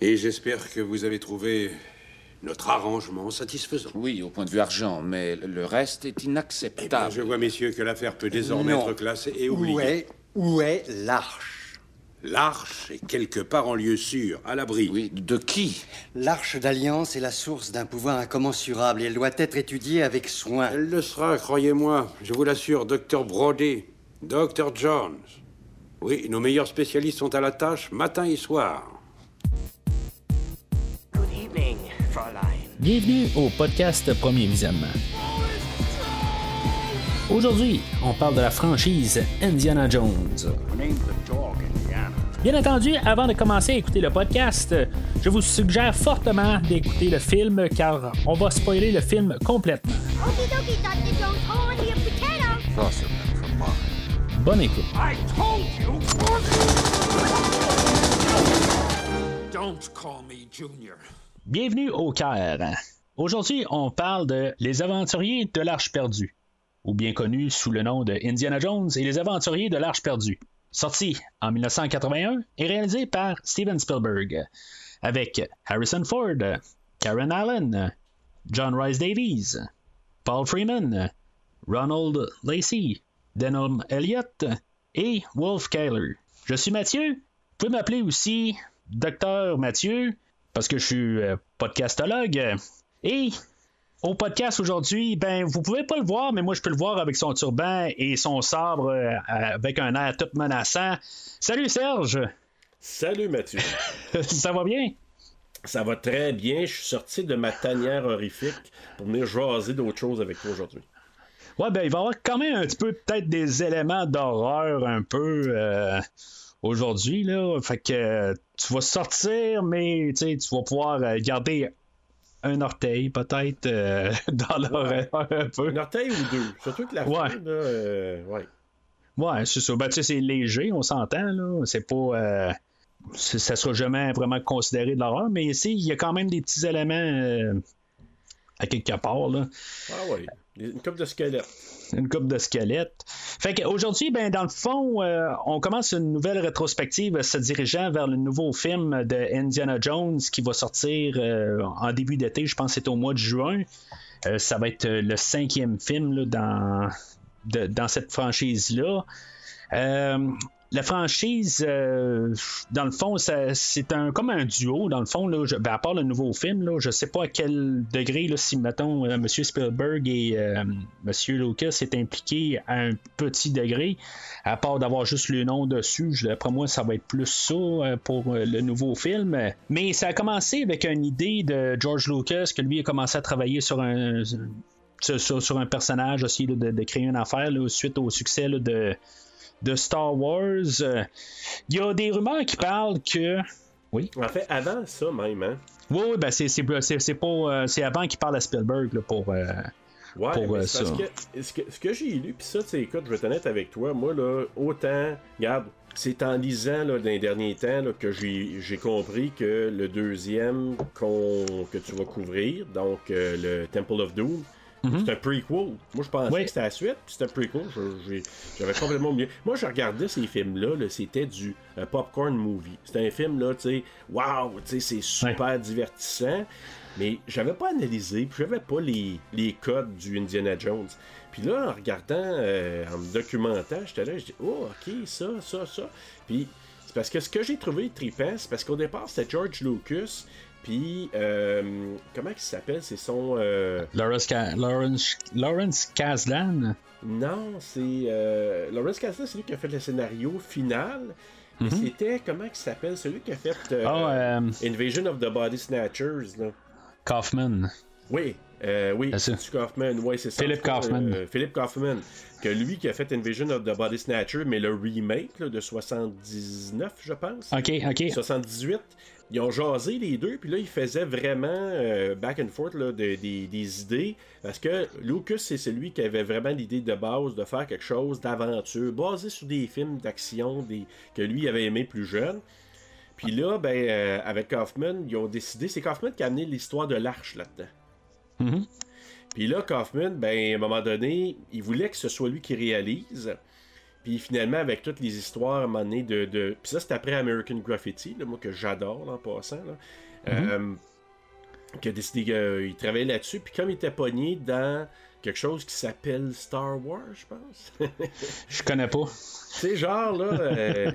Et j'espère que vous avez trouvé notre arrangement satisfaisant. Oui, au point de vue argent, mais le reste est Eh bien, inacceptable. je vois, messieurs, que l'affaire peut désormais Non. être classée et Où oubliée. est, où est l'arche? L'arche est quelque part en lieu sûr, à l'abri. Oui, de qui? L'arche d'alliance est la source d'un pouvoir incommensurable et elle doit être étudiée avec soin. Elle le sera, croyez-moi. Je vous l'assure, docteur Brody, docteur Jones. Oui, nos meilleurs spécialistes sont à la tâche, matin et soir. Bienvenue au podcast Premier Visionnement. Aujourd'hui, on parle de la franchise Indiana Jones. Bien entendu, avant de commencer à écouter le podcast, je vous suggère fortement d'écouter le film car on va spoiler le film complètement. Bonne écoute. Don't call me Junior. Bienvenue au Caire. Aujourd'hui, on parle de Les Aventuriers de l'Arche perdue, ou bien connu sous le nom de Indiana Jones et les Aventuriers de l'Arche perdue. Sorti en 1981 et réalisé par Steven Spielberg, avec Harrison Ford, Karen Allen, John Rice Davies, Paul Freeman, Ronald Lacey, Denholm Elliott et Wolf Kahler. Je suis Mathieu. Vous pouvez m'appeler aussi Docteur Mathieu parce que je suis euh, podcastologue. Et au podcast aujourd'hui, ben vous pouvez pas le voir, mais moi je peux le voir avec son turban et son sabre euh, avec un air tout menaçant. Salut Serge, Salut Mathieu. ça va bien? Ça va très bien. Je suis sorti de ma tanière horrifique pour venir jaser d'autres choses avec toi aujourd'hui. Ouais, ben il va y avoir quand même un petit peu peut-être des éléments d'horreur un peu euh, aujourd'hui là. Fait que tu vas sortir, mais tu vas pouvoir euh, garder un orteil peut-être euh, dans l'oreille un peu. Un orteil ou deux. Surtout que la Ouais. fin, là, euh, ouais. Ouais, c'est ça. Ben, tu sais, c'est léger, on s'entend, là. C'est pas. euh, ça sera jamais vraiment considéré de l'horreur, mais ici, il y a quand même des petits éléments à quelque part, là. Ah ouais. Une coupe de squelette. Une coupe de squelette. Fait qu'aujourd'hui, ben, dans le fond, euh, on commence une nouvelle rétrospective se dirigeant vers le nouveau film de Indiana Jones qui va sortir euh, en début d'été, je pense que c'est au mois de juin. Euh, ça va être euh, le cinquième film là, dans, dans cette franchise-là. La franchise, euh, dans le fond, c'est un comme un duo. Dans le fond, ben, à part le nouveau film, là, je sais pas à quel degré, si mettons euh, M. Spielberg et euh, M. Lucas est impliqué à un petit degré, à part d'avoir juste le nom dessus, d'après moi, ça va être plus ça pour le nouveau film. Mais ça a commencé avec une idée de George Lucas, que lui a commencé à travailler sur un sur, un personnage aussi, de, de créer une affaire suite au succès de, de Star Wars. Euh, Il y a des rumeurs qui parlent que. Oui? En fait, avant ça même, hein. Oui, oui, ben c'est, c'est, c'est, euh, c'est avant qu'il parle à Spielberg là, pour. euh, Ouais, Pour, mais euh, c'est parce ça. que ce que, ce que j'ai lu, puis ça, tu écoute, je vais être honnête avec toi, moi, là, autant, regarde, c'est en lisant, là, dans les derniers temps, là, que j'ai j'ai compris que le deuxième qu'on, que tu vas couvrir, donc euh, le Temple of Doom, c'est un prequel. Moi, je pensais Oui. que c'était la suite, puis c'était un prequel. Je- J'avais complètement oublié. Moi, je regardais ces films-là, là, c'était du euh, popcorn movie. C'était un film, là, tu sais, waouh, tu sais, c'est super divertissant. Mais j'avais pas analysé, puis j'avais pas les, les codes du Indiana Jones. Puis là, en regardant, euh, en me documentant, j'étais là, je dis, oh, ok, ça, ça, ça. Puis c'est parce que ce que j'ai trouvé trippant, c'est parce qu'au départ, c'était George Lucas, puis euh, comment il s'appelle? C'est son. euh, Lawrence, Ka- Lawrence, Lawrence Kasdan? non, c'est. Euh, Lawrence Kasdan, c'est lui qui a fait le scénario final. Mais c'était. Comment il s'appelle? Celui qui a fait. euh, Ah, Invasion of the Body Snatchers. Là. Kaufman. Oui, euh, oui, c'est Kaufman, ouais, c'est ça. Philip Kaufman. Euh, Philip Kaufman, que lui qui a fait Invasion of the Body Snatcher, mais le remake là, de 79, je pense. Ok, ok. 78. Ils ont jasé les deux, puis là, ils faisaient vraiment euh, back and forth là, de- des, des idées. Parce que Lucas, c'est celui qui avait vraiment l'idée de base de faire quelque chose d'aventure, basé sur des films d'action des, que lui avait aimé plus jeune. Puis là, ben, avec Kaufman, ils ont décidé. C'est Kaufman qui a amené l'histoire de l'arche là-dedans. Mhm. Puis là, Kaufman, ben, à un moment donné, il voulait que ce soit lui qui réalise. Puis finalement, avec toutes les histoires à un moment donné de. de... Puis ça, c'est après American Graffiti, là, moi que j'adore en passant. Là. Euh, qui a décidé qu'il travaillait là-dessus. Puis comme il était pogné dans quelque chose qui s'appelle Star Wars, je pense. je connais pas. C'est genre, là, euh,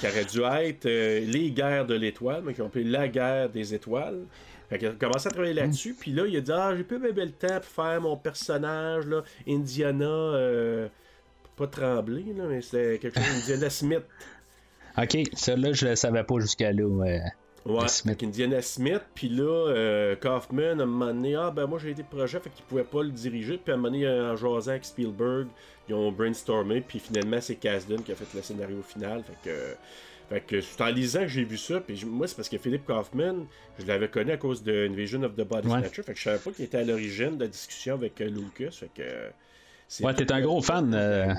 qui aurait dû être euh, les guerres de l'étoile, mais qui ont appelé la guerre des étoiles. Fait qu'il a commencé à travailler là-dessus, puis là, il a dit Ah, j'ai plus même le temps pour faire mon personnage, là, Indiana, euh, pas Tremblay, là, mais c'est quelque chose, Indiana Smith. Ok, celle-là, je le savais pas jusqu'à là. Ouais. Ouais, Smith. Indiana Smith, puis là, euh, Kaufman, a un moment donné, ah ben moi j'ai été projet, fait qu'il pouvait pas le diriger, puis à un moment donné, en jasant avec Spielberg, ils ont brainstormé, puis finalement c'est Kasdan qui a fait le scénario final, fait que. Fait que c'est en lisant que j'ai vu ça, puis moi c'est parce que Philippe Kaufman, je l'avais connu à cause de Invasion of the Body Snatcher, fait que je savais pas qu'il était à l'origine de la discussion avec euh, Lucas, fait que. Ouais, t'es un gros fan. Euh,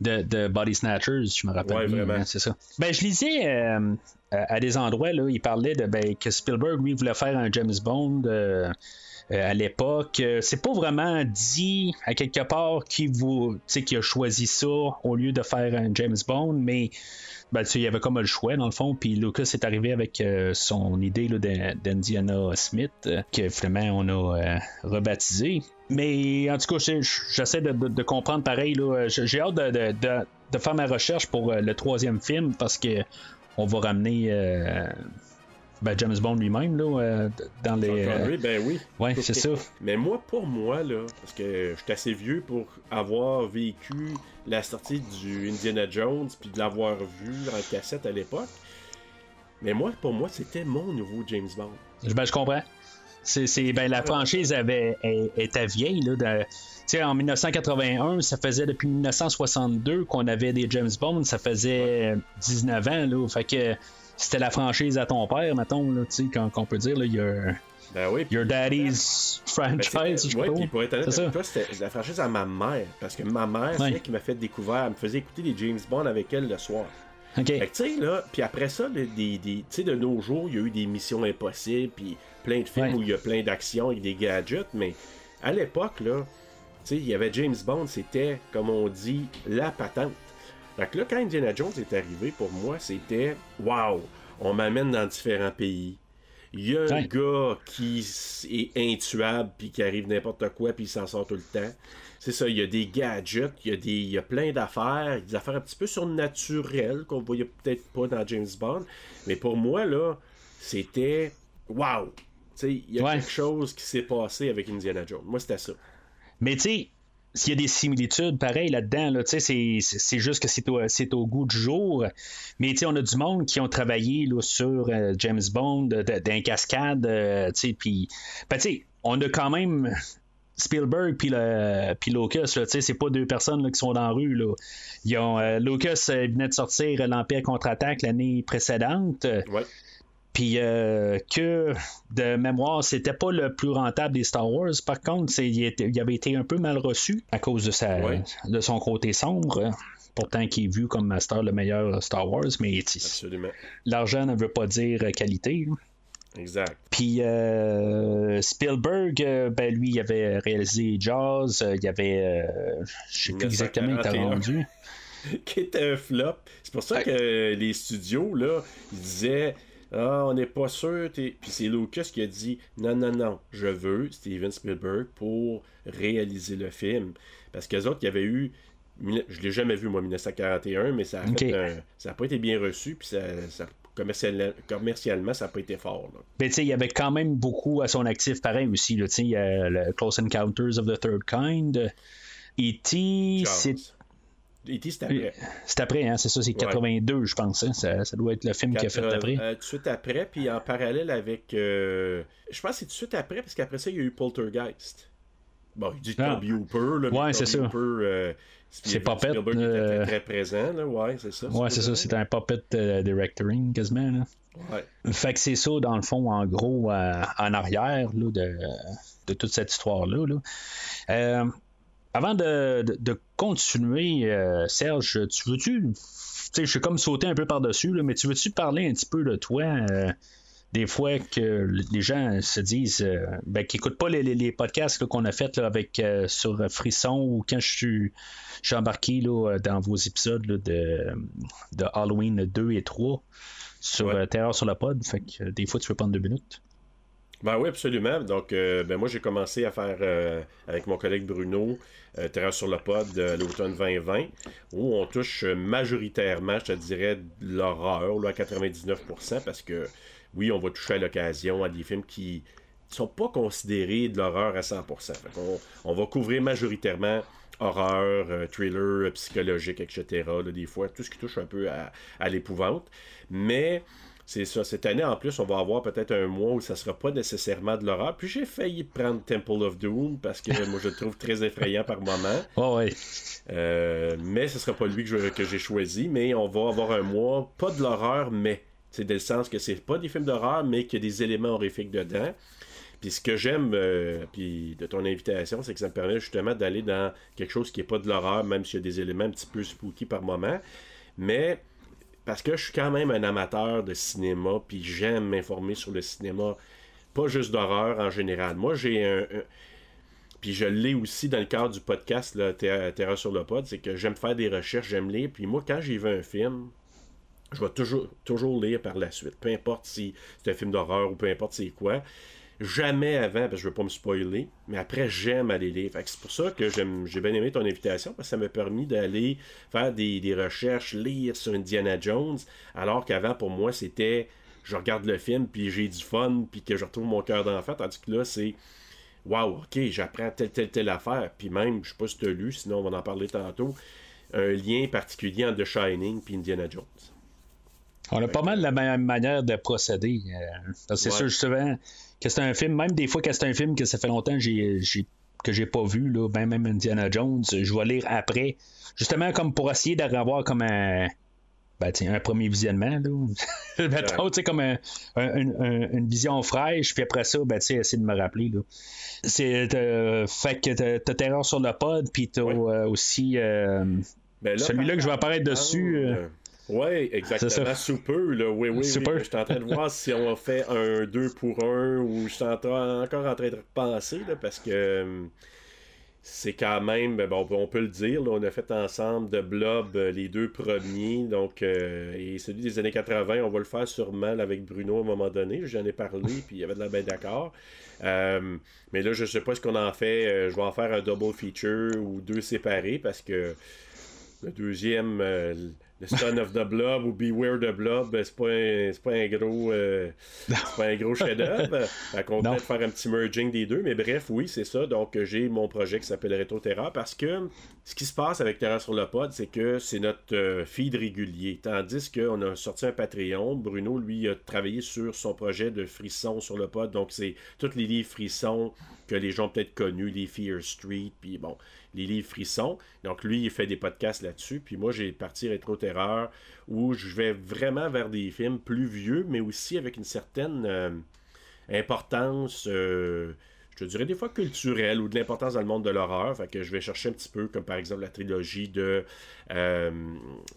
de, de, Body Snatchers, je me rappelle. Ouais, vraiment. C'est ça. Ben, je lisais euh, à des endroits, là, il parlait de ben, que Spielberg, lui, voulait faire un James Bond. Euh, euh, à l'époque. C'est pas vraiment dit à quelque part qui vous, qui a choisi ça au lieu de faire un James Bond, mais ben, il y avait comme le choix dans le fond. Puis Lucas est arrivé avec son idée d'Indiana Smith, que finalement on a rebaptisé. Mais en tout cas, j'essaie de, comprendre pareil. J'ai hâte de, faire ma recherche pour le troisième film parce que on va ramener euh, ben, James Bond lui-même là, euh, dans les. Euh, ben oui. Ouais, c'est ça. Mais moi, pour moi, là, parce que je suis assez vieux pour avoir vécu la sortie du Indiana Jones puis de l'avoir vu en cassette à l'époque. Mais moi, pour moi, c'était mon nouveau James Bond. Ben, je comprends. C'est, ben, la franchise avait, était vieille. Là, de, en 1981, ça faisait depuis 1962 qu'on avait des James Bond, ça faisait 19 ans, là. Fait que c'était la franchise à ton père, mettons, là, quand on peut dire, il y a. Ben oui, Your Daddy's ben, franchise, je Oui, puis pour être honnête toi, c'était la franchise à ma mère. Parce que ma mère, c'est elle qui m'a fait découvrir. Elle me faisait écouter des James Bond avec elle le soir. OK. Fait que, tu sais, là, puis après ça, des, des, de nos jours, il y a eu des missions impossibles, puis plein de films où il y a plein d'actions avec des gadgets, mais à l'époque, là, il y avait James Bond, c'était, comme on dit, la patente. Donc là, quand Indiana Jones est arrivé, pour moi, c'était Waouh, on m'amène dans différents pays. Il y a un gars qui est intuable, puis qui arrive n'importe quoi, puis il s'en sort tout le temps. C'est ça, il y a des gadgets, il y a, des, il y a plein d'affaires, des affaires un petit peu surnaturelles qu'on voyait peut-être pas dans James Bond. Mais pour moi, là, c'était Waouh! Il y a quelque chose qui s'est passé avec Indiana Jones. Moi, c'était ça. Mais tu sais, s'il y a des similitudes pareil là-dedans, là, c'est juste que c'est au, goût du jour. Mais on a du monde qui ont travaillé là, sur euh, James Bond, d'un cascade. Euh, puis, ben, on a quand même Spielberg puis Lucas, c'est pas deux personnes là, qui sont dans la rue. Là. Euh, Lucas venait de sortir l'Empire contre-attaque l'année précédente. Puis euh, que de mémoire, c'était pas le plus rentable des Star Wars. Par contre, il, avait été un peu mal reçu à cause de, sa, de son côté sombre. Pourtant, qui est vu comme master le meilleur Star Wars, mais l'argent ne veut pas dire qualité. Exact. Puis euh, Spielberg, euh, ben lui, il avait réalisé Jaws, il y avait, je sais plus exactement, il était rendu. qui était un flop. C'est pour ça que les studios là, ils disaient ah, on n'est pas sûr. Puis c'est Lucas qui a dit Non, non, non, je veux Steven Spielberg pour réaliser le film. Parce qu'eux autres, il y avait eu. Je l'ai jamais vu, moi, 1941, mais ça n'a pas été bien reçu. Puis ça, commercialement, ça n'a pas été fort. Mais tu sais, il y avait quand même beaucoup à son actif pareil aussi. Là, il y a le Close Encounters of the Third Kind. E.T., c'est E.T., c'est après. C'est après, hein, c'est ça, c'est 82, je pense. Hein, ça, ça, doit être le film qui a fait après. Euh, tout de suite après, puis en parallèle avec. Euh, je pense que c'est tout de suite après, parce qu'après ça, il y a eu Poltergeist. Bon, il dit ah. Toby Hooper, là, ouais, c'est ça. Euh, c'est Puppet. Spielberg était très, très présent, là. ouais, c'est ça. Ouais, c'est ça, c'est un Puppet directoring quasiment. Là. Ouais. Fait que c'est ça, dans le fond, en gros, en arrière là, de, de toute cette histoire-là. Là. Avant de, continuer, euh, Serge, tu veux-tu. Je suis comme sauter un peu par-dessus, mais tu veux-tu parler un petit peu de toi? Euh, des fois que les gens se disent euh, ben, qu'ils n'écoutent pas les, podcasts qu'on a fait avec sur Frisson ou quand je suis, embarqué là, dans vos épisodes de, de, Halloween 2 et 3 sur Terreur sur la pod. Fait que des fois tu peux prendre deux minutes. Ben oui, absolument. Donc, ben moi, j'ai commencé à faire avec mon collègue Bruno euh, Terreur sur le pod de l'automne 2020, où on touche majoritairement, je te dirais, l'horreur, à 99%, parce que oui, on va toucher à l'occasion à des films qui sont pas considérés de l'horreur à 100%. on, va couvrir majoritairement horreur, euh, thriller, euh, psychologique, etc. des fois, tout ce qui touche un peu à, à l'épouvante. Mais c'est ça. Cette année, en plus, on va avoir peut-être un mois où ça sera pas nécessairement de l'horreur. Puis j'ai failli prendre Temple of Doom parce que moi, je le trouve très effrayant par moment. Oh, ouais. Euh, mais ce sera pas lui que, j'ai choisi. Mais on va avoir un mois, pas de l'horreur, mais. C'est dans le sens que c'est pas des films d'horreur, mais qu'il y a des éléments horrifiques dedans. Puis ce que j'aime euh, puis de ton invitation, c'est que ça me permet justement d'aller dans quelque chose qui n'est pas de l'horreur, même s'il y a des éléments un petit peu spooky par moment. Mais parce que je suis quand même un amateur de cinéma, puis j'aime m'informer sur le cinéma, pas juste d'horreur en général. Moi, j'ai un, Puis je l'ai aussi dans le cadre du podcast là, Terra sur le pod, c'est que j'aime faire des recherches, j'aime lire, puis moi, quand j'ai vu un film, je vais toujours, toujours lire par la suite, peu importe si c'est un film d'horreur ou peu importe c'est quoi jamais avant, parce que je veux pas me spoiler, mais après, j'aime aller lire. C'est pour ça que j'ai bien aimé ton invitation, parce que ça m'a permis d'aller faire des, recherches, lire sur Indiana Jones, alors qu'avant, pour moi, c'était je regarde le film, puis j'ai du fun, puis que je retrouve mon cœur d'enfant, tandis que là, c'est waouh, ok, j'apprends telle, telle, telle affaire, puis même, je sais pas si tu as lu, sinon on va en parler tantôt, un lien particulier entre The Shining puis Indiana Jones. On a pas mal la même manière de procéder. Euh, c'est sûr, justement, que c'est un film, même des fois que c'est un film que ça fait longtemps que j'ai, que j'ai pas vu, là, ben même Indiana Jones, je vais lire après. Justement, comme pour essayer d'avoir comme un. Ben, un premier visionnement, là. Mettons, tu sais, comme un, une vision fraîche, puis après ça, ben, tu sais, essayer de me rappeler, là. C'est, euh, fait que t'as, Terreur sur le pod, puis t'as euh, aussi euh, ben celui-là que je vais apparaître dessus. Oui, exactement. Sous peu, là. Oui, oui, Super. Je suis en train de voir si on fait un 2 pour 1 ou je suis encore en train de penser, là, parce que euh, c'est quand même, ben, bon, on peut le dire, là, on a fait ensemble de Blob euh, les deux premiers, donc, euh, et celui des années 80, on va le faire sûrement avec Bruno à un moment donné, j'en ai parlé, puis il y avait de la bien d'accord. mais là, je sais pas ce qu'on en fait, je vais en faire un double feature ou deux séparés, parce que le deuxième le Son of the Blob ou Beware the Blob, ben, c'est pas, un, pas un gros euh, pas un gros chef-d'œuvre. on peut faire un petit merging des deux, mais bref, oui, c'est ça. Donc j'ai mon projet qui s'appelle Retro Terra parce que ce qui se passe avec Terra sur le pod, c'est que c'est notre euh, feed régulier. Tandis qu'on a sorti un Patreon. Bruno, lui, a travaillé sur son projet de frisson sur le pod. Donc c'est tous les livres frissons que les gens ont peut-être connus, les Fear Street, puis bon, les livres frissons. Donc lui, il fait des podcasts là-dessus. Puis moi, j'ai parti Rétro Terreur où je vais vraiment vers des films plus vieux, mais aussi avec une certaine euh, importance. Euh, je dirais des fois culturelle ou de l'importance dans le monde de l'horreur. Fait que je vais chercher un petit peu, comme par exemple la trilogie de, euh,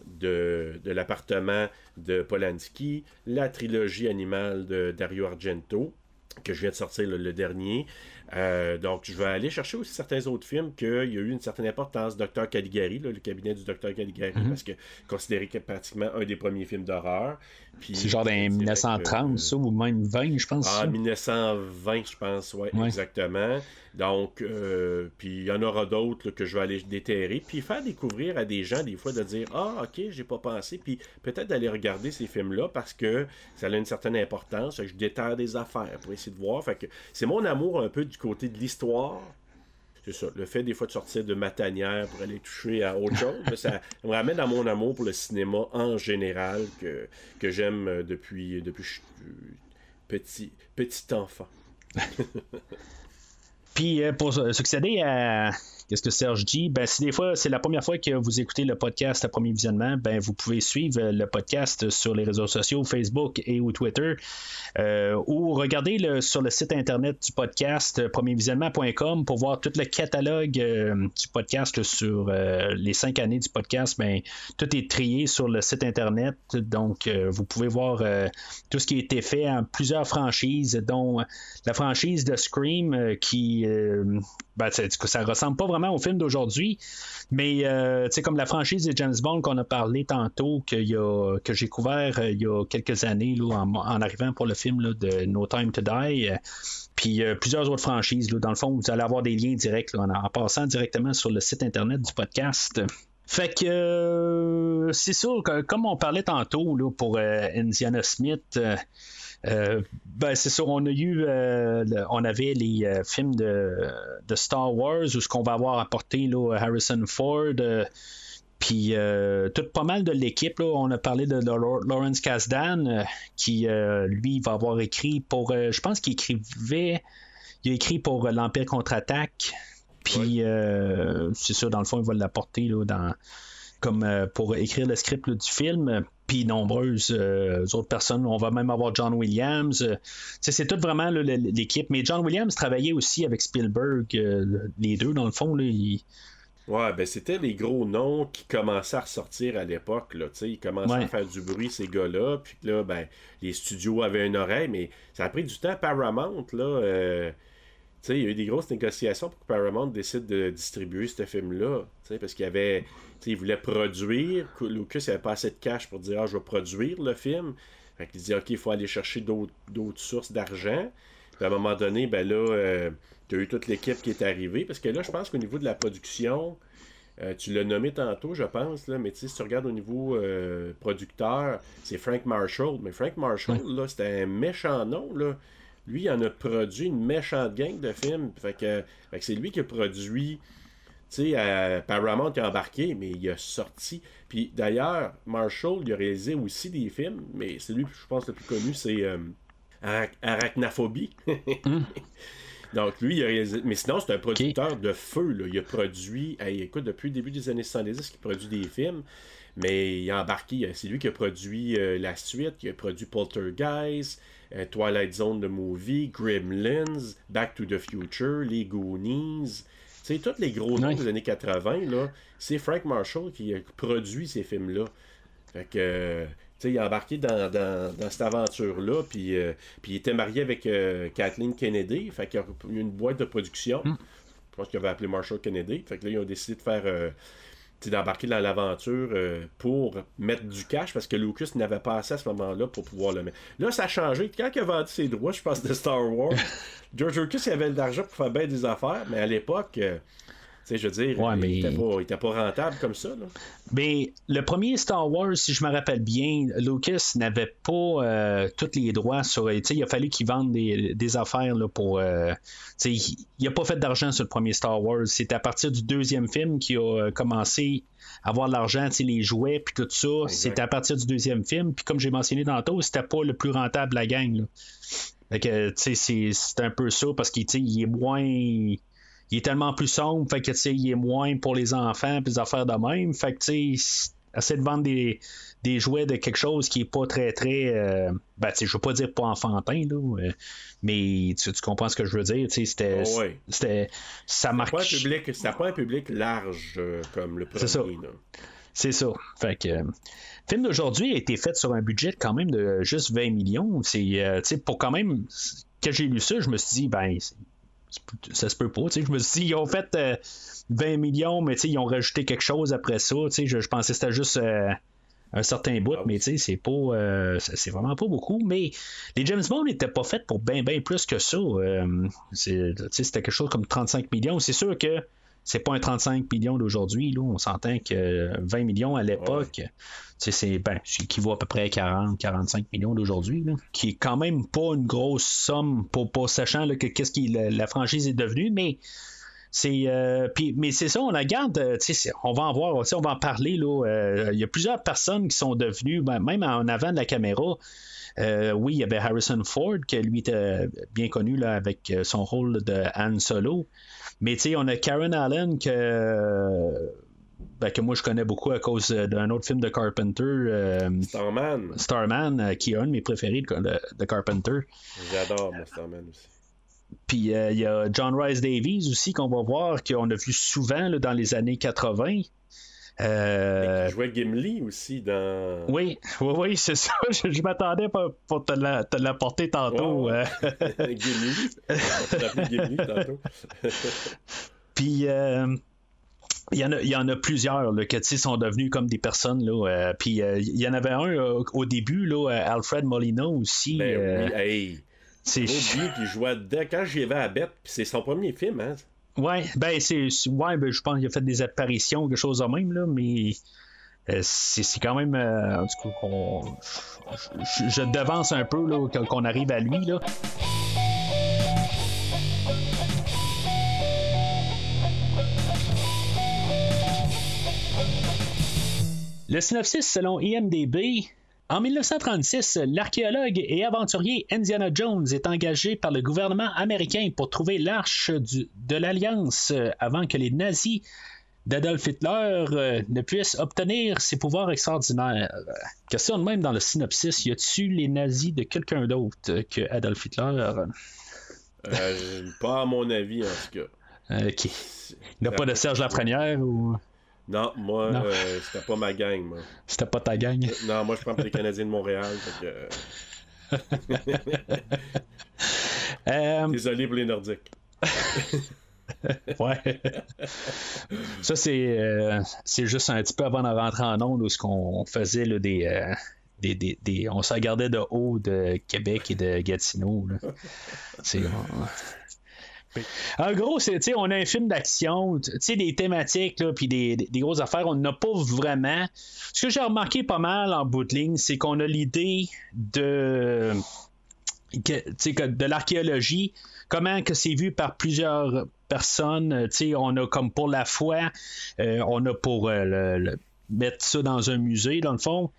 de, de l'appartement de Polanski, la trilogie animale de Dario Argento, que je viens de sortir le dernier. Euh, donc, je vais aller chercher aussi certains autres films qu'il y a eu une certaine importance. Docteur Caligari, le cabinet du Docteur Caligari, mhm. parce que considéré comme pratiquement un des premiers films d'horreur. C'est genre dans 1930, ça, ou même 20, je pense. Ah, 1920, je pense, ouais, exactement. Donc, euh, puis il y en aura d'autres que je vais aller déterrer, puis faire découvrir à des gens, des fois, de dire Ah, ok, j'ai pas pensé, puis peut-être d'aller regarder ces films-là parce que ça a une certaine importance. Je déterre des affaires pour essayer de voir. Fait que c'est mon amour un peu du côté de l'histoire c'est ça. Le fait des fois de sortir de ma tanière pour aller toucher à autre chose, ça me ramène à mon amour pour le cinéma en général que, que j'aime euh, depuis, depuis petit, petit enfant. Puis pour succéder à Qu'est-ce que Serge dit? Ben, si des fois c'est la première fois que vous écoutez le podcast à premier visionnement, ben, vous pouvez suivre le podcast sur les réseaux sociaux, Facebook et ou Twitter, euh, ou regarder le, sur le site internet du podcast euh, premiervisionnement.com pour voir tout le catalogue euh, du podcast sur les cinq années du podcast. Ben, tout est trié sur le site internet, donc vous pouvez voir tout ce qui a été fait en plusieurs franchises, dont la franchise de Scream qui ben, ça ressemble pas vraiment au film d'aujourd'hui, mais euh, comme la franchise de James Bond qu'on a parlé tantôt, que, que j'ai couvert euh, il y a quelques années là, en, arrivant pour le film de No Time to Die. Euh, puis plusieurs autres franchises. Là, dans le fond, vous allez avoir des liens directs en, passant directement sur le site internet du podcast. Fait que c'est sûr que comme on parlait tantôt là, pour Indiana Smith, euh, ben, c'est sûr, on a eu, euh, on avait les euh, films de, Star Wars où ce qu'on va avoir apporté là, Harrison Ford. puis tout pas mal de l'équipe, on a parlé de Lawrence Kasdan, qui lui va avoir écrit pour, je pense qu'il écrivait, il a écrit pour l'Empire contre-attaque. Puis c'est sûr, dans le fond, il va l'apporter dans comme pour écrire le script du film puis nombreuses euh, autres personnes. On va même avoir John Williams. Euh, c'est tout vraiment l'équipe. Mais John Williams travaillait aussi avec Spielberg, euh, les deux, dans le fond. Là, Ouais, ben c'était les gros noms qui commençaient à ressortir à l'époque. Ils commençaient à faire du bruit, ces gars-là. Puis là, ben, les studios avaient une oreille, mais ça a pris du temps. Paramount, là, il y a eu des grosses négociations pour que Paramount décide de distribuer ce film-là. Parce qu'il avait il voulait produire. Lucas n'avait pas assez de cash pour dire Ah, je vais produire le film. Fait il dit Ok, il faut aller chercher d'autres sources d'argent. à un moment donné, ben là, euh, tu as eu toute l'équipe qui est arrivée. Parce que là, je pense qu'au niveau de la production, euh, tu l'as nommé tantôt, je pense, là, mais si tu regardes au niveau euh, producteur, c'est Frank Marshall. Mais Frank Marshall, là, c'était un méchant nom. Là. Lui, il en a produit une méchante gang de films. Fait que, fait que c'est lui qui a produit tu sais, Paramount a embarqué, mais il a sorti. Puis d'ailleurs, Marshall, il a réalisé aussi des films, mais celui, je pense, le plus connu, c'est euh, Arachnaphobie. Hmm. Donc, lui, il a réalisé. Mais sinon, c'est un producteur de feu. Là. Il a produit, écoute, depuis le début des années 70, il produit des films. Mais il a embarqué, c'est lui qui a produit euh, la suite, il a produit Poltergeist, euh, Twilight Zone de Movie, Gremlins, Back to the Future, Les Goonies, sais, tous les gros noms des années 80, là, c'est Frank Marshall qui a produit ces films-là. Fait que, tu sais, il a embarqué dans, cette aventure-là, puis, euh, puis il était marié avec euh, Kathleen Kennedy, fait qu'il a eu une boîte de production. Hmm. Je pense qu'il avait appelé Marshall Kennedy. Fait que là, ils ont décidé de faire euh, d'embarquer dans l'aventure euh, pour mettre du cash parce que Lucas n'avait pas assez à ce moment-là pour pouvoir le mettre. Là, ça a changé. Quand il a vendu ses droits, je pense, de Star Wars, George Lucas il avait de l'argent pour faire bien des affaires, mais à l'époque. euh, sais, je veux dire, il, était pas, rentable comme ça. Mais le premier Star Wars, si je me rappelle bien, Lucas n'avait pas euh, tous les droits sur. Il a fallu qu'il vende des, affaires là, pour. Euh, il n'a pas fait d'argent sur le premier Star Wars. C'est à partir du deuxième film qu'il a commencé à avoir de l'argent, les jouets, puis tout ça. C'était à partir du deuxième film. Puis comme j'ai mentionné tantôt, c'était pas le plus rentable la gang. c'est un peu ça parce qu'il est moins il est tellement plus sombre, fait que il est moins pour les enfants, puis des affaires de même. Fait que tu sais, essayer de vendre des, des, jouets de quelque chose qui est pas très très euh, ben je veux pas dire pas enfantin là, euh, mais tu, comprends ce que je veux dire, c'était oh, c'était ça marque pas public, c'était pas un public large euh, comme le premier. C'est ça. C'est ça. Fait que le film d'aujourd'hui a été fait sur un budget quand même de juste 20 millions. C'est pour quand même que j'ai lu ça, je me suis dit ben ça se peut pas. Je me suis dit, ils ont fait 20 euh, millions, mais ils ont rajouté quelque chose après ça. Je, je pensais que c'était juste euh, un certain bout, ah mais c'est pas euh, c'est vraiment pas beaucoup. Mais les James Bond n'étaient pas faits pour bien bien plus que ça. c'était quelque chose comme 35 millions. C'est sûr que c'est pas un 35 millions d'aujourd'hui. On s'entend que 20 millions à l'époque, c'est ben, équivaut à peu près à 40, 45 millions d'aujourd'hui, qui est quand même pas une grosse somme pour pas sachant que qu'est-ce que la, franchise est devenue, mais c'est euh, mais c'est ça, on la garde, euh, on va en voir, on va en parler là. Euh, il y a plusieurs personnes qui sont devenues, ben, même en avant de la caméra, Euh, oui, il y avait Harrison Ford, qui lui était bien connu là, avec son rôle de Han Solo. Mais tu sais, on a Karen Allen que, ben, que moi je connais beaucoup à cause d'un autre film de Carpenter. euh, Starman. Starman, euh, qui est un de mes préférés de, de- Carpenter. J'adore, moi, Starman aussi. Puis euh, il y a John Rice Davies aussi qu'on va voir, qu'on a vu souvent là, dans les années 80. Euh, Il jouait Gimli aussi dans. oui, oui, oui, c'est ça. Je, je m'attendais pour, pour te la- te l'apporter tantôt. Ouais, euh. Gimli. On Gimli tantôt. Puis euh, il y, en a, il y en a plusieurs là, que sont devenus comme des personnes. Là, euh, puis euh, il y en avait un euh, au début, là, euh, Alfred Molina aussi. Ben euh, oui, hey. c'est qu'il jouait dedans quand j'y vais à Bête, c'est son premier film, hein. Ouais, ben c'est. Ouais, ben, je pense qu'il a fait des apparitions, quelque chose de même, là, mais euh, c'est quand même. euh, en je, je devance un peu qu'on arrive à lui. Là. Le synopsis selon IMDB. En 1936, l'archéologue et aventurier Indiana Jones est engagé par le gouvernement américain pour trouver l'arche de l'Alliance euh, avant que les nazis d'Adolf Hitler euh, ne puissent obtenir ses pouvoirs extraordinaires. Question de même dans le synopsis, y a-tu les nazis de quelqu'un d'autre que Adolf Hitler? Euh, pas à mon avis, en tout cas. Qui- Il n'y a pas de Serge Lafrenière ou Non, moi, euh, c'était pas ma gang, moi. c'était pas ta gang? Non, moi, je prends pour les Canadiens de Montréal. que, euh, Euh, Désolé pour les Nordiques. Ouais. Ça, c'est, euh, c'est juste un petit peu avant de rentrer en onde où ce qu'on faisait là, des, euh, des, des, des- On se regardait de haut de Québec et de Gatineau. là. C'est. euh, En gros, c'est, on a un film d'action, des thématiques, puis des, des, grosses affaires, on n'a pas vraiment. Ce que j'ai remarqué pas mal en bout de ligne, c'est qu'on a l'idée de de l'archéologie, comment que c'est vu par plusieurs personnes. on a comme pour la foi, euh, on a pour euh, mettre ça dans un musée, dans le fond.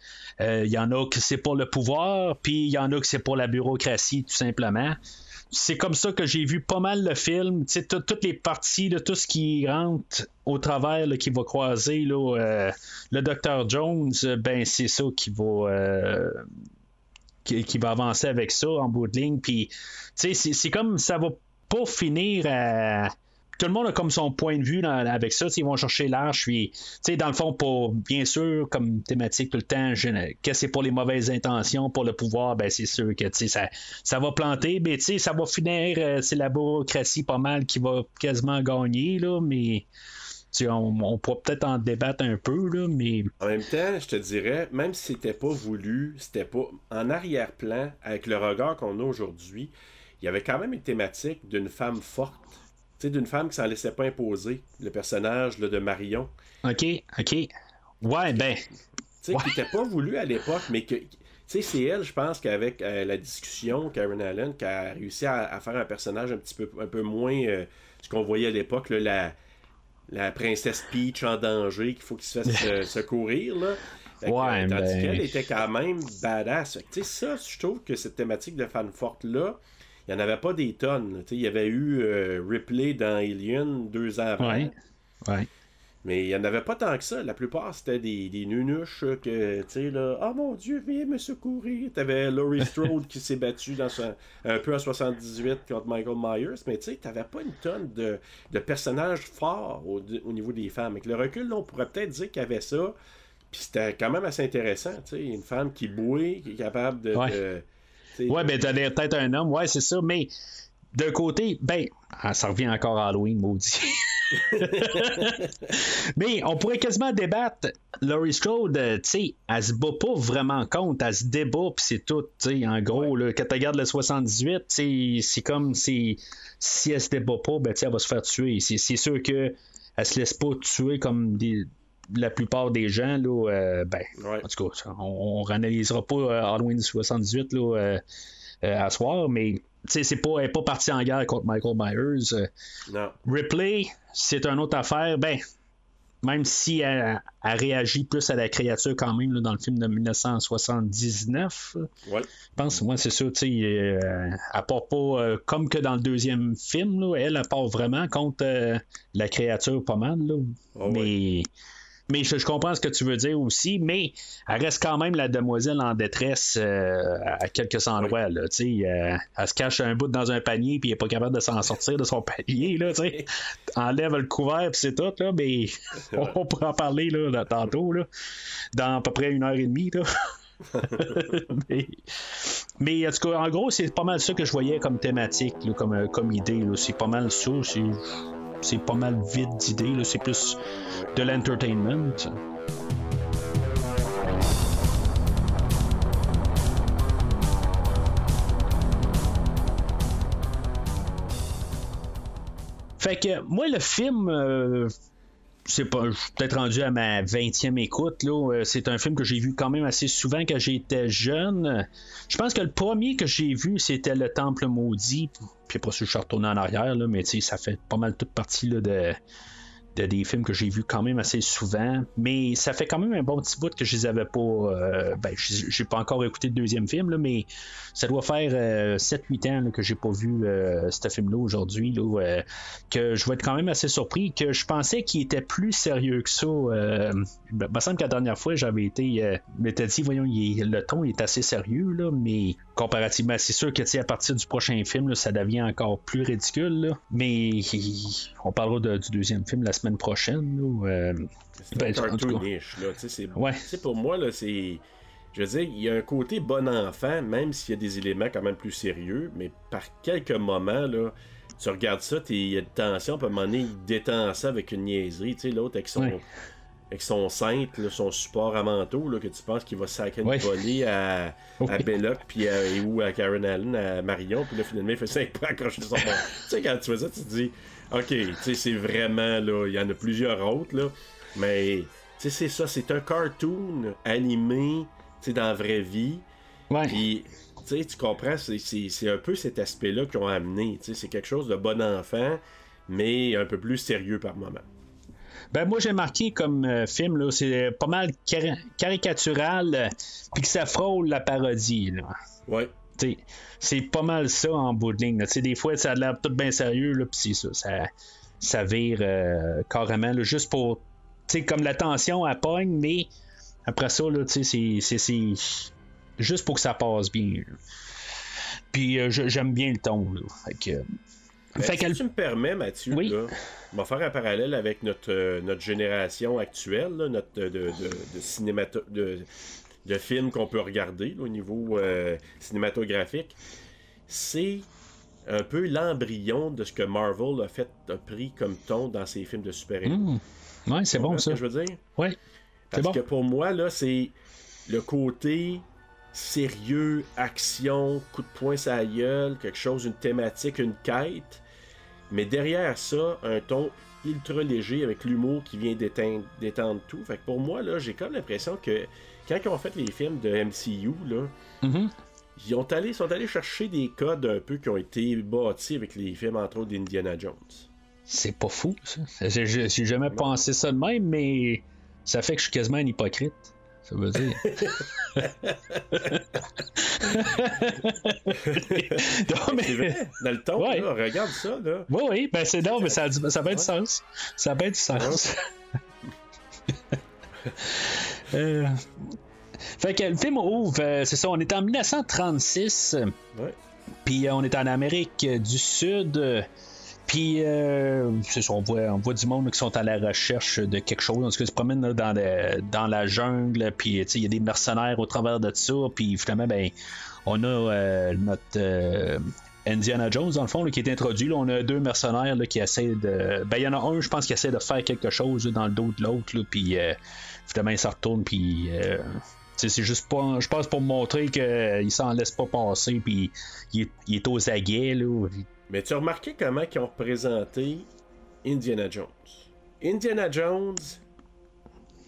Euh, Il y en a que c'est pour le pouvoir, puis il y en a que c'est pour la bureaucratie, tout simplement. C'est comme ça que j'ai vu pas mal le film. Toutes les parties, là, tout ce qui rentre au travers, qui va croiser euh, le Dr. Jones, ben c'est ça qui va euh, qui, va avancer avec ça en bout de ligne. Puis, c'est comme ça va pas finir à. Tout le monde a comme son point de vue avec ça. Ils vont chercher l'arche. Puis, dans le fond, pour bien sûr, comme thématique tout le temps, je- que c'est pour les mauvaises intentions, pour le pouvoir, ben c'est sûr que ça, ça va planter. Mais ça va finir. euh, c'est la bureaucratie pas mal qui va quasiment gagner, là. Mais on, on pourra peut-être en débattre un peu, là. Mais En même temps, je te dirais, même si c'était pas voulu, c'était pas en arrière-plan, avec le regard qu'on a aujourd'hui, il y avait quand même une thématique d'une femme forte. Sais, d'une femme qui s'en laissait pas imposer. Le personnage là, de Marion. OK, OK. Ouais, ben. Tu sais, qui n'était pas voulu à l'époque, mais que. Tu sais, c'est elle, je pense, qu'avec euh, la discussion, Karen Allen, qui a réussi à, à faire un personnage un petit peu, un peu moins euh, ce qu'on voyait à l'époque, la, la princesse Peach en danger, qu'il faut qu'il se fasse euh, secourir, là. Fait que, Ouais, euh, tandis ben- qu'elle était quand même badass. Que, Tu sais, ça, je trouve que cette thématique de fan forte-là, il n'y en avait pas des tonnes. Il y avait eu euh, Ripley dans Alien deux ans avant. Ouais. Ouais. Mais il n'y en avait pas tant que ça. La plupart, c'était des, des nunuches euh, que, tu sais, là, oh mon Dieu, viens me secourir. T'avais Laurie Strode qui s'est battu dans son- un peu en 78 contre Michael Myers, mais tu sais, t'avais pas une tonne de, de personnages forts au, au niveau des femmes. Avec le recul, là, on pourrait peut-être dire qu'il y avait ça. Puis c'était quand même assez intéressant, tu sais, une femme qui bouille, qui est capable de... Ouais. Ouais, ben, t'as l'air peut-être un homme, ouais, c'est ça, mais d'un côté, ben, ah, ça revient encore à Halloween, maudit. mais on pourrait quasiment débattre. Laurie Strode, euh, tu sais, elle se bat pas vraiment contre, elle se débat, puis c'est tout, tu sais, en gros, là, quand tu regardes le 78, tu sais, c'est comme si, si elle se débat pas, ben, elle va se faire tuer. C'est c'est sûr que elle se laisse pas tuer comme des- la plupart des gens, là, euh, ben, Ouais. en tout cas, on, on réanalysera pas euh, Halloween 78 là, euh, à soir, mais c'est pas, elle est pas partie en guerre contre Michael Myers. Non. Ripley, c'est une autre affaire. Ben, même si elle, réagit plus à la créature quand même dans le film de 1979. Ouais. Je pense, moi, c'est sûr, tu sais, euh, elle part pas euh, comme que dans le deuxième film, là, elle, elle part vraiment contre euh, la créature pas mal. Là. Ah mais. Mais je, je, comprends ce que tu veux dire aussi, mais elle reste quand même la demoiselle en détresse euh, à quelques endroits. Là, euh, elle se cache un bout dans un panier puis elle n'est pas capable de s'en sortir de son panier. Là, Enlève le couvert puis c'est tout. Là, mais on pourra en parler là, tantôt, là, dans à peu près une heure et demie. Là. mais, mais, en tout cas, en gros, c'est pas mal ça que je voyais comme thématique, là, comme, comme idée. C'est pas mal ça. C'est pas mal vide d'idées. C'est plus de l'entertainment. Fait que moi, le film, euh, c'est je suis peut-être rendu à ma 20e écoute. Là. Euh, c'est un film que j'ai vu quand même assez souvent quand j'étais jeune. Je pense que le premier que j'ai vu, c'était Le Temple Maudit. Puis après je suis retourné en arrière, là, mais ça fait pas mal toute partie là, de, de des films que j'ai vus quand même assez souvent. Mais ça fait quand même un bon petit bout que je les avais pas. Euh, ben, j'ai pas encore écouté le deuxième film, là, mais ça doit faire 7-8 euh, ans que j'ai pas vu euh, ce film-là aujourd'hui. Là, que je vais être quand même assez surpris. Que je pensais qu'il était plus sérieux que ça. il me semble que la dernière fois, j'avais été. m'étais dit, voyons, le ton est assez sérieux, là, mais comparativement, c'est sûr que à partir du prochain film, ça devient encore plus ridicule. Mais on parlera du deuxième film la semaine prochaine. Ou, euh, c'est ben, cartoonish. C'est, Pour moi, là, c'est. Je veux dire, il y a un côté bon enfant, même s'il y a des éléments quand même plus sérieux, mais par quelques moments, là, tu regardes ça, il y a de tension, puis à un moment donné, il détend ça avec une niaiserie. Tu sais, l'autre avec son, avec son cintre, son support à manteau, là, que tu penses qu'il va sacrer une volée à, à Belloc, puis ou à Karen Allen, à Marion, puis là, finalement, il fait 5 points accrocher son Tu sais, quand tu vois ça, tu te dis, OK, tu sais, c'est vraiment, là, il y en a plusieurs autres, là, mais, tu sais, c'est ça, c'est un cartoon animé, tu sais, dans la vraie vie. Ouais. Puis, tu sais, tu comprends, c'est un peu cet aspect-là qu'ils ont amené, tu sais, c'est quelque chose de bon enfant, mais un peu plus sérieux par moment. Ben moi j'ai marqué comme euh, film là, c'est pas mal caricatural euh, puis que ça frôle la parodie là. Ouais c'est pas mal ça en bout de ligne. Des fois, ça a l'air tout bien sérieux, là, puis c'est ça, ça, vire euh, carrément, juste pour. comme la tension, elle pogne, mais après ça, c'est juste pour que ça passe bien. Puis euh, j'aime bien le ton. Fait si tu me permets, Mathieu, on va faire un parallèle avec notre, euh, notre génération actuelle, notre de, de, de, de films qu'on peut regarder au niveau euh, cinématographique, c'est un peu l'embryon de ce que Marvel a fait a pris comme ton dans ses films de super-héros. Mmh. Ouais, c'est bon ça. Ce que je veux dire? Ouais. Parce que pour moi, là, c'est le côté sérieux, action, coup de poing sa gueule, quelque chose, une thématique, une quête. Mais derrière ça, un ton ultra léger avec l'humour qui vient détendre, tout. Fait que pour moi, là, j'ai comme l'impression que quand ils ont fait les films de MCU, là, mm-hmm. ils ont allé, sont allés chercher des codes un peu qui ont été bâtis avec les films, entre autres, d'Indiana Jones. C'est pas fou, ça. J'ai jamais pensé ça de même, mais ça fait que je suis quasiment un hypocrite. Ça veut dire. non, mais... Dans le ton, là, regarde ça. Là. Oui, oui, ben c'est non, mais ça, ça a bien du sens. Ça a bien du sens. Euh, fait que le film ouvre, euh, c'est ça, on est en 1936. Puis euh, on est en Amérique du Sud. Puis, c'est ça, on voit, on voit du monde qui sont à la recherche de quelque chose. En tout cas, ils se promènent dans, dans la jungle. Puis, il y a des mercenaires au travers de ça. Puis, finalement, ben, on a notre Indiana Jones, dans le fond, qui est introduit. on a deux mercenaires qui essaient de. Ben, il y en a un, je pense, qui essaie de faire quelque chose dans le dos de l'autre. Puis, finalement, il s'en retourne, puis. Euh, c'est juste pas. Je pense pour montrer qu'il s'en laisse pas passer, puis il, est aux aguets, là. Mais tu as remarqué comment ils ont représenté Indiana Jones. Indiana Jones,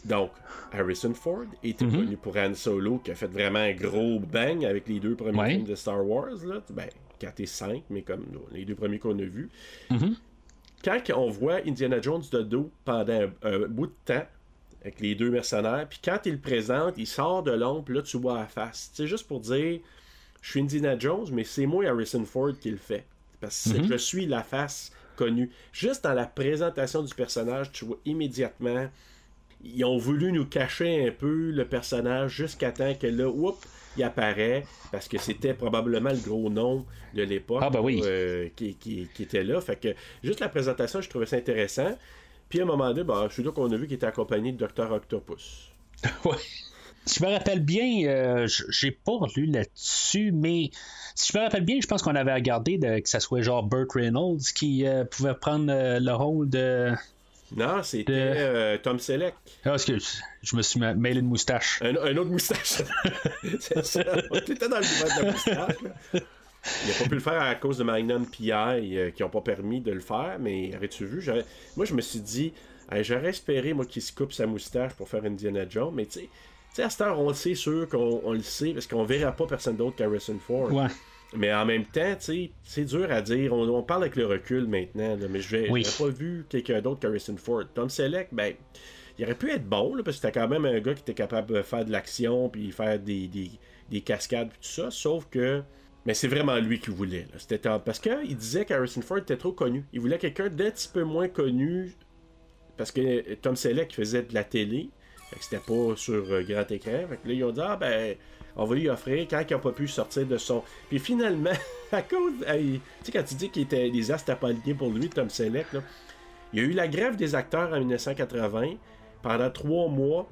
donc, Harrison Ford était mm-hmm. connu pour Han Solo, qui a fait vraiment un gros bang avec les deux premiers films de Star Wars, là. Ben, 4 et 5, mais comme les deux premiers qu'on a vus. Mm-hmm. quand on voit Indiana Jones de dos pendant un, bout de temps, avec les deux mercenaires, puis quand il le présente, il sort de l'ombre, là, tu vois la face. C'est juste pour dire, je suis Indiana Jones, mais c'est moi Harrison Ford qui le fait. Parce que Mhm. je suis la face connue. Juste dans la présentation du personnage, tu vois immédiatement, ils ont voulu nous cacher un peu le personnage jusqu'à temps que là, oups, il apparaît, parce que c'était probablement le gros nom de l'époque Ah, ben oui. euh, qui, qui- qui était là. Fait que juste la présentation, je trouvais ça intéressant. Puis à un moment donné, ben, c'est là qu'on a vu qu'il était accompagné de Dr. Octopus. Ouais. Si je me rappelle bien, euh, j'ai pas lu là-dessus, mais si je me rappelle bien, je pense qu'on avait regardé de, que ça soit genre Burt Reynolds qui euh, pouvait prendre euh, le rôle de. Non, c'était De- euh, Tom Selleck. Ah, excuse, je me suis mêlé de moustache. Un, un autre moustache. c'est ça. On était dans le de la moustache. là. Il n'a pas pu le faire à cause de Magnum PI euh, qui n'ont pas permis de le faire, mais aurais-tu vu? Moi, je me suis dit, j'aurais espéré, moi, qu'il se coupe sa moustache pour faire Indiana Jones, mais tu sais, à cette heure, on le sait sûr qu'on on le sait, parce qu'on verra pas personne d'autre qu'Harrison Ford. Ouais. Mais en même temps, c'est dur à dire. On, on parle avec le recul maintenant, là, mais je Oui. n'aurais pas vu quelqu'un d'autre qu'Harrison Ford. Tom Selleck, ben, il aurait pu être bon, là, parce que c'était quand même un gars qui était capable de faire de l'action, puis faire des, des, des cascades, puis tout ça. Sauf que, mais c'est vraiment lui qui voulait. C'était parce qu'il disait qu'Harrison Ford était trop connu. Il voulait quelqu'un d'un petit peu moins connu, parce que Tom Selleck faisait de la télé. C'était pas sur euh, grand écran. Fait que là, ils ont dit, ah ben, on va lui offrir quand il n'a pas pu sortir de son. Puis finalement, à cause. tu sais, quand tu dis qu'il était astres n'étaient pas alignés pour lui, Tom Selleck, il y a eu la grève des acteurs en 1980 pendant trois mois.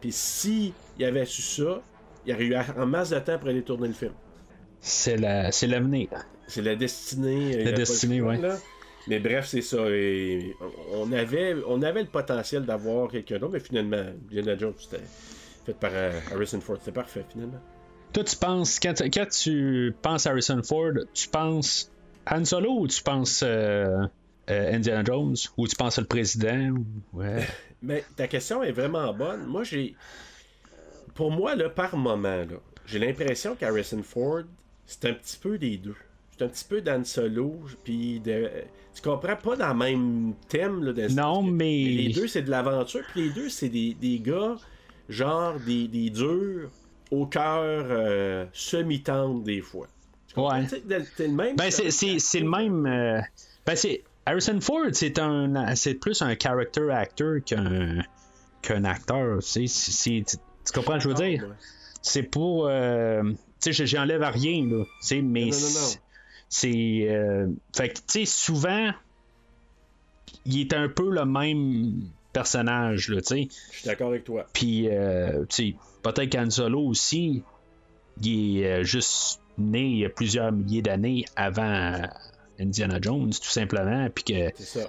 Puis si il avait su ça, il aurait eu en masse de temps pour aller tourner le film. C'est la, c'est l'avenir. C'est la destinée. euh, il y a pas le destinée, là. Mais bref, c'est ça. Et on, avait, on avait le potentiel d'avoir quelqu'un d'autre, mais finalement, Indiana Jones, c'était fait par euh, Harrison Ford. C'était parfait, finalement. Toi, tu penses, quand, quand tu penses à Harrison Ford, tu penses Han Solo ou tu penses euh, euh, Indiana Jones? Ou tu penses le président? Ou- ouais. Mais ta question est vraiment bonne. Moi, j'ai. Pour moi, là, par moment, là, j'ai l'impression qu'Harrison Ford, c'est un petit peu des deux. C'est un petit peu Dan Solo, puis de... tu comprends pas dans le même thème. Là, de- Non, mais- Les deux, c'est de l'aventure, puis les deux, c'est des, des gars, genre des, des durs, au cœur euh, semi-tendre des fois. Tu? Ouais. C'est le même. Ben, c'est, le même. euh, ben, c'est. Harrison Ford, c'est un. C'est plus un character actor qu'un. qu'un acteur. tu comprends ce que je veux dire? C'est pour. euh, tu sais, j'enlève à rien, là. tu sais, mais. Non, non, non, non. c'est- euh, fait que, tu sais, souvent. Il est un peu le même personnage, là, tu sais. Je suis d'accord avec toi. Puis, euh, tu sais, peut-être qu'Han Solo aussi, il est euh, juste né il y a plusieurs milliers d'années avant Indiana Jones, tout simplement, puis que C'est ça.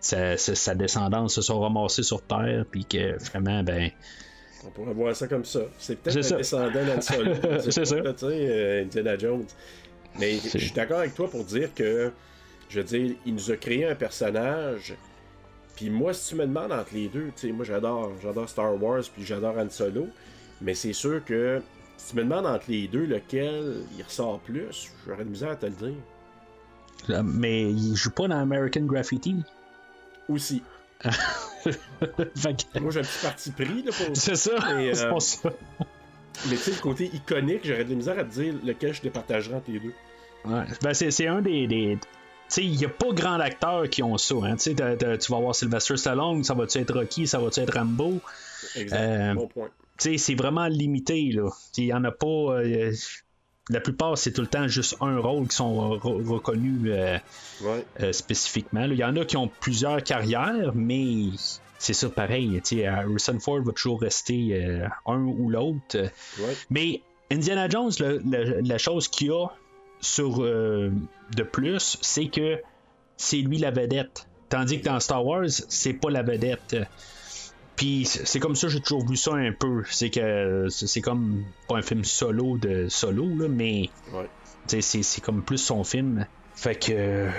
sa, sa- sa descendance se sont ramassés sur Terre, puis que vraiment, ben, On pourrait voir ça comme ça. C'est peut-être un descendant dans Solo. C'est ça. Tu sais, euh, Indiana Jones. Mais je suis d'accord avec toi pour dire que, je veux dire, il nous a créé un personnage. Puis moi, si tu me demandes entre les deux, tu sais, moi j'adore, j'adore Star Wars, puis j'adore Han Solo. Mais c'est sûr que si tu me demandes entre les deux lequel il ressort plus, j'aurais de misère à te le dire. euh, mais il joue pas dans American Graffiti. Aussi. Que- Moi j'ai un petit parti pris là, pour. c'est ça, euh, c'est pour ça. Mais tu sais, le côté iconique, j'aurais de la misère à te dire lequel je départagerais entre les deux. Ouais. Ben, c'est, un des. des... Tu sais, il n'y a pas grand d'acteurs qui ont ça. Hein. Tu sais, t'as- t'as- tu vas voir Sylvester Stallone, ça va-tu être Rocky, ça va-tu être Rambo? Exact. Euh, Bon point. Tu sais, c'est vraiment limité, là. Il y en a pas. euh, la plupart, c'est tout le temps juste un rôle qui sont re- reconnus euh, Ouais. euh, spécifiquement. Il y en a qui ont plusieurs carrières, mais c'est ça pareil. Harrison Ford va toujours rester euh, un ou l'autre. Ouais. Mais Indiana Jones, le- le- la chose qu'il y a sur euh, de plus, c'est que c'est lui la vedette. Tandis que dans Star Wars, c'est pas la vedette. Puis c'est comme ça j'ai toujours vu ça un peu. C'est que c'est comme pas un film solo de solo, là, mais Ouais. c'est comme plus son film. Fait que euh,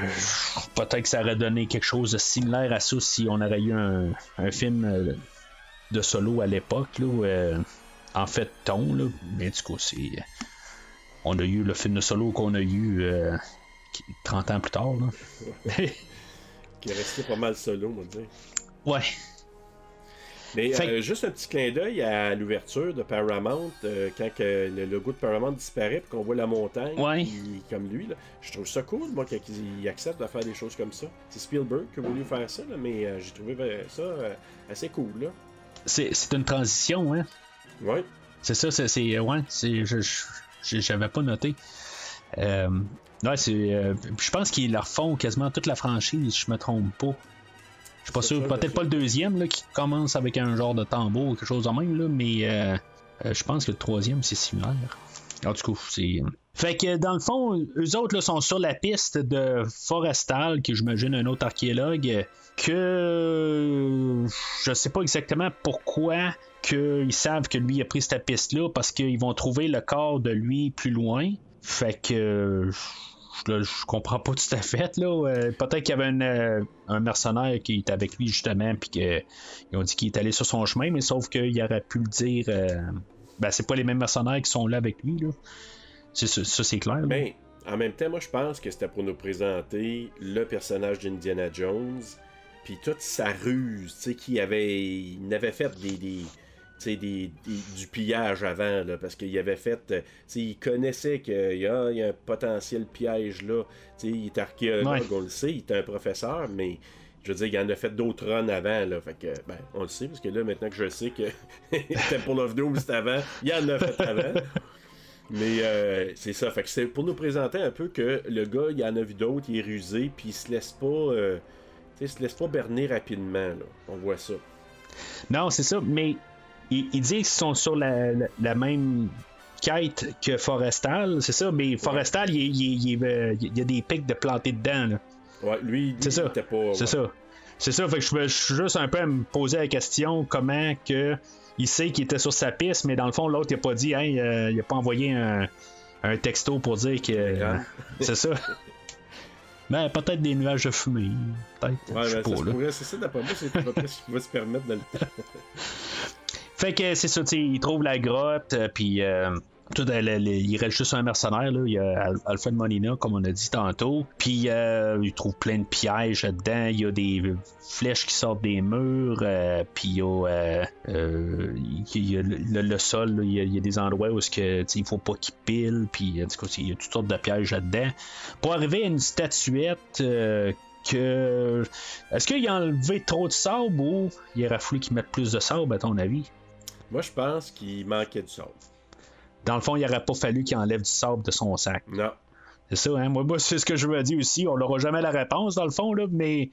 peut-être que ça aurait donné quelque chose de similaire à ça si on aurait eu un, un film euh, de solo à l'époque, euh, en fait ton, là. Mais du coup, c'est. On a eu le film de solo qu'on a eu euh, qui- 30 ans plus tard, là. qui est resté pas mal solo, on va dire. Ouais. Mais Fait- euh, juste un petit clin d'œil à l'ouverture de Paramount, euh, quand que le logo de Paramount disparaît et qu'on voit la montagne, Ouais. qui- comme lui. Là. Je trouve ça cool, moi, qu'il accepte de faire des choses comme ça. C'est Spielberg qui a voulu faire ça, là, mais euh, j'ai trouvé ça assez cool. Là. C'est c'est une transition, hein? Ouais. C'est ça, c'est. c'est- Ouais, c'est. je- je- J'avais pas noté. Ouais, c'est. je pense qu'ils leur font quasiment toute la franchise, je me trompe pas. Je suis pas sûr. Peut-être pas le deuxième là, qui commence avec un genre de tambour ou quelque chose de même, là, mais euh, euh, je pense que le troisième c'est similaire. En tout cas, c'est. Fait que dans le fond, eux autres là, sont sur la piste de Forestal, qui j'imagine un autre archéologue, que je sais pas exactement pourquoi qu'ils savent que lui a pris cette piste-là, parce qu'ils vont trouver le corps de lui plus loin. Fait que je, je comprends pas tout à fait. Là. Peut-être qu'il y avait un, euh, un mercenaire qui était avec lui justement, puis qu'ils ont dit qu'il est allé sur son chemin, mais sauf qu'il aurait pu le dire. euh, ben, c'est pas les mêmes mercenaires qui sont là avec lui. Là. Ça, c'est clair. Mais en même temps, moi, je pense que c'était pour nous présenter le personnage d'Indiana Jones, puis toute sa ruse, tu sais, qui avait, il avait fait des, des, des- du pillage avant, là, parce qu'il avait fait, euh, il connaissait qu'il y y a un potentiel piège là, il est archéologue, Ouais. on le sait, il est un professeur, mais je veux dire, il en a fait d'autres runs avant, là, fait que, ben, on le sait, parce que là, maintenant que je sais que Temple of Doom, c'était avant, il en a fait avant. Mais euh, c'est ça, fait que c'est pour nous présenter un peu que le gars, il en a vu d'autres, il est rusé, puis il se laisse pas, euh, il se laisse pas berner rapidement, là. On voit ça. Non, c'est ça, mais ils, ils disent qu'ils sont sur la, la- la même quête que Forestal, c'est ça, mais Forestal, il, il- il- euh, il y a des pics de plantés dedans. là. Ouais, lui, C'est ça. il était pas. C'est ça. C'est ça, fait que je, suis juste un peu à me poser la question comment que il sait qu'il était sur sa piste, mais dans le fond, l'autre, il a pas dit, hey, euh, il a pas envoyé un, un texto pour dire que. Télégramme. c'est ça. Ben, peut-être des nuages de fumée. Peut-être. Ouais, ben, ça se là. pourrait, c'est ça, d'après moi, c'est à peu près ce qu'il va se permettre dans le temps. Fait que c'est ça, il trouve la grotte, euh, puis euh, euh, il reste juste un mercenaire, là. Il y a Al- Alfred Molina, comme on a dit tantôt. Puis euh, il trouve plein de pièges dedans. Il y a des flèches qui sortent des murs, euh, puis il y a, le, sol, il y a, des endroits où que, il faut pas qu'il pile, puis en tout cas, il y a toutes sortes de pièges là-dedans. Pour arriver à une statuette. Est-ce qu'il a enlevé trop de sable ou il aurait fallu qu'il mette plus de sable, à ton avis? Moi, je pense qu'il manquait du sable. Dans le fond, il n'aurait pas fallu qu'il enlève du sable de son sac. Non. C'est ça, hein? Moi, moi, c'est ce que je me dis aussi. On n'aura jamais la réponse, dans le fond, là, mais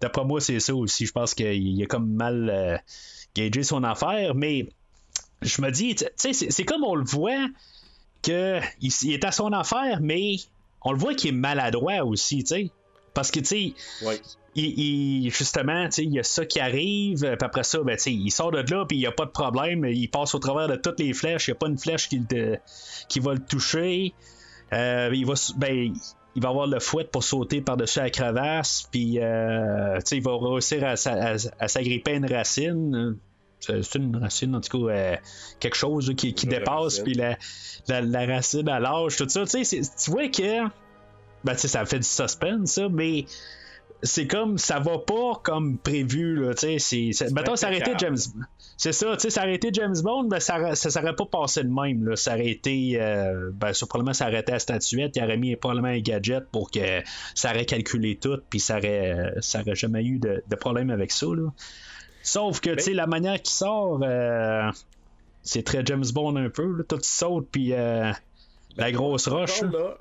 d'après moi, c'est ça aussi. Je pense qu'il a comme mal euh, gagé son affaire, mais je me dis, tu sais, c'est comme on le voit qu'il il est à son affaire, mais on le voit qu'il est maladroit aussi, tu sais. Parce que, tu sais, Ouais. Il, il- justement, il y a ça qui arrive, puis après ça, ben, il sort de là, puis il n'y a pas de problème, il passe au travers de toutes les flèches, il n'y a pas une flèche qui, va le toucher. Euh, il va, ben, il va avoir le fouet pour sauter par-dessus la crevasse, puis euh, il va réussir à, s'a- à- à s'agripper à une racine. C'est une racine, en tout cas, euh, quelque chose qui, dépasse, puis la, la, la racine à l'âge, tout ça. Tu vois que ben, ça fait du suspense, ça, mais c'est comme ça va pas comme prévu là, tu sais, mettons impeccable. James c'est ça, tu sais, été James Bond, ben ça ça s'aurait pas passé de même là, ça aurait été euh, ben ça, probablement ça aurait été à statuette, il aurait mis probablement un gadget pour que ça aurait calculé tout, puis ça aurait ça aurait jamais eu de, de problème avec ça là. Sauf que tu sais la manière qu'il sort euh, c'est très James Bond un peu là, tout saute puis euh, la grosse roche. Là.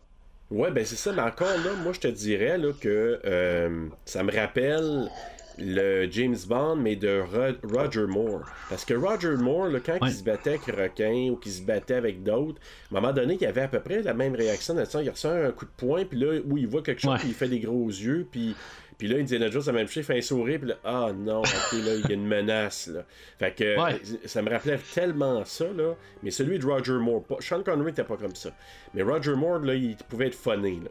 Ouais, ben c'est ça, mais encore là, moi je te dirais là, que euh, ça me rappelle le James Bond, mais de Ro- Roger Moore. Parce que Roger Moore, là, quand Ouais. il se battait avec requin ou qu'il se battait avec d'autres, à un moment donné, il avait à peu près la même réaction. Il ressent un coup de poing, puis là, où il voit quelque chose, Ouais. puis il fait des gros yeux, puis. Puis là, Indiana Jones, la même fait un sourire, puis là, ah non, ok, là, il y a une menace, là. Fait que Ouais. ça me rappelait tellement ça, là. Mais celui de Roger Moore, pas, Sean Connery n'était pas comme ça. Mais Roger Moore, là, il pouvait être funny, là.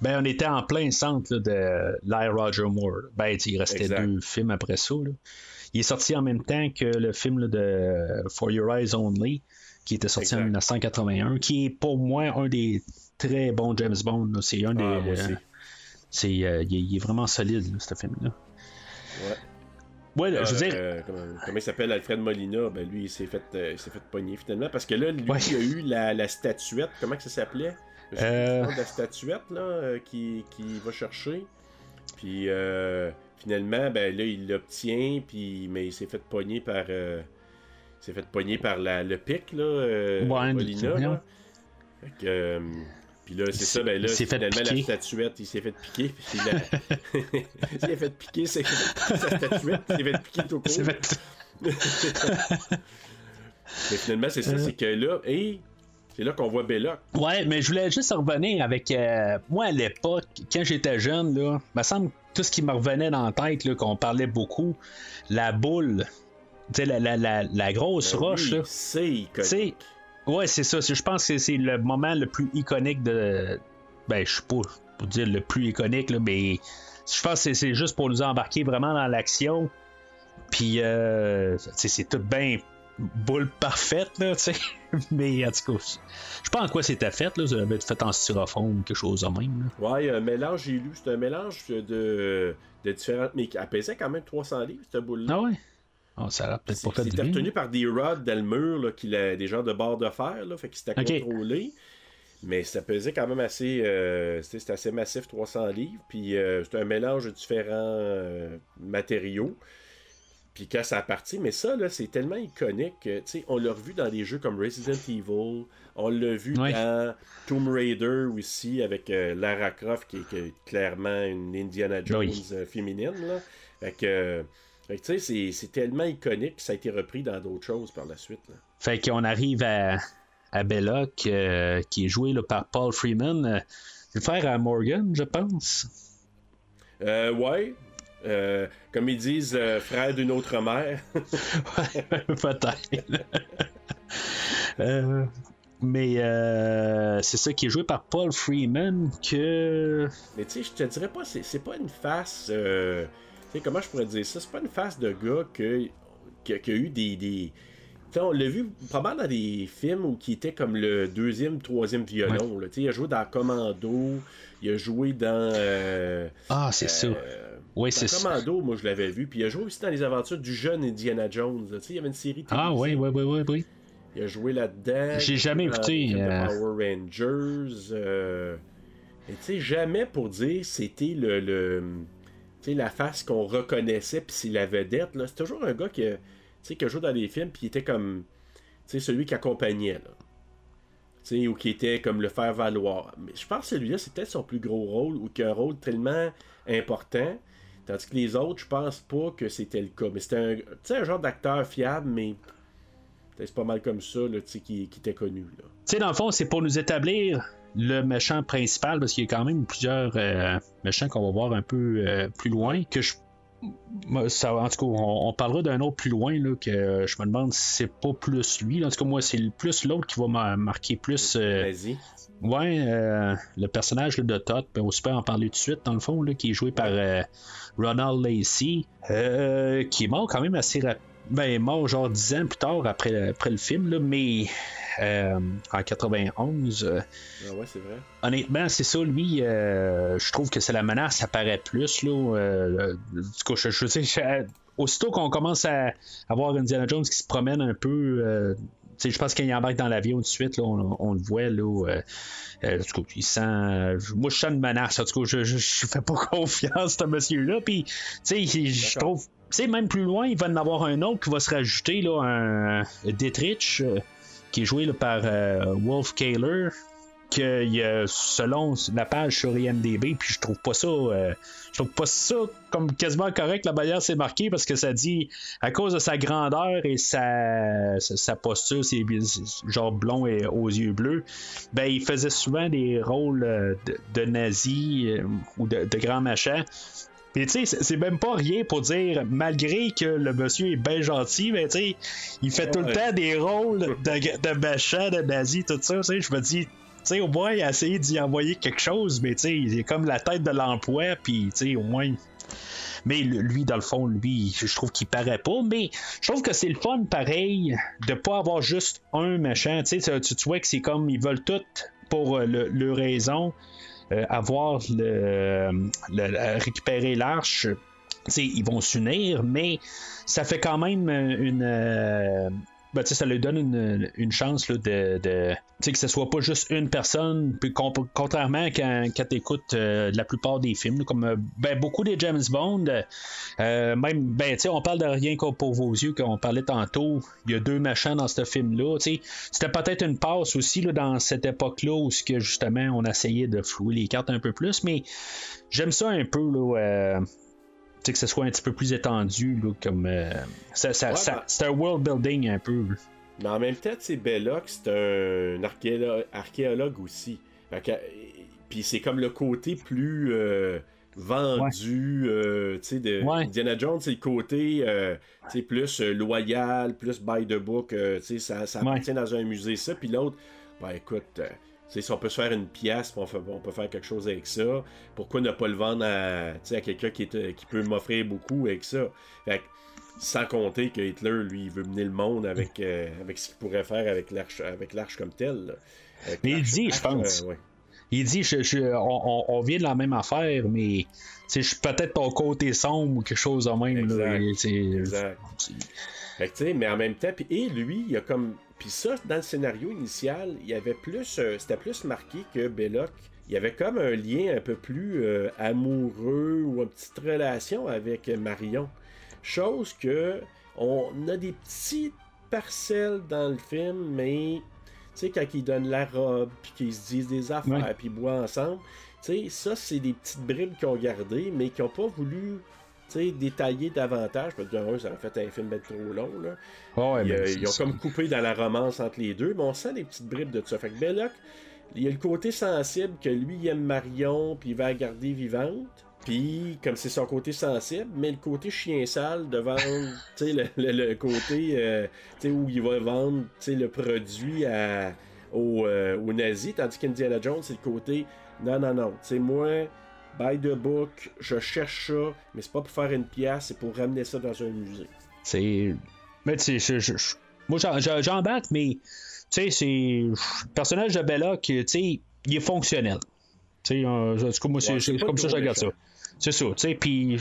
Ben, on était en plein centre là, de l'ère Roger Moore. Ben, il restait Exact. deux films après ça. là. Il est sorti en même temps que le film là, de For Your Eyes Only, qui était sorti en Exact. 1981, qui est pour moi un des très bons James Bond. C'est un des. Ah, aussi. euh, C'est, il, il, est vraiment solide, là, ce film-là. Ouais. Ouais, je veux dire. Euh, comment, comment, il s'appelle? Alfred Molina Ben lui, il s'est fait, euh, il s'est fait pogner finalement. Parce que là, lui, ouais. il a eu la, la statuette. Comment que ça s'appelait? Euh... La statuette là, qui, qui va chercher. Puis finalement, ben là, il l'obtient. Puis, mais il s'est fait pogner par. il s'est fait pogner par la, le pic, là. ouais, Molina. Là. Fait que. Puis là, c'est ça, ben là, finalement, la statuette, il s'est fait piquer. Puis il, a... il s'est fait piquer, c'est sa statuette, il s'est fait piquer tout court. Fait... mais finalement, c'est ça, c'est que là, hey, c'est là qu'on voit Belloc. Ouais, mais je voulais juste revenir avec. Euh, moi, à l'époque, quand j'étais jeune, là, me semble tout ce qui me revenait dans la tête, là, qu'on parlait beaucoup, la boule, tu sais, la, la, la, la, grosse ben roche. Oui, là. c'est. Ouais, c'est ça. Je pense que c'est le moment le plus iconique de. Ben, je sais pas pour dire le plus iconique, là, mais je pense que c'est juste pour nous embarquer vraiment dans l'action. Puis, euh, c'est tout bien boule parfaite, là, tu sais. mais en tout cas, je sais pas en quoi c'était fait, là. Ça devait être fait en styrofoam ou quelque chose de même. Là. Ouais, un mélange, j'ai lu, c'est un mélange de, de différentes. Mais elle pesait quand même 300 livres, cette boule-là. Ah ouais? Oh, ça peut-être pas fait C'était retenu par des rods dans le mur, là, qui, des genres de barres de fer, là, fait que c'était okay. contrôlé. Mais ça pesait quand même assez. Euh, c'était assez massif, 300 livres. Puis euh, c'était un mélange de différents euh, matériaux. Puis quand ça a parti, mais ça, là, c'est tellement iconique. Tu sais, on l'a revu dans des jeux comme Resident Evil. On l'a vu Ouais. dans Tomb Raider aussi, avec euh, Lara Croft, qui est, qui est clairement une Indiana Jones Oui. féminine. Là. Fait que. Fait que, tu sais, c'est- c'est tellement iconique que ça a été repris dans d'autres choses par la suite. là. Fait qu'on arrive à, à Belloc, euh, qui est joué là, par Paul Freeman. euh, le frère à Morgan, je pense. Euh, ouais. Euh, comme ils disent, euh, frère d'une autre mère. Peut-être. Euh, mais c'est ça qui est joué par Paul Freeman que. Mais tu sais, je te dirais pas, c'est c'est pas une face. Tu sais, comment je pourrais dire ça? C'est pas une face de gars que, qui, a- qui a eu des. des... Tu sais, on l'a vu probablement dans des films où qui était comme le deuxième, troisième violon. là. Il a joué dans Commando, il a joué dans. euh, Ah, c'est ça. euh, Oui, c'est ça. Commando, moi je l'avais vu. Puis il a joué aussi dans les aventures du jeune Indiana Jones. là. Il y avait une série Ah, oui, oui, oui, oui, oui. Il a joué là-dedans. J'ai jamais écouté, euh, Power Rangers. euh, tu sais, jamais pour dire c'était le. le la face qu'on reconnaissait, puis c'est la vedette. C'est toujours un gars qui, a joué dans des films, puis il était comme. Celui qui accompagnait, là. Ou qui était comme le faire valoir. Mais je pense que celui-là, peut-être son plus gros rôle, ou qui a un rôle tellement important. Tandis que les autres, je pense pas que c'était le cas. Mais c'était un, un genre d'acteur fiable, mais c'est pas mal comme ça, là, qui, qui était connu. Tu sais, dans le fond, c'est pour nous établir le méchant principal, parce qu'il y a quand même plusieurs euh, méchants qu'on va voir un peu euh, plus loin, que je. Ça, en tout cas, on, on parlera d'un autre plus loin, là, que euh, je me demande si c'est pas plus lui. là. En tout cas, moi, c'est plus l'autre qui va m'a- marquer plus. euh, Vas-y. Ouais, euh, le personnage là, de Todd, ben, on peut en parler tout de suite, dans le fond, là, qui est joué par Ronald Lacey, qui est mort quand même assez rapidement. Ben, mort genre 10 ans plus tard après, après le film, là, mais euh, en 91. euh, Ah ouais, c'est vrai. honnêtement, c'est ça, lui, euh, je trouve que c'est la menace, ça paraît plus, là. du coup, je, je sais, je- aussitôt qu'on commence à avoir Indiana Jones qui se promène un peu, je pense qu'il embarque dans l'avion tout de suite, là, on, on le voit, là. euh, euh, tout cas, il sent. euh, moi, je sens une menace. En tout cas, je, je, je fais pas confiance à ce monsieur-là. Puis, tu sais, il- je trouve. Tu sais, même plus loin, il va en avoir un autre qui va se rajouter, là, un Dietrich, euh, qui est joué par euh, Wolf Kaler, que y a, selon la page sur IMDB, puis je trouve pas ça, euh, je trouve pas ça comme quasiment correct la manière c'est marqué parce que ça dit à cause de sa grandeur et sa, sa, posture, c'est genre blond et aux yeux bleus, ben il faisait souvent des rôles euh, de, de nazi ou de, de grands machins. Puis tu sais, c'est- même pas rien pour dire, malgré que le monsieur est bien gentil, mais tu sais, il fait tout le temps des rôles de, de machin, de nazi, tout ça, tu sais, je me dis, tu sais, au moins, il a essayé d'y envoyer quelque chose, mais tu sais, il est comme la tête de l'emploi, puis tu sais, au moins. Mais lui, dans le fond, lui, je trouve qu'il paraît pas, mais je trouve que c'est le fun, pareil, de pas avoir juste un méchant, tu sais, tu, tu vois que c'est comme, ils veulent tout pour euh, le, le raison. Euh, avoir le, récupérer l'arche, ils vont s'unir, mais ça fait quand même une. Euh, ben, ça lui donne une, une chance là, de, de que ce soit pas juste une personne. Puis contrairement quand, quand tu écoutes la plupart des films, comme euh, ben, beaucoup des James Bond, euh, euh, même, ben, on parle de rien qu'au pour vos yeux, qu'on parlait tantôt. Il y a deux machins dans ce film-là. C'était peut-être une passe aussi là, dans cette époque-là où que, justement on essayait de flouer les cartes un peu plus, mais j'aime ça un peu. Là, euh, que ce soit un petit peu plus étendu, là, comme euh, ça, ça- Ouais, ça- ben- c'est un world building un peu. là. Mais en même temps, sais, Belloc, c'est un archéolo- archéologue aussi. Puis c'est comme le côté plus euh, vendu, euh, tu sais, de Ouais. Indiana Jones, c'est le côté, euh, tu sais, plus loyal, plus by the book, tu sais, ça, ça Ouais. appartient dans un musée, ça. Puis l'autre, ben écoute, si on peut se faire une pièce, on, fait- on peut faire quelque chose avec ça, pourquoi ne pas le vendre à, quelqu'un qui, est, euh, qui peut m'offrir beaucoup avec ça? Fait que, sans compter que Hitler, lui, il veut mener le monde avec, euh, avec ce qu'il pourrait faire avec l'arche, avec l'arche comme telle. Mais il l'arche- dit, je pense. euh, ouais. Il dit je, je- on, vient de la même affaire, mais je suis peut-être ton côté sombre ou quelque chose de même. Exact. Exact. Fait que, mais en même temps, et lui, il a comme. Puis ça, dans le scénario initial, il y avait plus. euh, C'était plus marqué que Belloc. Il y avait comme un lien un peu plus euh, amoureux ou une petite relation avec Marion. Chose que. On a des petites parcelles dans le film, mais. Tu sais, quand ils donnent la robe, puis qu'ils se disent des affaires, puis ils boivent ensemble. Tu sais, ça, c'est des petites bribes qu'ils ont gardées, mais qui n'ont pas voulu détailler davantage. Parce que d'un, ça a fait un film ben trop long. Là. Ouais, Ils, euh, ont comme coupé dans la romance entre les deux, mais on sent des petites bribes de ça. Fait que Belloc, il y a le côté sensible que lui, il aime Marion, puis il va la garder vivante. Puis, comme c'est son côté sensible, mais le côté chien sale de vendre, tu sais, le, le- le côté, euh, où il va vendre, le produit à, aux, euh, aux nazis, tandis qu'Indiana Jones, c'est le côté, non, non, non, tu sais, moi, by the book, je cherche ça, mais c'est pas pour faire une pièce, c'est pour ramener ça dans un musée. C'est. Mais tu sais, je- je- moi j'embarque, mais tu sais, c'est. Le personnage de Belloc, tu sais, il est fonctionnel. Tu sais, euh, moi, c'est Ouais, comme ça que je regarde ça. C'est ça, tu sais, puis.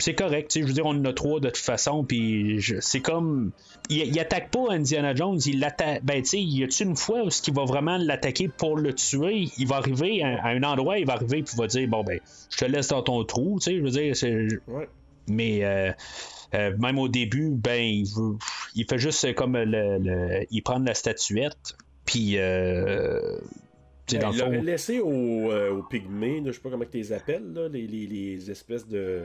C'est correct, tu sais, je veux dire, on en a trois de toute façon, puis c'est comme. Il, il attaque pas Indiana Jones, il l'attaque. Ben, tu sais, y a-tu une fois où il va vraiment l'attaquer pour le tuer? Il va arriver à, à un endroit, il va arriver, puis il va dire, bon, ben, je te laisse dans ton trou, tu sais, je veux dire, c'est. Ouais. Mais euh, euh, même au début, ben, il, veut, il fait juste comme le, le- il prend la statuette, puis euh, dans Ben, il l'aurait laissé aux, euh, aux pygmées, je sais pas comment tu les appelles, là, les, les- les espèces de.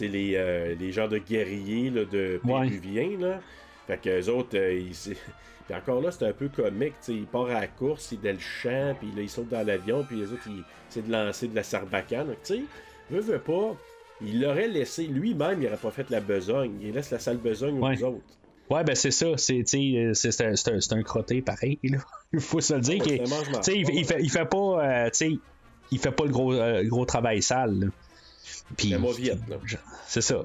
Les, euh, les genres de guerriers là, de Ouais. péruviens. Là. Fait que les autres, euh, ils- c'est- puis encore là, c'est un peu comique. tu sais, Il part à la course, il est dans le champ, puis là, il saute dans l'avion, puis les autres, ils essaient de lancer de la sarbacane. Tu sais, veut, veut pas. Il l'aurait laissé, lui-même, il n'aurait pas fait la besogne. Il laisse la sale besogne aux autres. ouais, ben c'est ça, c'est, euh, c'est, un, un- crotté pareil, là. il faut se le dire. Ouais, il, fait- il fait, il fait pas, euh, il fait pas le gros, euh, gros travail sale. là. Puis, c'est ça.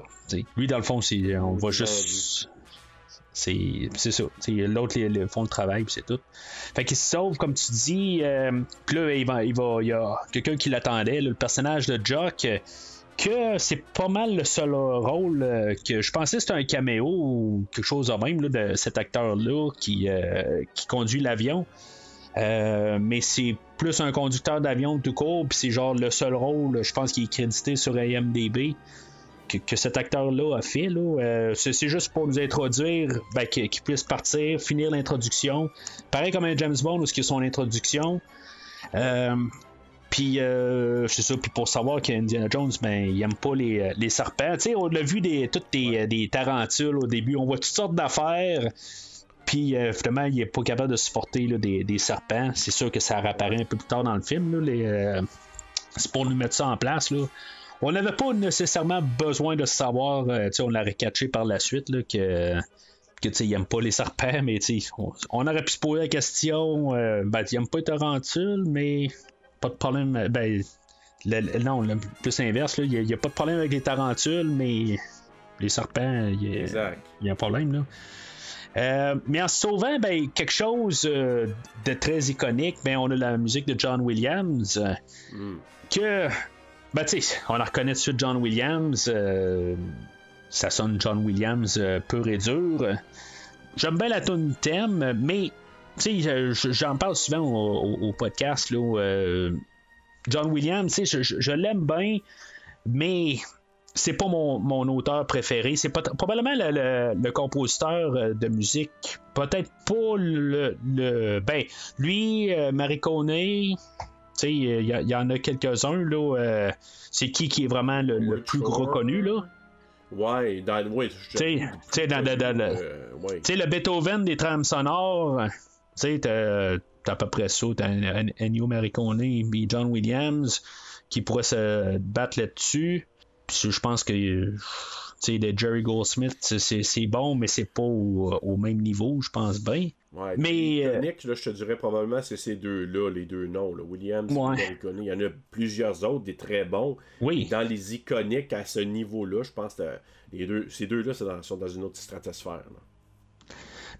Lui, dans le fond, c'est, on va juste. C'est, c'est ça. L'autre, ils ils font le travail, puis c'est tout. Fait qu'il se sauve, comme tu dis. euh, puis là, il, va, il, va, il y a quelqu'un qui l'attendait, le personnage de Jock. euh, que c'est pas mal le seul rôle euh, que je pensais que c'était un caméo ou quelque chose de même là, de cet acteur-là qui, euh, qui conduit l'avion. Euh, mais c'est plus un conducteur d'avion tout court, puis c'est genre le seul rôle, je pense, qui est crédité sur IMDB que, que cet acteur-là a fait. Là. Euh, c'est, juste pour nous introduire, ben, qu'il, puisse partir, finir l'introduction. Pareil comme un James Bond, où c'est son introduction. Euh, puis euh, c'est ça, puis pour savoir qu'Indiana Jones, ben, il aime pas les, les serpents. Tu sais, on a vu des, toutes des, des tarentules au début, on voit toutes sortes d'affaires. Puis euh, finalement, il est pas capable de supporter là, des, des serpents. C'est sûr que ça réapparaît un peu plus tard dans le film. là, les, euh, c'est pour nous mettre ça en place. Là. On n'avait pas nécessairement besoin de savoir, euh, tu on l'aurait catché par la suite que que tu sais, il aime pas les serpents, mais tu on, on aurait pu se poser la question, euh, ben, il aime pas les tarentules, mais pas de problème, ben, le- le- non, le plus inverse, il n'y a, pas de problème avec les tarentules, mais les serpents, il y y a un problème, là. Euh, mais en se sauvant ben, quelque chose euh, de très iconique, ben, on a la musique de John Williams. Hmm. Que, ben, tu sais, on la reconnaît tout de suite John Williams. ça sonne John Williams pur et dur. J'aime bien la tune thème, mais tu sais, j'en parle souvent au, podcast. Là, John Williams, tu sais, je, je l'aime bien, mais c'est pas mon, mon, auteur préféré. C'est probablement le, compositeur euh, de musique. Peut-être pas le, Ben, lui, euh, Maricone, il y, en a quelques-uns. là. Euh, c'est qui qui est vraiment le, plus reconnu, là? Ouais, dans, ouais, tu sais, dans, le Beethoven des trames sonores, tu sais, t'as à peu près ça, t'as Ennio Maricone et John Williams qui pourraient se battre là-dessus je pense que de Jerry Goldsmith, c'est bon, mais c'est pas au, même niveau, je pense bien. mais euh, Nick, là, je te dirais probablement c'est ces deux-là, les deux noms, là. Williams et Il y en a plusieurs autres, des très bons. Oui. Dans les iconiques à ce niveau-là, je pense que les deux, ces deux-là sont dans une autre stratosphère.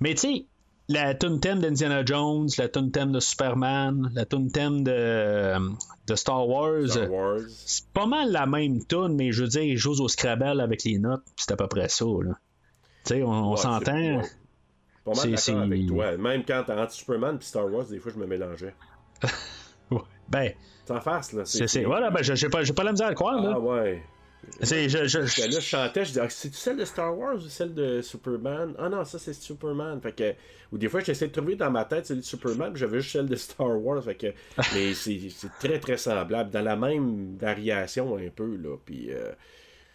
Mais tu sais, la tune thème d'Indiana Jones, la tune thème de Superman, la tune thème de, de Star Wars. C'est pas mal la même tune, mais je veux dire, ils jouent au Scrabble avec les notes, c'est à peu près ça. Tu sais, on, s'entend. Pas mal d'accord avec toi. Même quand t'as anti-Superman puis Star Wars, des fois, je me mélangeais. ouais. Ben. T'en face, là. C'est, voilà, ben, j'ai pas, pas la misère à le croire, là. Ah, ouais. C'est, je, je, là, je chantais, je disais, ah, c'est celle de Star Wars ou celle de Superman? Ah non, ça c'est Superman. Fait que, ou des fois, j'essaie de trouver dans ma tête celle de Superman, puis j'avais juste celle de Star Wars. Fait que, mais c'est, très très semblable, dans la même variation un peu, là. Puis. Euh,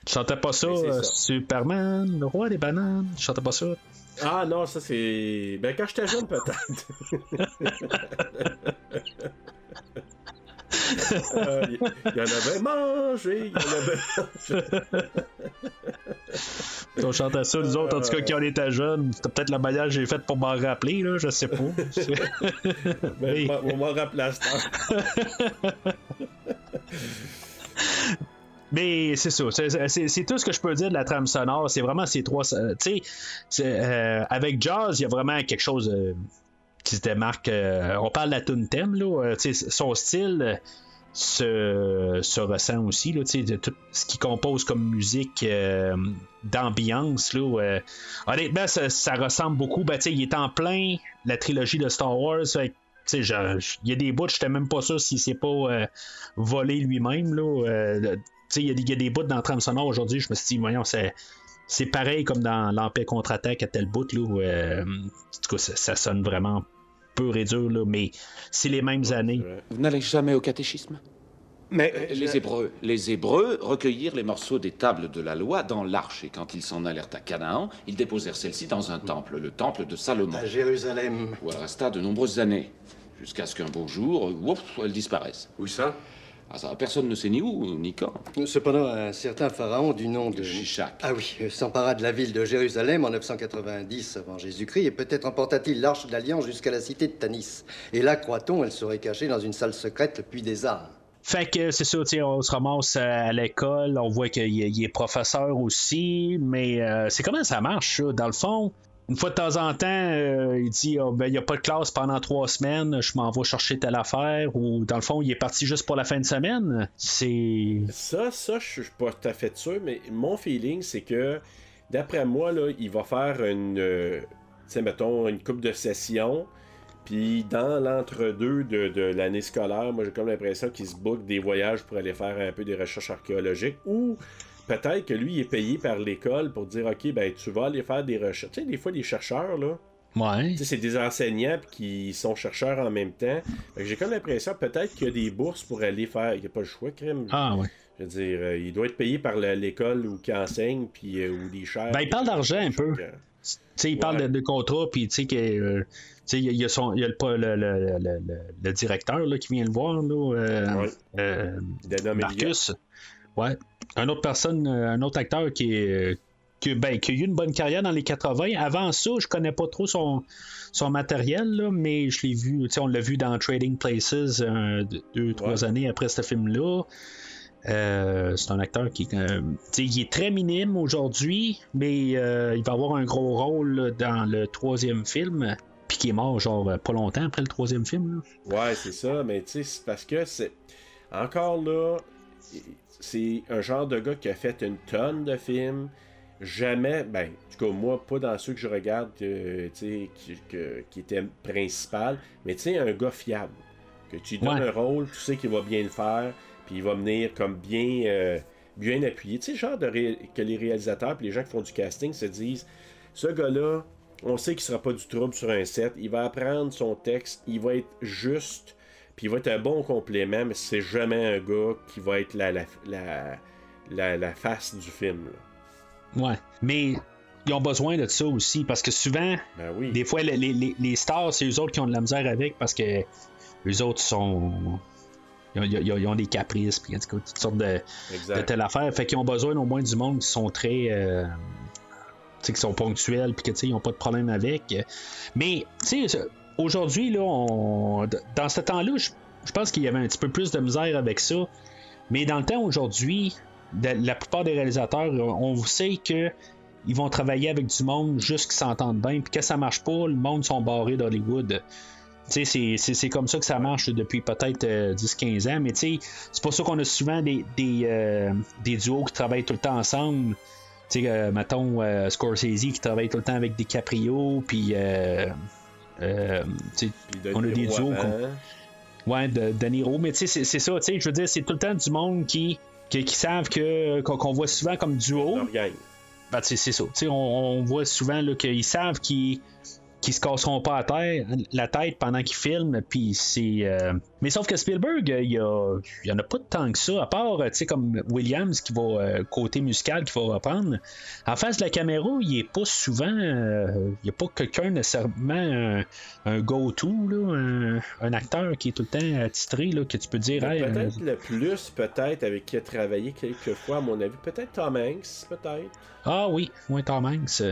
tu chantais pas ça, euh, Superman, le roi des bananes? Tu chantais pas ça? Ah non, ça c'est. Ben quand j'étais jeune, peut-être. Euh, il y, en avait mangé, il y en avait mangé. on chantait ça, nous autres, en tout cas, quand on était jeunes. C'était peut-être la manière que j'ai faite pour m'en rappeler, là, je sais pas. ben, On m'en rappelle à Mais c'est ça, c'est tout ce que je peux dire de la trame sonore. C'est vraiment ces trois. Tu sais, euh, avec Jazz, il y a vraiment quelque chose. Euh, qui se démarque. Euh, on parle de la tune thème, là, euh, son style se, se, ressent aussi, là, de tout ce qui compose comme musique euh, d'ambiance. Là, honnêtement, ça, ressemble beaucoup. Ben, il est en plein la trilogie de Star Wars. il y a des bouts, je n'étais même pas sûr s'il s'est pas volé lui-même. Il y, a des bouts dans le trame sonore aujourd'hui. Je me suis dit, voyons, c'est c'est pareil comme dans l'Empire contre-attaque à tel bout, là, où, euh, en tout cas, ça, sonne vraiment peu et dur, là, mais c'est les mêmes années. Vous n'allez jamais au catéchisme? Mais euh, les Hébreux, les Hébreux recueillirent les morceaux des tables de la loi dans l'arche et quand ils s'en allèrent à Canaan, ils déposèrent celles-ci dans un temple, le temple de Salomon. À Jérusalem. Où elle resta de nombreuses années, jusqu'à ce qu'un beau jour, ouf, elle disparaisse. Où ça? Ah, ça, personne ne sait ni où, ni quand. Cependant, un certain pharaon du nom de... Shishak. Ah oui, euh, s'empara de la ville de Jérusalem en 990 avant Jésus-Christ et peut-être emporta-t-il l'arche de l'Alliance jusqu'à la cité de Tanis. Et là, croit-on, elle serait cachée dans une salle secrète, puis des armes. Fait que c'est ça, on se ramasse à l'école, on voit qu'il est professeur aussi, mais euh, c'est comment ça marche, ça? Dans le fond, une fois de temps en temps, euh, il dit oh, ben, il n'y a pas de classe pendant trois semaines, je m'en vais chercher telle affaire, ou dans le fond, il est parti juste pour la fin de semaine. C'est. Ça, ça, je suis pas tout à fait sûr, mais mon feeling, c'est que, d'après moi, il va faire une. Euh, une coupe de session. Puis dans l'entre-deux de, l'année scolaire, moi j'ai comme l'impression qu'il se book des voyages pour aller faire un peu des recherches archéologiques ou peut-être que lui, il est payé par l'école pour dire OK, ben tu vas aller faire des recherches. Tu sais, des fois, des chercheurs, là. Ouais. c'est des enseignants qui sont chercheurs en même temps. J'ai comme l'impression peut-être qu'il y a des bourses pour aller faire. Il n'y a pas le choix, crème. Ah ouais. Je veux dire, euh, il doit être payé par l'école ou qui enseigne, puis euh, ou des chers. Ben, il parle d'argent un peu. Tu sais, il parle de, contrat, puis tu sais que. Euh, il y, a, son, y a le, le, le, le, directeur là, qui vient le voir, là, Marcus. Ouais. Un autre personne, euh, un autre acteur qui est. Qui, ben, qui, a eu une bonne carrière dans les 80. Avant ça, je connais pas trop son, son matériel, là, mais je l'ai vu, on l'a vu dans Trading Places euh, deux, trois années après ce film-là. Euh, c'est un acteur qui euh, il est très minime aujourd'hui, mais euh, il va avoir un gros rôle dans le troisième film, puis qui est mort genre pas longtemps après le troisième film. Ouais, c'est ça, mais tu sais, c'est parce que c'est encore là, c'est un genre de gars qui a fait une tonne de films. Jamais, ben, en tout cas, moi, pas dans ceux que je regarde tu sais, qui, qui était principal, mais tu sais, un gars fiable. Que tu donnes un rôle, tu sais qu'il va bien le faire il va venir comme bien, euh, bien appuyé. Tu sais, genre de que les réalisateurs et les gens qui font du casting se disent ce gars-là, on sait qu'il sera pas du trouble sur un set, il va apprendre son texte, il va être juste, puis il va être un bon complément, mais c'est jamais un gars qui va être la, la, la, face du film. Ouais, mais ils ont besoin de ça aussi, parce que souvent, ben oui. des fois, les, les, les stars, c'est eux autres qui ont de la misère avec, parce que les autres sont ils ont, des caprices, puis toutes sortes de, de telle affaire. Fait qu'ils ont besoin au moins du monde qui sont très. Euh, qui sont ponctuels, puis qu'ils n'ont pas de problème avec. Mais, tu sais, aujourd'hui, là, on, dans ce temps-là, je pense qu'il y avait un petit peu plus de misère avec ça. Mais dans le temps aujourd'hui, la plupart des réalisateurs, on sait que ils vont travailler avec du monde juste qui s'entendent bien, puis que ça marche pas, le monde sont barrés d'Hollywood c'est comme ça que ça marche depuis peut-être 10-15 euh, ans, mais c'est pour ça qu'on a souvent des, des, euh, des, duos qui travaillent tout le temps ensemble. Euh, mettons Scorsese qui travaille tout le temps avec DiCaprio, puis on a des duos. Ouais, de, de Niro, mais tu sais, c'est ça, tu sais, je veux dire, c'est tout le temps du monde qui, qui, savent que qu'on voit souvent comme duo. Ben, c'est ça. On, on voit souvent qu'ils savent qu'ils qui se casseront pas à terre, la tête pendant qu'ils filment. Puis c'est. Euh, mais sauf que Spielberg, il y, a, y en a pas de tant que ça, à part, tu sais, comme Williams qui va euh, côté musical qui va reprendre. En face de la caméra, il est pas souvent. Euh, il n'y a pas quelqu'un nécessairement un, go-to, un, un, acteur qui est tout le temps attitré, là, que tu peux dire. peut-être le plus, peut-être, avec qui a travaillé quelques fois, à mon avis. Peut-être Tom Hanks, peut-être. Ah oui, oui, Tom Hanks.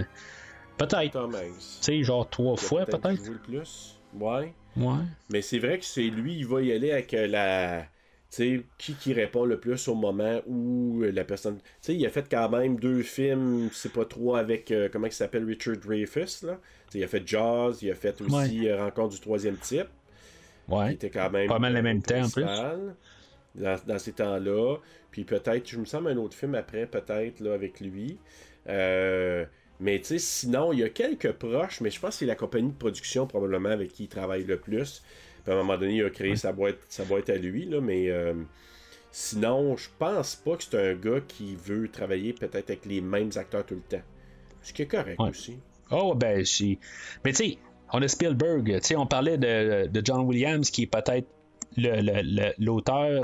Peut-être. Tu sais, genre trois fois peut-être. le plus. Ouais. Ouais. Mais c'est vrai que c'est lui, il va y aller avec euh, la. Tu sais, qui qui répond le plus au moment où euh, la personne. Tu sais, il a fait quand même deux films, c'est pas trop avec. Euh, comment il s'appelle Richard Dreyfuss, là. sais, il a fait Jaws, il a fait aussi Rencontre du troisième type. Ouais. Qui était quand même. Pas mal les mêmes temps en plus. Dans, dans ces temps-là. Puis peut-être, je me semble un autre film après, peut-être, là, avec lui. Euh. Mais tu sais, sinon, il y a quelques proches, mais je pense que c'est la compagnie de production probablement avec qui il travaille le plus. Puis à un moment donné, il a créé sa, boîte, sa boîte à lui, là, mais euh, sinon, je pense pas que c'est un gars qui veut travailler peut-être avec les mêmes acteurs tout le temps. Ce qui est correct aussi. Oh, ben, si. Mais tu sais, on a Spielberg, tu sais, on parlait de, de John Williams qui est peut-être l'auteur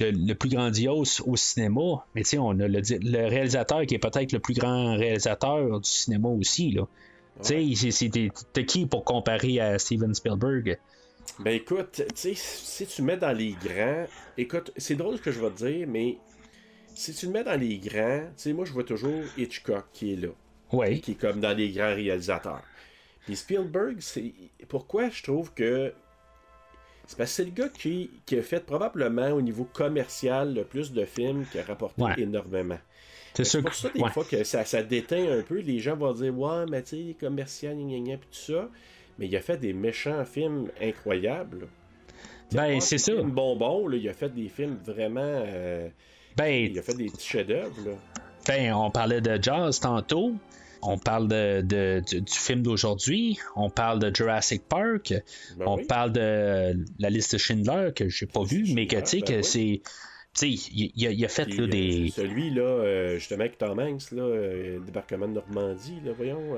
le, plus grandiose au cinéma, mais tu sais, on a le, réalisateur qui est peut-être le plus grand réalisateur du cinéma aussi. Là. Tu sais, t'es qui pour comparer à Steven Spielberg? Ben écoute, tu sais, si tu mets dans les grands, écoute, c'est drôle ce que je vais te dire, mais si tu le mets dans les grands, tu sais, moi je vois toujours Hitchcock qui est là. Oui. Qui est comme dans les grands réalisateurs. Puis Spielberg, c'est pourquoi je trouve que c'est parce que c'est le gars qui, a fait probablement au niveau commercial le plus de films qui a rapporté énormément. C'est pour ça, des fois, que ça, ça, déteint un peu. Les gens vont dire Ouais, mais tu sais, commercial, gna, gna, puis tout ça. Mais il a fait des méchants films incroyables. Ben, c'est ça. Bonbon, il a fait des films vraiment. Euh, ben, il a fait des petits chefs-d'œuvre. Ben, on parlait de jazz tantôt. On parle de, du, film d'aujourd'hui, on parle de Jurassic Park, ben on parle de la liste de Schindler que j'ai pas vu, mais que tu sais ben que c'est. Tu sais, il, a fait là, des. Euh, celui là, euh, justement avec Tom Hanks, là, euh, débarquement de Normandie, là, voyons.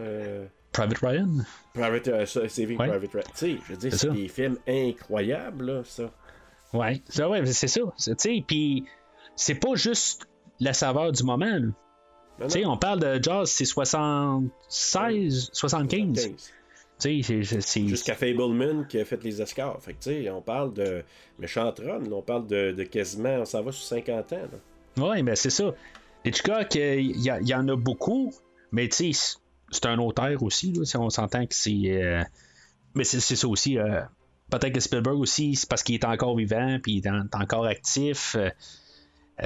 Private Ryan? Private, Saving Private Ryan. Tu sais, je veux dire, c'est des films incroyables, là, ça. Ouais, ça, ouais, c'est ça. Puis c'est pas juste la saveur du moment. On parle de jazz, c'est 76, 75. Jusqu'à Fableman qui a fait les Oscars. Fait que, on parle de méchant run, on parle de, de, quasiment, on s'en va sur 50 ans. Oui, mais c'est ça. Hitchcock, il y, y, en a beaucoup, mais c'est un auteur aussi, là, si on s'entend que c'est. Euh, mais c'est ça aussi. Euh, peut-être que Spielberg aussi, c'est parce qu'il est encore vivant, puis il est encore actif. Euh,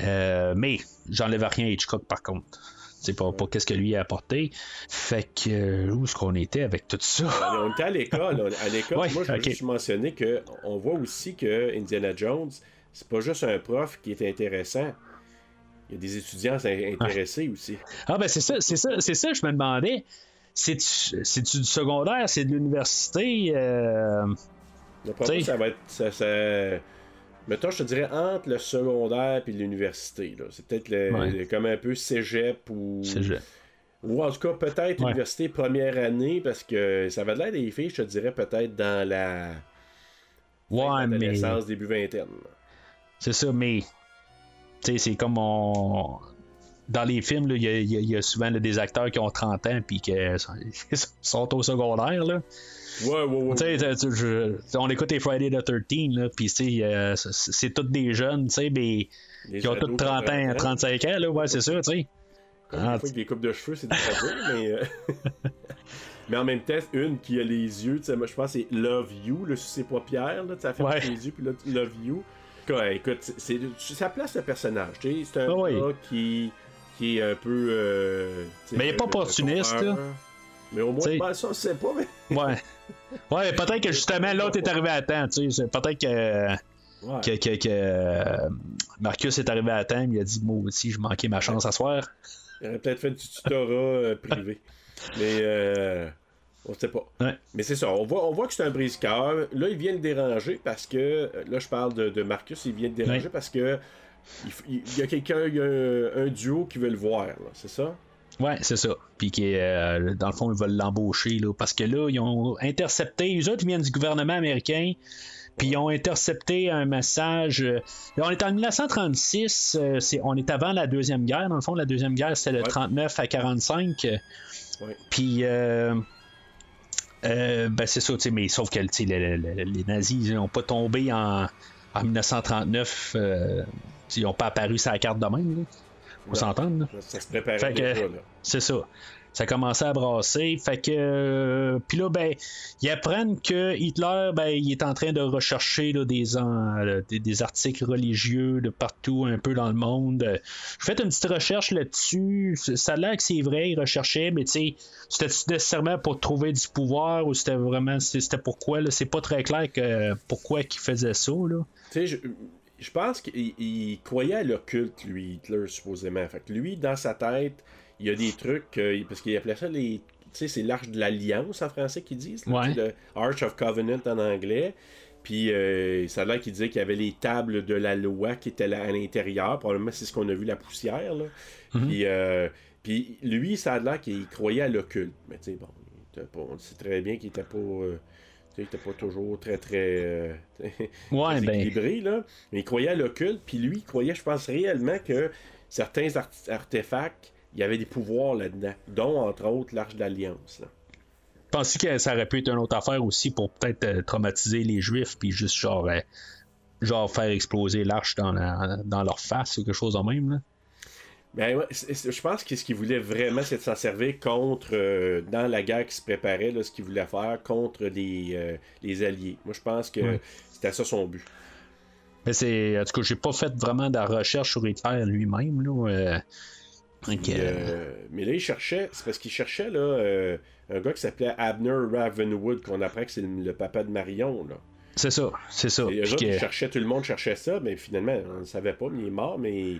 Euh, mais j'enlève rien à Hitchcock par contre. C'est pas, pas qu'est-ce que lui a apporté. Fait que euh, où est-ce qu'on était avec tout ça? On était à l'école. À l'école, Ouais, moi, je veux ok. juste mentionner qu'on voit aussi que Indiana Jones, c'est pas juste un prof qui est intéressant. Il y a des étudiants intéressés aussi. Ah ben c'est ça, c'est ça, c'est ça, je me demandais. C'est-tu du secondaire, c'est de l'université? euh, ça va être. Ça, ça- Mettons, je te dirais entre le secondaire et l'université. là. C'est peut-être Ouais. comme un peu cégep ou. c'est- Ou en tout cas, peut-être Ouais. université première année, parce que ça va de l'air des filles, je te dirais peut-être dans la. Ouais, mais. adolescence, début vingtaine. C'est ça, mais. Tu sais, c'est comme on. Dans les films, il y, a- y y souvent là, des acteurs qui ont 30 ans puis qui sont au secondaire. Là. Ouais, ouais, ouais. Tu sais, tu- tu- je- on écoute les Friday the 13, là, puis euh, c'est- tous des jeunes, tu sais, mais Les qui ont tous ados 30 ans, 30 35 ans, là, ouais, c'est ça, tu sais. Ah, des fois, avec des coupes de cheveux, c'est difficile, mais. euh, mais en même temps, une qui a les yeux, tu sais, moi je pense que c'est Love You, là, sur ses paupières, là, tu fait Ouais. les yeux, puis là, Love You. Quoi, écoute, c'est, ça place le personnage, tu sais, c'est un Ah ouais. gars qui, qui est un peu. euh, Mais il est pas opportuniste, là. Mais au moins, ben, ça, c'est pas, mais. Ouais. Ouais, peut-être que justement l'autre est arrivé à temps, tu sais. Peut-être que, Ouais. que, que, que, euh, Marcus est arrivé à temps, mais il a dit Moi aussi, je manquais ma chance à soir. Il aurait peut-être fait du tutorat euh, privé. Mais euh, on sait pas. Ouais. Mais c'est ça, on voit, on voit que c'est un brise-cœur. Là, il vient le déranger parce que. euh, Là, je parle de, de Marcus, il vient le déranger Ouais. parce que. Il, y a quelqu'un, il y a un, un duo qui veut le voir, là, c'est ça? Ouais, c'est ça. Puis qui, euh, dans le fond, ils veulent l'embaucher, là, parce que là, ils ont intercepté. Eux autres, ils viennent du gouvernement américain. Puis ils ont intercepté un message. euh, on est en 1936, euh, c'est, on est avant la Deuxième Guerre. Dans le fond, la Deuxième Guerre, de Ouais. 39 à 45. euh, Ouais. Puis, ben c'est ça, mais sauf que les, les- les nazis n'ont pas tombé en, en 1939. euh, tu sais, ils n'ont pas apparu sur la carte de même. Là. S'entendre. là. Ça se préparait déjà, là. C'est ça. Ça commençait à brasser. Fait que. euh, Puis là, ben, ils apprennent que Hitler, ben, il est en train de rechercher là, des, en- euh, des, des articles religieux de partout, un peu dans le monde. J'ai fait une petite recherche là-dessus. Ça a l'air que c'est vrai, il recherchait, mais tu sais, c'était nécessairement pour trouver du pouvoir ou c'était vraiment. C'était pourquoi, là? C'est pas très clair que pourquoi qu'il faisait ça, là. Tu sais, je, je pense qu'il il croyait à l'occulte, lui, Hitler, supposément. Fait que lui, dans sa tête, il y a des trucs, euh, parce qu'il appelait ça les. Tu sais, c'est l'arche de l'alliance en français qu'ils disent. là, Ouais. Le Arch of Covenant en anglais. Puis euh, ça a l'air qu'il disait qu'il y avait les tables de la loi qui étaient là à l'intérieur. Probablement c'est ce qu'on a vu, la poussière. Là. Puis, euh, puis lui, ça a l'air qu'il croyait à l'occulte. Mais tu sais, bon, sait très bien qu'il était pas. Tu sais, il était pas toujours très très, euh, Ouais, très ben. équilibré, là. Mais il croyait à l'occulte, puis lui, il croyait, je pense réellement que certains art- artefacts, il y avait des pouvoirs là-dedans, dont entre autres l'Arche d'Alliance. là. pensais que ça aurait pu être une autre affaire aussi pour peut-être euh, traumatiser les Juifs, puis juste genre, euh, genre faire exploser l'arche dans, la- dans leur face quelque chose en même. Là? Ben, ouais, je pense que ce qu'il voulait vraiment, c'est de s'en servir contre, euh, dans la guerre qui se préparait, là, ce qu'il voulait faire contre les, euh, les Alliés. Moi, je pense que Ouais. c'était ça son but. Mais c'est. En tout cas, j'ai pas fait vraiment de recherche sur Hitler lui-même. Là, euh, mais là, il cherchait, c'est parce qu'il cherchait là, euh, un gars qui s'appelait Abner Ravenwood, qu'on apprend que c'est le, le papa de Marion. Là. c'est ça, c'est ça. Et eux Puis autres, que- ils cherchaient, tout le monde cherchait ça, mais finalement, on ne savait pas, mais il est mort, mais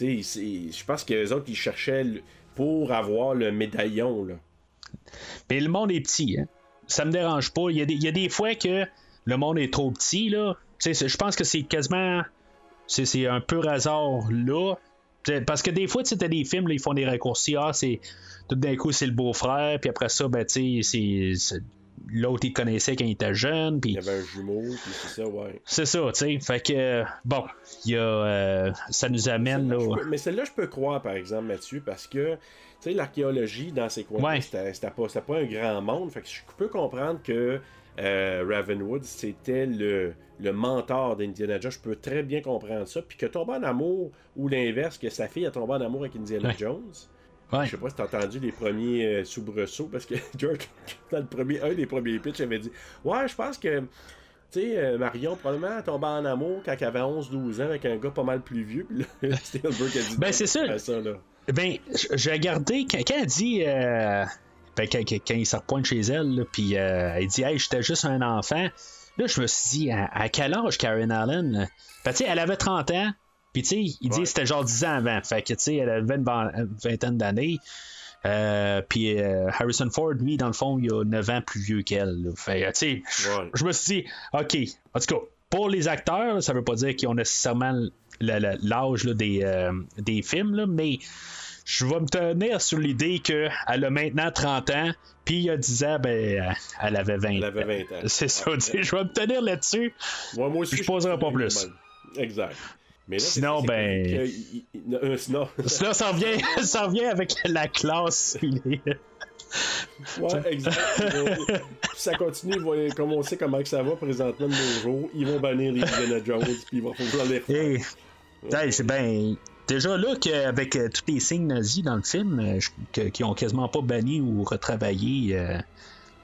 je pense que les autres, ils cherchaient pour avoir le médaillon. Là. Mais le monde est petit, hein. Ça me dérange pas. Il y, a des, y a des fois que le monde est trop petit, là. Je pense que c'est quasiment. C'est un pur hasard là. Parce que des fois, tu sais, t'as des films, là, ils font des raccourcis. Ah, c'est. Tout d'un coup, c'est le beau-frère, puis après ça, ben, tu sais. L'autre, il connaissait quand il était jeune, puis. Il y avait un jumeau, puis c'est ça, ouais. C'est ça, tu sais. Fait que, bon, il y a. euh, ça nous amène, là. peux- mais celle-là, je peux croire, par exemple, Mathieu, parce que, tu sais, l'archéologie dans ces coins Ouais. c'était pas, un grand monde. Fait que je peux comprendre que euh, Ravenwood, c'était le, le mentor d'Indiana Jones. Je peux très bien comprendre ça. Puis que tomber en amour, ou l'inverse, que sa fille a tombé en amour avec Indiana Ouais. Jones. Ouais. Je sais pas si t'as entendu les premiers euh, soubresauts, parce que George, dans le premier, un des premiers pitchs, avait dit Ouais, je pense que Tu sais, euh, Marion, probablement, a tombé en amour quand elle avait 11-12 ans avec un gars pas mal plus vieux. Puis là, Spielberg a dit. Ben, c'est ça. là. Ben, j'ai regardé, quand, quand elle dit. euh, ben, quand, il se repointe chez elle, puis euh, elle dit, hey, j'étais juste un enfant. Là, je me suis dit, à, à quel âge Karen Allen? Ben, tu sais, elle avait 30 ans, puis tu sais, il dit Ouais. que c'était genre 10 ans avant. Fait que, tu sais, elle avait une vingtaine d'années. Euh, puis euh, Harrison Ford, lui, dans le fond, il a 9 ans plus vieux qu'elle. Fait tu sais, Ouais. je me suis dit, OK, en tout cas, pour les acteurs, ça veut pas dire qu'ils ont nécessairement l'âge des, euh, des films, là, mais je vais me tenir sur l'idée qu'elle a maintenant 30 ans, puis il y a 10 ans, ben, elle avait 20 Elle avait ans. 20 ans. C'est ça, je vais me tenir là-dessus. Ouais, moi aussi, Je poserai pas plus. Exact. Mais là, Sinon, ben- que- euh, sinon, Là, ça revient, ça revient avec la classe. ouais, exact. Ça continue, comme on sait comment que ça va présentement de nos jours, ils vont bannir les Indiana Jones, puis ils vont vouloir les refaire. Hey, c'est ben. Déjà là, qu'avec euh, tous les signes nazis dans le film, euh, que- qui ont quasiment pas banni ou retravaillé euh,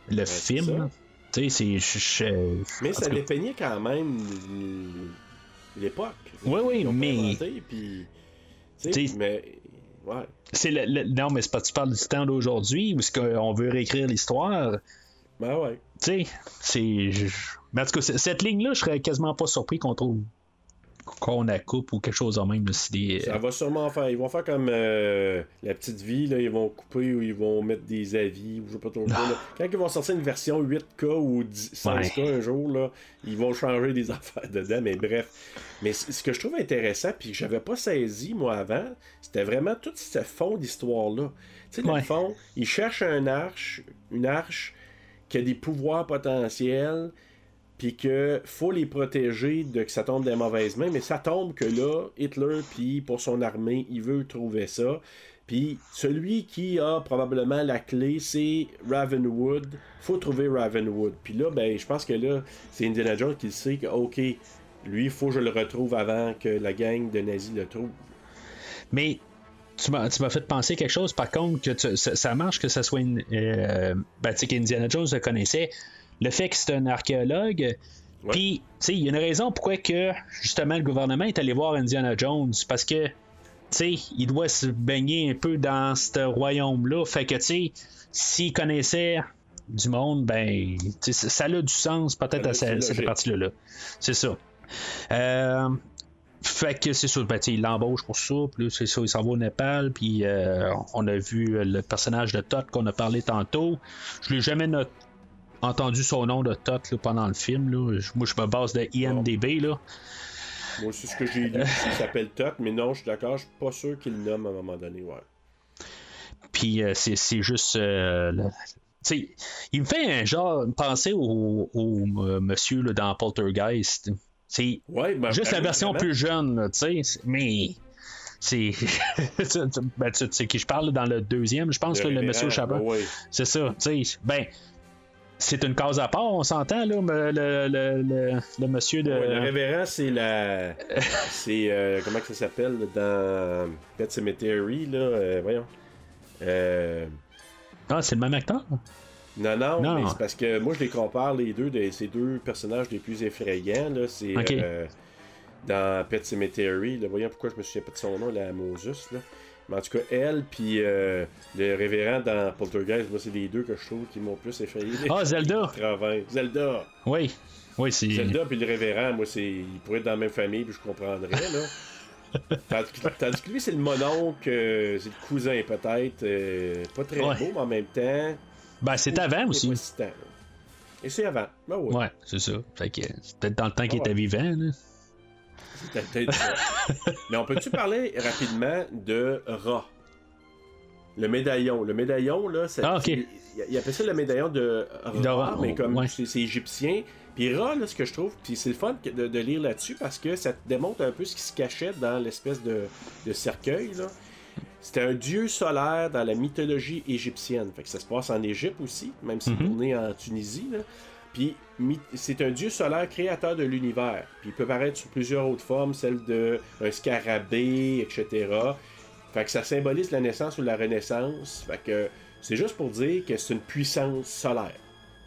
le c'est film, tu sais, c'est. je- je- Mais ça dépeignait quand même l'époque. Oui, oui, mais- inventé, puis, tu sais, T'sais- mais ouais. c'est le, le- non, mais c'est pas tu parles du temps d'aujourd'hui où est-ce qu'on veut réécrire l'histoire. Ben ouais. Tu sais, c'est. en tout cas, cette ligne-là, je serais quasiment pas surpris qu'on trouve qu'on la coupe ou quelque chose de même. des- Ça va sûrement faire. Ils vont faire comme euh, la petite vie, là, ils vont couper ou ils vont mettre des avis, ou je sais pas trop là. Quand ils vont sortir une version 8K ou 10 16K un jour, là, ils vont changer des affaires dedans, mais bref. Mais ce que je trouve intéressant, puis que j'avais pas saisi moi avant, c'était vraiment tout ce fond d'histoire-là. Tu sais, Ouais. le fond, ils cherchent un arche, une arche qui a des pouvoirs potentiels, puis que faut les protéger de que ça tombe des mauvaises mains, mais ça tombe que là, Hitler, puis pour son armée, il veut trouver ça. Puis celui qui a probablement la clé, c'est Ravenwood. Faut trouver Ravenwood. Puis là, ben, je pense que là, c'est Indiana Jones qui sait que, ok, lui, il faut que je le retrouve avant que la gang de nazis le trouve. Mais tu m'as, fait penser quelque chose, par contre, que ça, marche que ça soit une. Euh, ben, tu sais, Jones le connaissait. Le fait que c'est un archéologue. Puis, tu sais, il y a une raison pourquoi que, justement, le gouvernement est allé voir Indiana Jones. Parce que, tu sais, il doit se baigner un peu dans ce royaume-là. Fait que, tu sais, s'il connaissait du monde, ben, ça ça a du sens peut-être à cette, partie-là. là. C'est ça. Euh, fait que c'est ça, ben, tu sais, il l'embauche pour ça, puis c'est ça, il s'en va au Népal, puis euh, on a vu le personnage de Tot qu'on a parlé tantôt. Je l'ai jamais not- entendu son nom de Tot là, pendant le film. Là. Moi, je me base de IMDB. Là. Moi aussi, ce que j'ai lu, il s'appelle Tot, mais non, je suis d'accord, je suis pas sûr qu'il le nomme à un moment donné, ouais. Puis euh, c'est, c'est juste. euh, le- il me fait un genre penser au, au, euh, monsieur là, dans Poltergeist. C'est Ouais, ben, juste la ben, version vraiment. plus jeune, là, tu sais. Mais. C'est. ben, tu- sais qui je parle dans le deuxième, je pense, Le là, le monsieur Chabot. ouais. C'est ça, tu sais. Ben. C'est une case à part, on s'entend, là, le, le, le, le monsieur de. Ouais, le révérend, c'est la. c'est. euh, comment que ça s'appelle dans Pet Cemetery, là euh, Voyons. Euh, Ah, c'est le même acteur? Non, non, Non. mais c'est parce que moi, je les compare, les deux, de, ces deux personnages les plus effrayants. Là, c'est euh, dans Pet Cemetery. Là, voyons pourquoi je me souviens pas de son nom, la Moses. Là. Mais en tout cas, elle, puis euh, le révérend dans Poltergeist, moi, c'est les deux que je trouve qui m'ont plus effrayé. Ah, Zelda! 80. Zelda! Oui. Oui, c'est. Zelda puis le révérend, moi, c'est. Ils pourraient être dans la même famille, puis je comprendrais, là. Tandis que, tandis que lui, c'est le mononcle, euh, c'est le cousin, peut-être. euh, pas très Ouais. beau, mais en même temps. Ben, c'est avant aussi. pas si. Et c'est avant. Ben ouais. Ouais, c'est ça. Fait que c'est peut-être dans le temps qu'il ouais. était vivant, là. Peut-être ça. Mais on peut-tu parler rapidement de Ra? Le médaillon. Le médaillon, là, ça, Ah, ok. il, il appelle ça le médaillon de Ra, mais comme ouais. c'est égyptien. Puis Ra, là, ce que je trouve, puis c'est le fun de, de lire là-dessus parce que ça te démontre un peu ce qui se cachait dans l'espèce de, de cercueil, là. C'était un dieu solaire dans la mythologie égyptienne. Fait que ça se passe en Égypte aussi, même s'il est Mhm. tourné en Tunisie. Là. Puis c'est un dieu solaire créateur de l'univers. Puis il peut paraître sous plusieurs autres formes, celle de un scarabée, etc. Fait que ça symbolise la naissance ou la renaissance. Fait que c'est juste pour dire que c'est une puissance solaire.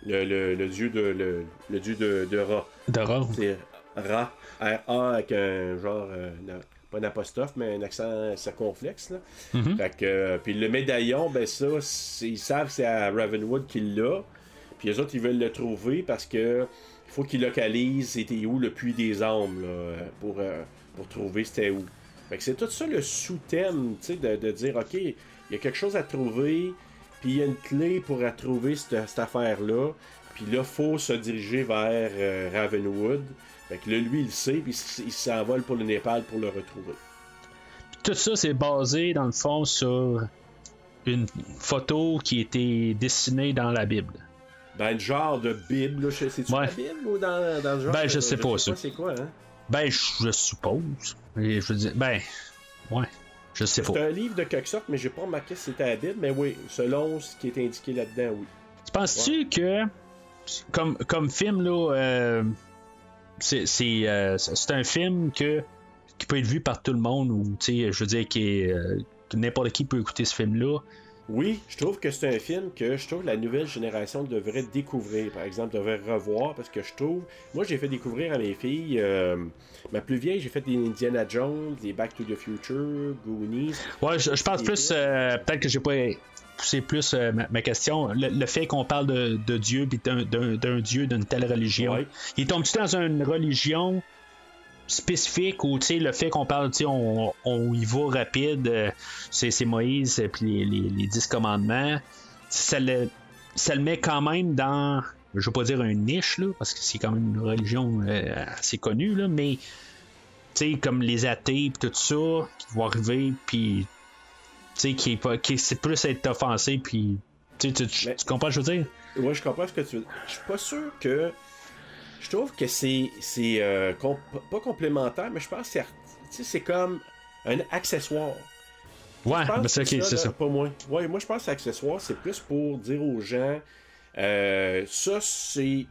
le, le, le dieu de le, le dieu de, de Ra. De Ra. C'est Ra. R-A avec un genre. euh, pas un apostrophe, mais un accent circonflexe. Là. Mhm. Fait que, euh, puis le médaillon, ben ça, ils savent que c'est à Ravenwood qu'il l'a. Puis les autres, ils veulent le trouver parce que faut qu'ils localisent c'était où le puits des âmes là, euh, pour, euh, pour trouver c'était où. Fait que c'est tout ça le sous-thème, tu sais, de, dire, OK, il y a quelque chose à trouver, puis il y a une clé pour à trouver cette, affaire-là. Puis là, faut se diriger vers euh, Ravenwood. Fait que là, lui, il sait, puis il s'envole pour le Népal pour le retrouver. Tout ça, c'est basé, dans le fond, sur une photo qui été dessinée dans la Bible. Dans le genre de Bible, c'est-tu Ouais. la Bible ou dans, dans le genre Ben, je sais pas, ça. c'est quoi, hein? Ben, je, suppose. Et je veux dire, ben, ouais, je sais pas. C'est un livre de quelque sorte, mais j'ai pas remarqué si c'était la Bible, mais oui, selon ce qui est indiqué là-dedans, oui. Tu penses-tu que, comme, comme film, là, euh, c'est c'est, euh, c'est un film que, qui peut être vu par tout le monde, ou, tu sais, je veux dire, qui est, euh, que n'importe qui peut écouter ce film-là. Oui, je trouve que c'est un film que je trouve que la nouvelle génération devrait découvrir, par exemple, devrait revoir, parce que je trouve. Moi, j'ai fait découvrir à mes filles. euh, ma plus vieille, j'ai fait des Indiana Jones, des Back to the Future, Goonies. Ouais, je, je pense plus, euh, peut-être que j'ai pas poussé plus euh, ma, ma question, le, le fait qu'on parle de, de Dieu, puis d'un- Dieu, d'une telle religion. Ouais. Il tombe-tu dans une religion spécifique ou tu sais le fait qu'on parle tu sais on, on y va rapide euh, c'est Moïse et puis les, les, les dix commandements ça le, ça le met quand même dans je veux pas dire un niche là parce que c'est quand même une religion euh, assez connue là mais tu sais comme les athées pis tout ça qui vont arriver puis tu sais qui est pas qui c'est plus être offensé puis tu, tu, tu- Mais- tu comprends ce que je veux dire? Ouais, je comprends ce que tu veux dire. Je suis pas sûr que. Je trouve que c'est. c'est euh, pas complémentaire, mais je pense que c'est. comme un accessoire. ouais pense ben, c'est ok c'est ça Pas moi. Ouais, moi je pense que accessoire, c'est plus pour dire aux gens. euh, ça, c'est.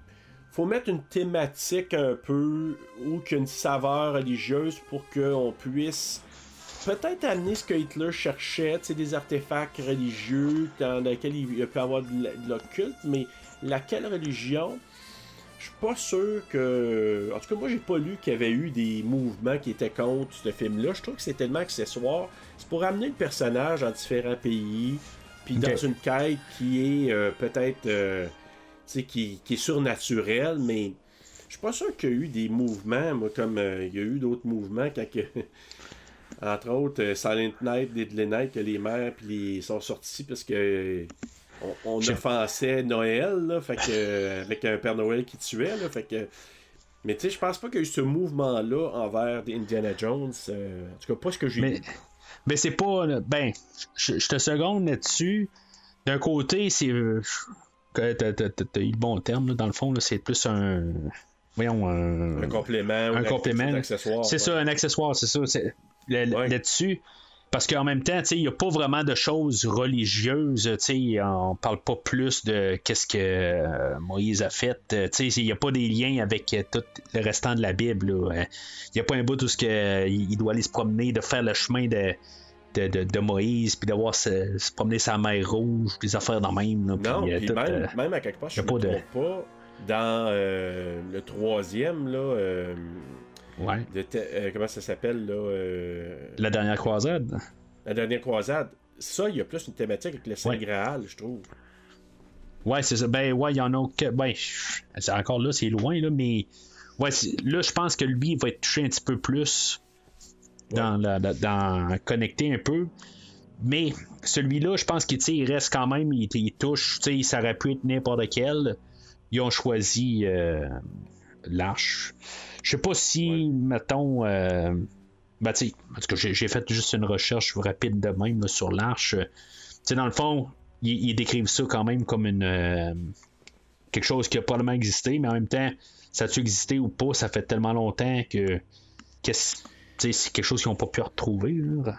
Faut mettre une thématique un peu ou qu'une saveur religieuse pour qu'on puisse peut-être amener ce que Hitler cherchait, des artefacts religieux dans lesquels il peut y avoir de l'occulte, mais laquelle religion Je suis pas sûr que. En tout cas, moi, j'ai pas lu qu'il y avait eu des mouvements qui étaient contre ce film-là. Je trouve que c'est tellement accessoire. C'est pour amener le personnage dans différents pays, puis dans une quête qui est euh, peut-être. euh, tu sais, qui, qui est surnaturelle, mais je suis pas sûr qu'il y a eu des mouvements, moi, comme euh, il y a eu d'autres mouvements quand que. Entre autres, euh, Silent Night, Deadly Night, que les mères puis les sont sortis parce que on, on offensait Noël, là, fait que, euh, avec un Père Noël qui tuait, là, fait que. Mais tu sais, je pense pas qu'il y a eu ce mouvement-là envers des Indiana Jones. euh, en tout cas, pas ce que j'ai Mais, vu. mais c'est pas. Ben, je, je te seconde là-dessus. D'un côté, c'est. euh, T'as t'as- t'as- eu le bon terme, là, dans le fond, là, c'est plus un. Voyons, un. Un complément. un complément. Un accessoire. C'est ça, un accessoire, c'est ça. c'est- le- le- Ouais. Là-dessus. Parce qu'en même temps, il n'y a pas vraiment de choses religieuses. On parle pas plus de qu'est-ce que euh, Moïse a fait. euh, Il n'y a pas des liens avec euh, tout le restant de la Bible. Euh, Il n'y a pas un bout où que, il doit aller se promener, de faire le chemin de, de, de- de Moïse, puis de voir se, se promener sa mer rouge, des affaires dans même. là, Non, puis, puis tout, même, euh, même à quelque part, je ne pas dans euh, le troisième, là, euh, ouais. de te- euh, comment ça s'appelle, là, euh, La dernière croisade. la dernière croisade, ça, il y a plus une thématique avec le Saint Ouais. Graal, je trouve. Ouais, c'est ça. Ben, ouais, il y en a que. Ben, c'est encore là, c'est loin, là, mais. Ouais, là, je pense que lui, il va être touché un petit peu plus dans, la, la- dans connecter un peu. Mais celui-là, je pense qu'il il reste quand même, il, il touche, tu sais, ça aurait pu être n'importe quel. Ils ont choisi euh, l'arche. Je sais pas si, mettons, euh, ben, tu tout cas, j'ai fait juste une recherche rapide de même là, sur l'arche. Tu sais, dans le fond, ils, décrivent ça quand même comme une euh, quelque chose qui a probablement existé, mais en même temps, ça a-tu existé ou pas, ça fait tellement longtemps que, que c'est tu sais, c'est quelque chose qu'ils n'ont pas pu retrouver. là.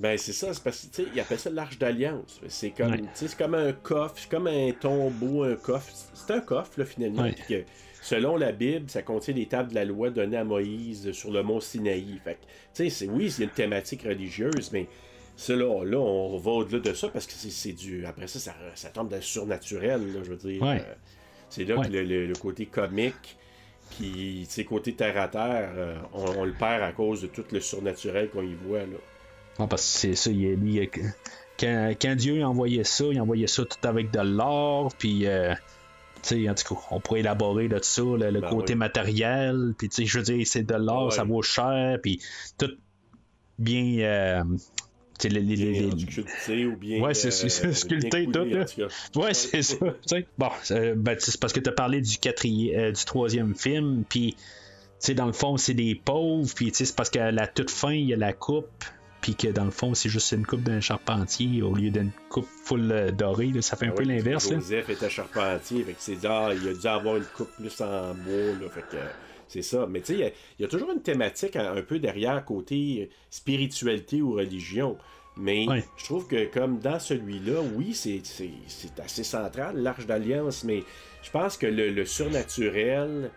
Ben, c'est ça, c'est parce que, tu sais, ils appellent ça l'Arche d'Alliance. C'est comme, Ouais. c'est comme un coffre, c'est comme un tombeau, un coffre. C'est un coffre, là, finalement. Ouais. que, selon la Bible, ça contient les tables de la loi données à Moïse sur le mont Sinaï. Fait que, tu sais, c'est, oui, c'est une thématique religieuse, mais ça, là, là, on va au-delà de ça parce que c'est, c'est du. Après ça, ça, ça tombe dans le surnaturel, là, je veux dire. Ouais. Euh, c'est là que le, côté comique, qui, c'est côté terre à terre, euh, on, le perd à cause de tout le surnaturel qu'on y voit. Là. parce que c'est ça, il, lui, quand, quand, Dieu envoyait ça, il envoyait ça tout avec de l'or, puis. Euh, en tout cas, on pourrait élaborer de ça, le, ben côté matériel, puis je veux dire, c'est de l'or, ça vaut cher, puis tout bien. Euh, les, les, les, ou bien. Ouais, c'est euh, sculpté tout. Là. Ouais, c'est ça. Bon, ben, c'est parce que tu as parlé du, quatrième, euh, du troisième film, puis dans le fond, c'est des pauvres, puis c'est parce qu'à la toute fin, il y a la coupe, puis que dans le fond, c'est juste une coupe d'un charpentier au lieu d'une coupe full euh, dorée. ça fait un ah peu l'inverse. Joseph était charpentier, fait que c'est ah, il a dû avoir une coupe plus en bois. Là, fait que c'est ça. Mais tu sais, il y, a toujours une thématique un, peu derrière côté spiritualité ou religion. Mais je trouve que comme dans celui-là, oui, c'est assez central, l'Arche d'Alliance, mais je pense que le surnaturel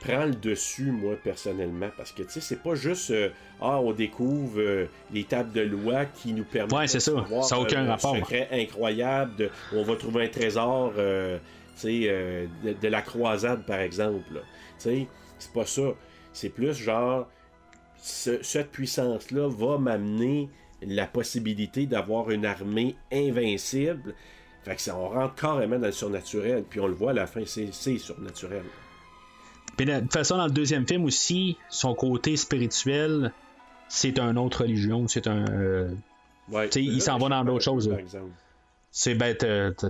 prend le dessus, moi, personnellement. Parce que, tu sais, c'est pas juste, euh, ah, on découvre euh, les tables de loi qui nous permettent ouais, c'est ça. ça n'a aucun rapport. un secret incroyable de, on va trouver un trésor, euh, tu sais, de, la croisade, par exemple. Tu sais, c'est pas ça. C'est plus genre, cette puissance-là va m'amener la possibilité d'avoir une armée invincible. Fait que ça, on rentre carrément dans le surnaturel. Puis on le voit à la fin, c'est surnaturel. Puis de toute façon, dans le deuxième film aussi, son côté spirituel, c'est une autre religion, c'est un. Euh, il s'en va dans d'autres choses. C'est bête,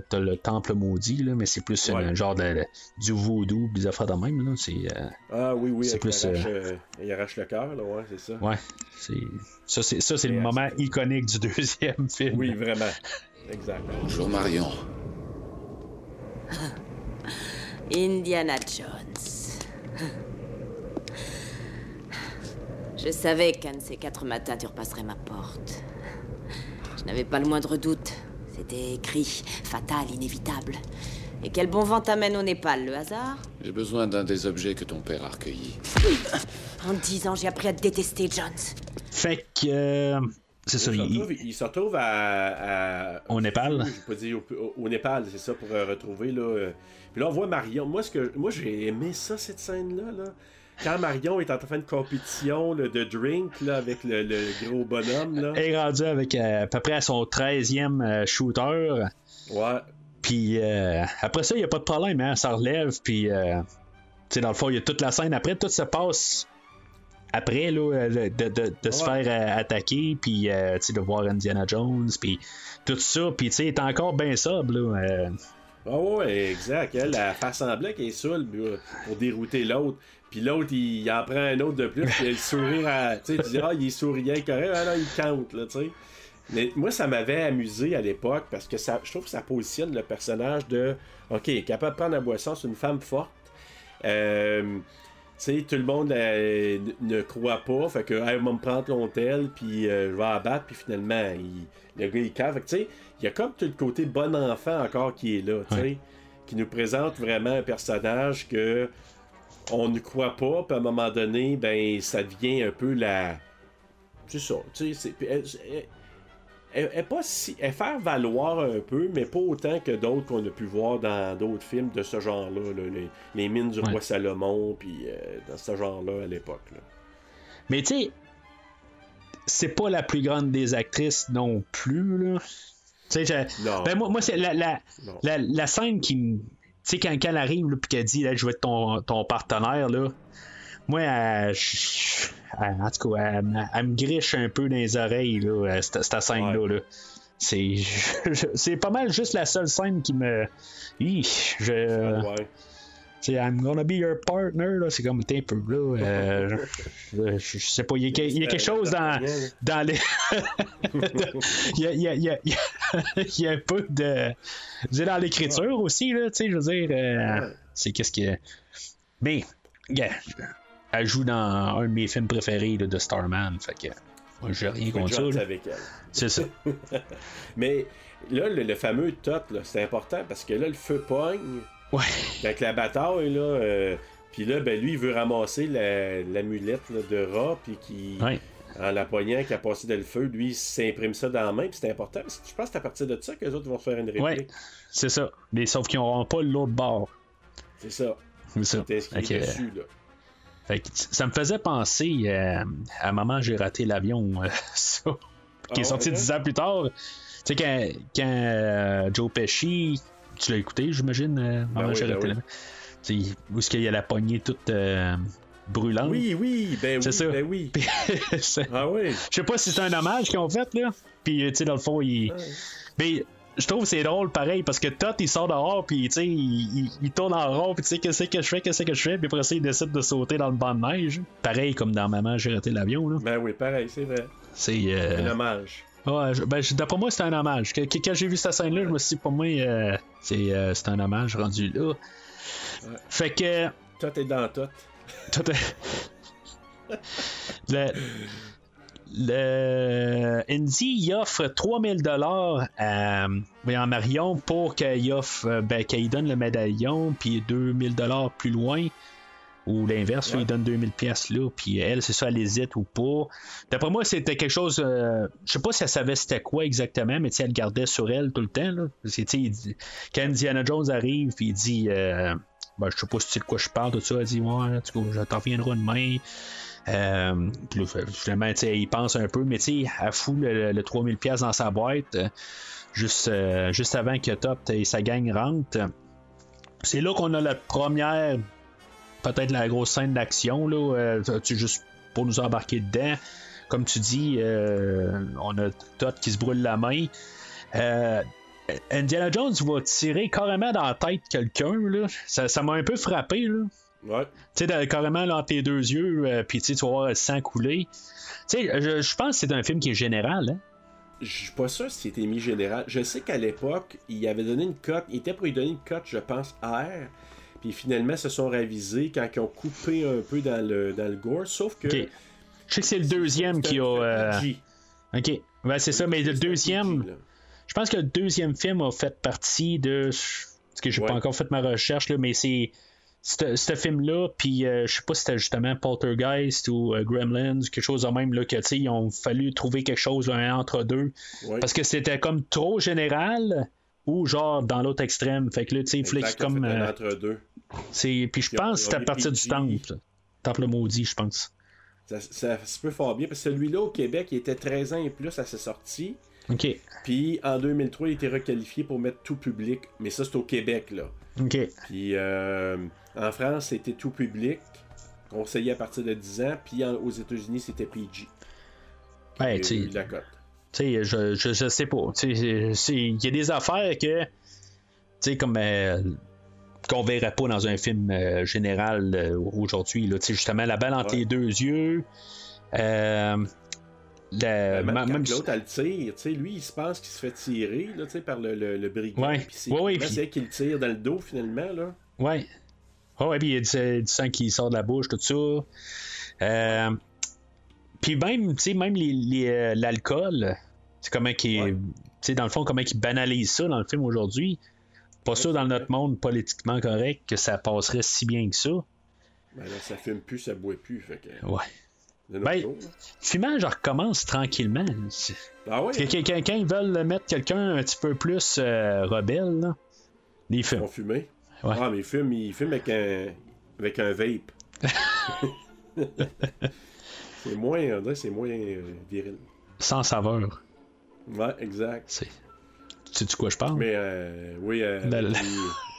t'as le temple maudit, là, mais c'est plus un genre de, du voodoo, des affaires de même. Là. C'est, euh, ah oui, oui, c'est plus, il, arrache, euh, il arrache le cœur, là, ouais, c'est ça. Ouais, c'est, ça, c'est, ça, c'est le moment iconique du deuxième film. Oui, vraiment. Exact. Bonjour Marion. Indiana Jones. Je savais qu'un de ces quatre matins, tu repasserais ma porte. Je n'avais pas le moindre doute. C'était écrit, fatal, inévitable. Et quel bon vent t'amène au Népal, le hasard? J'ai besoin d'un des objets que ton père a recueillis. En dix ans, j'ai appris à te détester, Jones. Fait que... Euh, c'est ça. Il, se retrouve à, au Népal. Pas au, Népal, c'est ça, pour euh, retrouver, là... Euh, puis là, on voit Marion. Moi, ce que, moi j'ai aimé ça, cette scène-là, là quand Marion est en train de compétition de drink là, avec le, gros bonhomme. Là. Elle est rendue avec euh, à peu près à son 13e euh, shooter. Ouais. Puis euh, après ça, il n'y a pas de problème, hein, ça relève. Puis, dans le fond, il y a toute la scène. Après, tout se passe après là, de, de, de se faire attaquer, puis de voir Indiana Jones, puis tout ça. Puis, tu est encore bien sobre. Là, ah ouais, exact. Elle, elle fait semblant qu'elle est seule pour dérouter l'autre. Puis l'autre, il, en prend un autre de plus, puis il sourire à. Tu sais, tu dis, ah, il est souriant, correct, ah il compte, là, tu sais. Mais moi, ça m'avait amusé à l'époque parce que ça, je trouve que ça positionne le personnage de OK, capable de prendre la boisson, c'est une femme forte. Euh, sais, tout le monde euh, ne croit pas. Fait que, elle va me prendre l'hôtel, puis euh, je vais abattre, puis finalement, il, le gars, il cave. Fait que, tu sais, il y a comme tout le côté bon enfant encore qui est là, tu sais, qui nous présente vraiment un personnage que on ne croit pas, puis à un moment donné, ben, ça devient un peu la. C'est ça, tu sais, elle, elle, pas si. Elle faire valoir un peu, mais pas autant que d'autres qu'on a pu voir dans d'autres films de ce genre-là, les, mines du roi Salomon, puis euh, dans ce genre-là à l'époque. Mais tu sais, c'est pas la plus grande des actrices non plus, là. Sais, ben moi, moi c'est la, la, la, la, scène qui me tu sais, quand, elle arrive, puis qu'elle dit, là, je vais être ton, ton partenaire, là, moi, elle, en tout cas, elle, me griche un peu dans les oreilles, là, cette, scène-là. Là. C'est, c'est pas mal juste la seule scène qui me. je, c'est I'm gonna be your partner, là, c'est comme un peu là. Euh, je, sais pas, il y, a, il y a quelque chose dans, dans les. il, y a, y a, y a, y a un peu de. Je dans l'écriture aussi, là, tu sais, je veux dire. Euh, c'est qu'est-ce que. Mais, yeah, elle joue dans un de mes films préférés là, de Starman, fait que. Moi, j'ai rien contre ça. C'est ça. Mais là, le, le fameux tot, c'est important parce que là, le feu pogne. Ouais. Avec la bataille, là. Euh, puis là, ben, lui, il veut ramasser l'amulette la, de rat, puis qui. En la poignant, qui a passé dans le feu, lui, il s'imprime ça dans la main, puis c'est important, parce que je pense que c'est à partir de ça que les autres vont faire une réplique. Ouais, c'est ça. Mais sauf qu'ils n'auront pas l'autre bord. C'est ça. C'est ça. C'était ce qui Fait est que- dessus, là. Fait que ça me faisait penser euh, à Maman, j'ai raté l'avion, euh, ça, qui est Ah sorti ouais, dix ans plus tard. Tu sais, quand, quand euh, Joe Pesci, tu l'as écouté, j'imagine, euh, Maman, j'ai ben raté l'avion. Où est-ce qu'il y a la poignée toute brûlante. Oui, oui, ben C'est oui, ça. ben oui. C'est- Ah oui. Je sais pas si c'est un hommage qu'ils ont fait, là. Puis, tu sais, dans le fond, il. Mais je trouve que c'est drôle pareil parce que Todd il sort dehors puis tu sais il, il- il tourne en rond puis tu sais qu'est-ce que je fais qu'est-ce que je fais puis après ça il décide de sauter dans le banc de neige pareil comme dans Maman j'ai raté l'avion là Ben oui, pareil, c'est vrai. c'est euh, Un hommage. ouais, je- ben, d'après moi c'est un hommage que, que- quand j'ai vu cette scène là je me suis dit pour moi euh, c'est euh, c'est un hommage rendu là fait que Tout est dans tout. tout est- le, le Indy il offre 3000 dollars à voyons, Marion pour qu'il offre euh, ben, qu'il donne le médaillon puis 2000 dollars plus loin ou l'inverse, il donne 2000 pièces là, puis elle, c'est ça, elle hésite ou pas. D'après moi, c'était quelque chose, euh, je sais pas si elle savait c'était quoi exactement, mais tu elle gardait sur elle tout le temps. Là. Tu il dit- quand Indiana Jones arrive, il dit, euh, ben, je sais pas si tu sais de quoi je parle, tout ça, elle dit, ouais, cas, je t'en reviendrai demain. Euh, il pense un peu, mais elle fout le, le 3000 pièces dans sa boîte, euh, juste, euh, juste avant que Top et sa gang rentrent. C'est là qu'on a la première, peut-être la grosse scène d'action, là, juste pour nous embarquer dedans? Comme tu dis, on a Todd qui se brûle la main. Indiana Jones va tirer carrément dans la tête quelqu'un, là. Ça ça m'a un peu frappé, là. Ouais. Tu sais, carrément là, entre tes deux yeux, euh, puis tu sais, tu vas voir le sang couler. Tu sais, je, je pense que c'est un film qui est général, hein. Je suis pas sûr si c'était mis général. Je sais qu'à l'époque, il avait donné une cote. Il était pour lui donner une cote, je pense, R. Puis finalement, se sont ravisés quand ils ont coupé un peu dans le, dans le gore. Sauf que. Ok. Je sais que c'est le deuxième qui a. euh. Ok. Ouais, c'est ça, mais le deuxième. PG. Je pense que le deuxième film a fait partie de. Parce que j'ai Ouais. pas encore fait ma recherche, là, mais c'est. Ce film-là, puis euh, je sais pas si c'était justement Poltergeist ou euh, Gremlins, quelque chose de même, là, que ils ont fallu trouver quelque chose un entre deux. Ouais. Parce que c'était comme trop général ou genre dans l'autre extrême. Fait que là, tu sais, il fallait comme. euh, entre-deux. c'est... Puis je pense que ont à partir du temple. Temple maudit, je pense. Ça, ça se peut fort bien. Parce que celui-là, au Québec, il était 13 ans et plus à sa sortie. Ok. Puis en 2003, il était requalifié pour mettre tout public. Mais ça, c'est au Québec, là. Ok. Puis euh, en France, c'était tout public, conseillé à partir de 10 ans, puis en- aux États-Unis, c'était PG. Y a tu sais. la cote. Tu sais, je, je, je sais pas. Il y a des affaires que, tu sais, comme euh, qu'on verrait pas dans un film euh, général euh, aujourd'hui. là. Justement, la balle entre Ouais. les deux yeux. Euh, la- Même l'autre, elle tire, lui, il se pense qu'il se fait tirer là, par le, le, le brigand. Ouais. C'est Ouais, elle qui le tire dans le dos, finalement. Là. Ouais. Ah ouais, puis il y a du, du sang qui sort de la bouche, tout ça. Euh, puis même, tu sais, même euh, l'alcool, c'est comment qui Ouais. tu sais, dans le fond, comment ils banalisent ça dans le film aujourd'hui. Pas sûr dans notre monde politiquement correct que ça passerait si bien que ça. Ben là, ça fume plus, ça boit plus. Fait que, Ouais. Ben, fumage recommence tranquillement. Ah ouais, Quand, quand- quand ils veulent mettre quelqu'un un petit peu plus euh, rebelle, là, ils ils fument. vont fumer. Ouais. Ah, mais ils fument, ils fument avec un, avec un vape. c'est moins, on dirait que c'est moins euh, viril. Sans saveur. Ouais, exact. C'est... Tu sais de quoi je parle? Mais euh, oui, euh, La- la,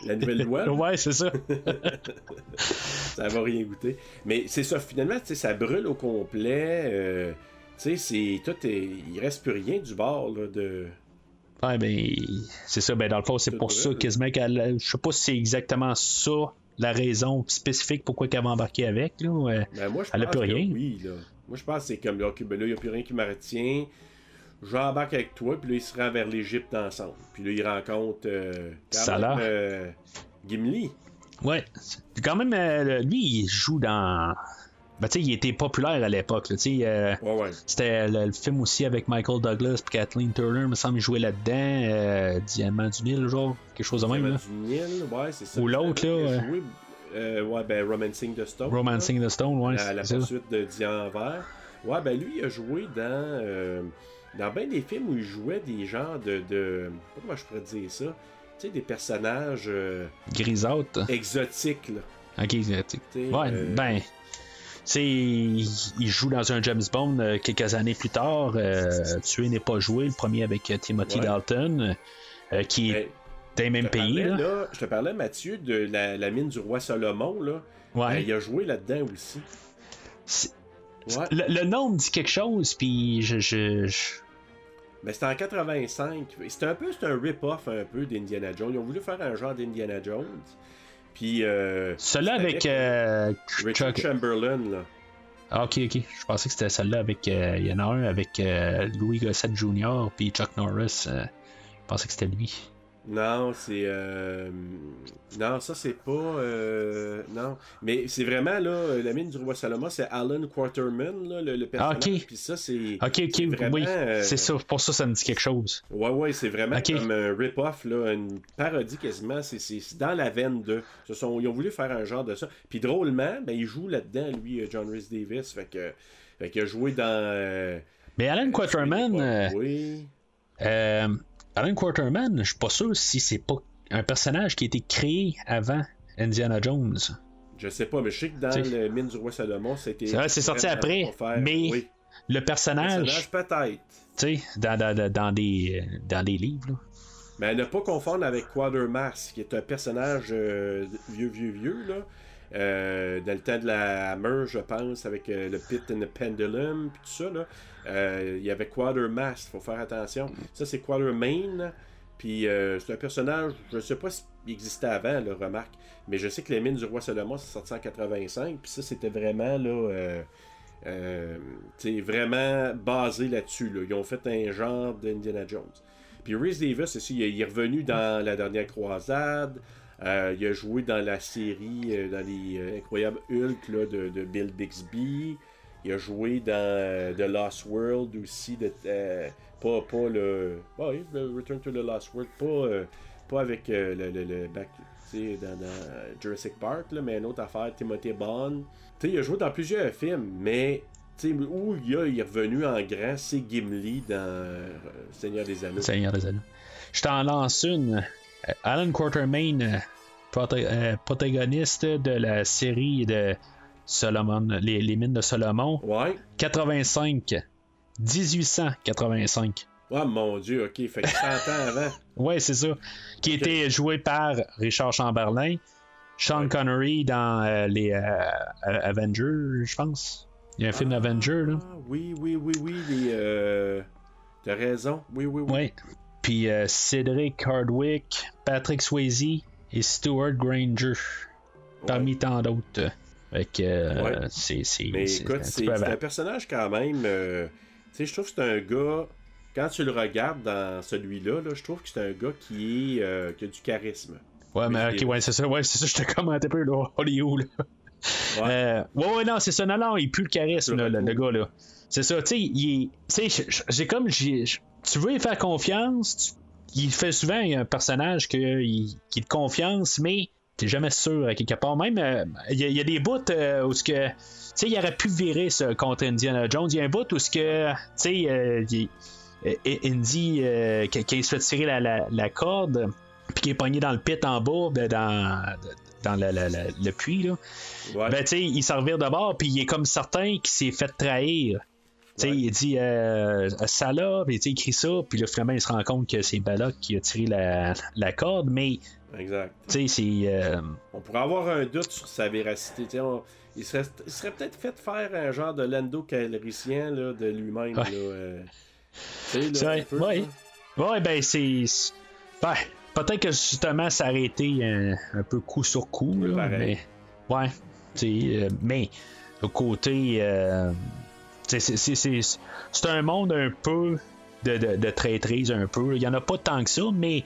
la nouvelle loi, Ouais, c'est ça. ça va rien goûter. Mais c'est ça, finalement, tu sais, ça brûle au complet. euh, tu sais, c'est tout est, il reste plus rien du bord là, de. Ouais, ben, c'est ça. Ben, dans le fond, c'est pour brûle. ça quasiment qu'elle. Je sais pas si c'est exactement ça la raison spécifique pourquoi qu'elle va embarquer avec. Là. ouais. Ben, moi, je Elle a pense plus que rien. oui, là. Moi, je pense que c'est comme là, ok, ben là, il n'y a plus rien qui me retient. J'embarque avec toi, puis là, ils se rendent vers l'Égypte ensemble. Puis là, ils rencontrent euh, Salah. euh, Gimli. Ouais. Quand même, euh, lui, il joue dans. Ben, tu sais, il était populaire à l'époque. euh, Ouais, ouais. c'était le, le film aussi avec Michael Douglas et Kathleen Turner, me semble, jouait là-dedans. euh, Diamant du Nil, genre, quelque chose de même. Là. Du Nil, ouais, c'est ça. Ou l'autre, là, joué, euh, ouais, ben, Romancing the Stone. Romancing the Stone, ouais. La, la ça. poursuite de Diane Vert. Ouais, ben lui, il a joué dans. euh, dans bien des films où il jouait des genres de. de comment je pourrais dire ça? Tu sais, des personnages Grisâtres. exotiques. Là. Ok, exotique. T'sais, Ouais, ben. Tu sais, il il joue dans un James Bond euh, quelques années plus tard. euh, Tuer n'est pas joué, le premier avec euh, Timothy Ouais. Dalton, qui est mêmes te pays. parlais, Là. là, je te parlais, Mathieu, de la, la mine du roi Salomon. Là. Ouais. Il a joué là-dedans aussi. Ouais. Le, le nom me dit quelque chose, puis je. je, je- Mais c'était en 85. C'était un peu un rip-off un peu d'Indiana Jones. Ils ont voulu faire un genre d'Indiana Jones. Puis. Euh, c'était avec euh, Richard Chuck. Chamberlain, là. Ah, ok, ok. Je pensais que c'était celle-là avec. euh, Il y en a un avec euh, Louis Gossett Jr. puis Chuck Norris. je pensais que c'était lui. Non, c'est. euh, Non, ça, c'est pas. euh, Non. Mais c'est vraiment, là, la mine du roi Salomon, c'est Alan Quarterman, là, le, le personnage. Ah, ok. Puis ça, c'est. Ok, ok, c'est vraiment, oui. euh, C'est ça. Pour ça, ça me dit quelque chose. Ouais, ouais, c'est vraiment comme un rip-off, là, une parodie quasiment. C'est, dans la veine de. Ce sont, ils ont voulu faire un genre de ça. Puis drôlement, ben, il joue là-dedans, lui, John Rhys Davis. Fait que. Fait qu'il a joué dans. Mais Alan Quaterman. Oui. euh, Alan Quaterman, je suis pas sûr si c'est pas un personnage qui a été créé avant Indiana Jones. Je sais pas, mais je sais que dans T'sais. le mine du roi Salomon, c'était. C'est vrai, c'est sorti après, faire- mais Oui. Le personnage, Personnage peut-être. tu sais, dans, dans, dans, des, dans des livres. là. Mais à ne pas confondre avec Quatermass, qui est un personnage euh, vieux, vieux, vieux, là. Euh, dans le temps de la Hammer, je pense, avec euh, le Pit and the Pendulum, puis tout ça, là. Euh, il y avait Quatermass, faut faire attention. Ça, c'est Quatermain. Puis c'est un personnage, je sais pas s'il existait avant, là, remarque. Mais je sais que les mines du roi Salomon, c'est sorti en 85. Puis ça, c'était vraiment, là. Sais, vraiment basé là-dessus. Là. Ils ont fait un genre d'Indiana Jones. Puis Rhys Davis, aussi, il est revenu dans La Dernière Croisade. Euh, il a joué dans la série, euh, dans les euh, Incroyables Hulk de, Bill Bixby. Il a joué dans The Lost World aussi. Pas, pas le. Return to the Lost World. Pas, pas avec le, le, le back, dans, dans Jurassic Park, là, mais une autre affaire, Timothy Bond. Tu sais, il a joué dans plusieurs films, mais où il, a, est revenu en grand, c'est Gimli dans Seigneur des Anneaux. Seigneur des Anneaux. Je t'en lance une. Alan Quatermain, euh, euh, protagoniste de la série de Solomon, les, les mines de Solomon. Ouais. 85. 1885. Oh mon dieu, ok, fait que 100 ans avant. Ouais, c'est ça. Qui Ok. était joué par Richard Chamberlain, Sean Connery dans euh, les euh, Avengers, je pense. Il y a un film Avengers, là. Ah, oui, oui, oui, oui, les. Euh... T'as raison, oui, oui, oui. Ouais. Puis euh, Cedric Hardwick, Patrick Swayze et Stuart Granger. Parmi tant d'autres. Fait que euh, Ouais. c'est. c'est- Mais écoute, c'est un personnage quand même. euh, tu sais, je trouve que c'est un gars. Quand tu le regardes dans celui-là, là, je trouve que c'est un gars qui, est, euh, qui a du charisme. Ouais, mais ok, ouais, c'est ça, ouais, c'est ça, je te commente un peu, là, Hollywood, là. Ouais. Euh, ouais, ouais, non, c'est ça, non, non, il pue le charisme, le, gars, là. C'est ça, tu sais, il est- Tu sais, j- j'ai comme. Tu veux lui faire confiance, il fait souvent un personnage que, il, qui te confiance, mais t'es jamais sûr à quelque part. Même, euh, il y, a- il y des bouts euh, où ce que. Tu sais, il aurait pu virer contre Indiana Jones. Il y a un bout où ce que. Tu sais, il- Indy, qui, qui se fait tirer la corde, puis qui est pogné dans le pit en bas, ben, dans, dans le, le- le- le puits, là. Ouais. Ben, tu sais, il s'en revient de bord, puis il est comme certain qu'il s'est fait trahir. Tu sais, Ouais. il dit euh, Salah, puis tu sais, il crie ça, puis là, finalement, il se rend compte que c'est Balak qui a tiré la, la corde, mais Exact. tu sais, c'est. euh, On pourrait avoir un doute sur sa véracité. Tu sais, on- Il serait, il serait peut-être fait faire un genre de Lando Calrissian là, de lui-même. Ouais. là, euh, tu sais, là, un peu, ouais. ça. Ouais, ben, c'est. c'est- Ben, peut-être que justement, ça aurait été un, un peu coup sur coup, là, mais. Ouais, euh, mais, le côté. euh, c'est- un monde un peu de, de, de traîtrise, un peu. Il y en a pas tant que ça, mais,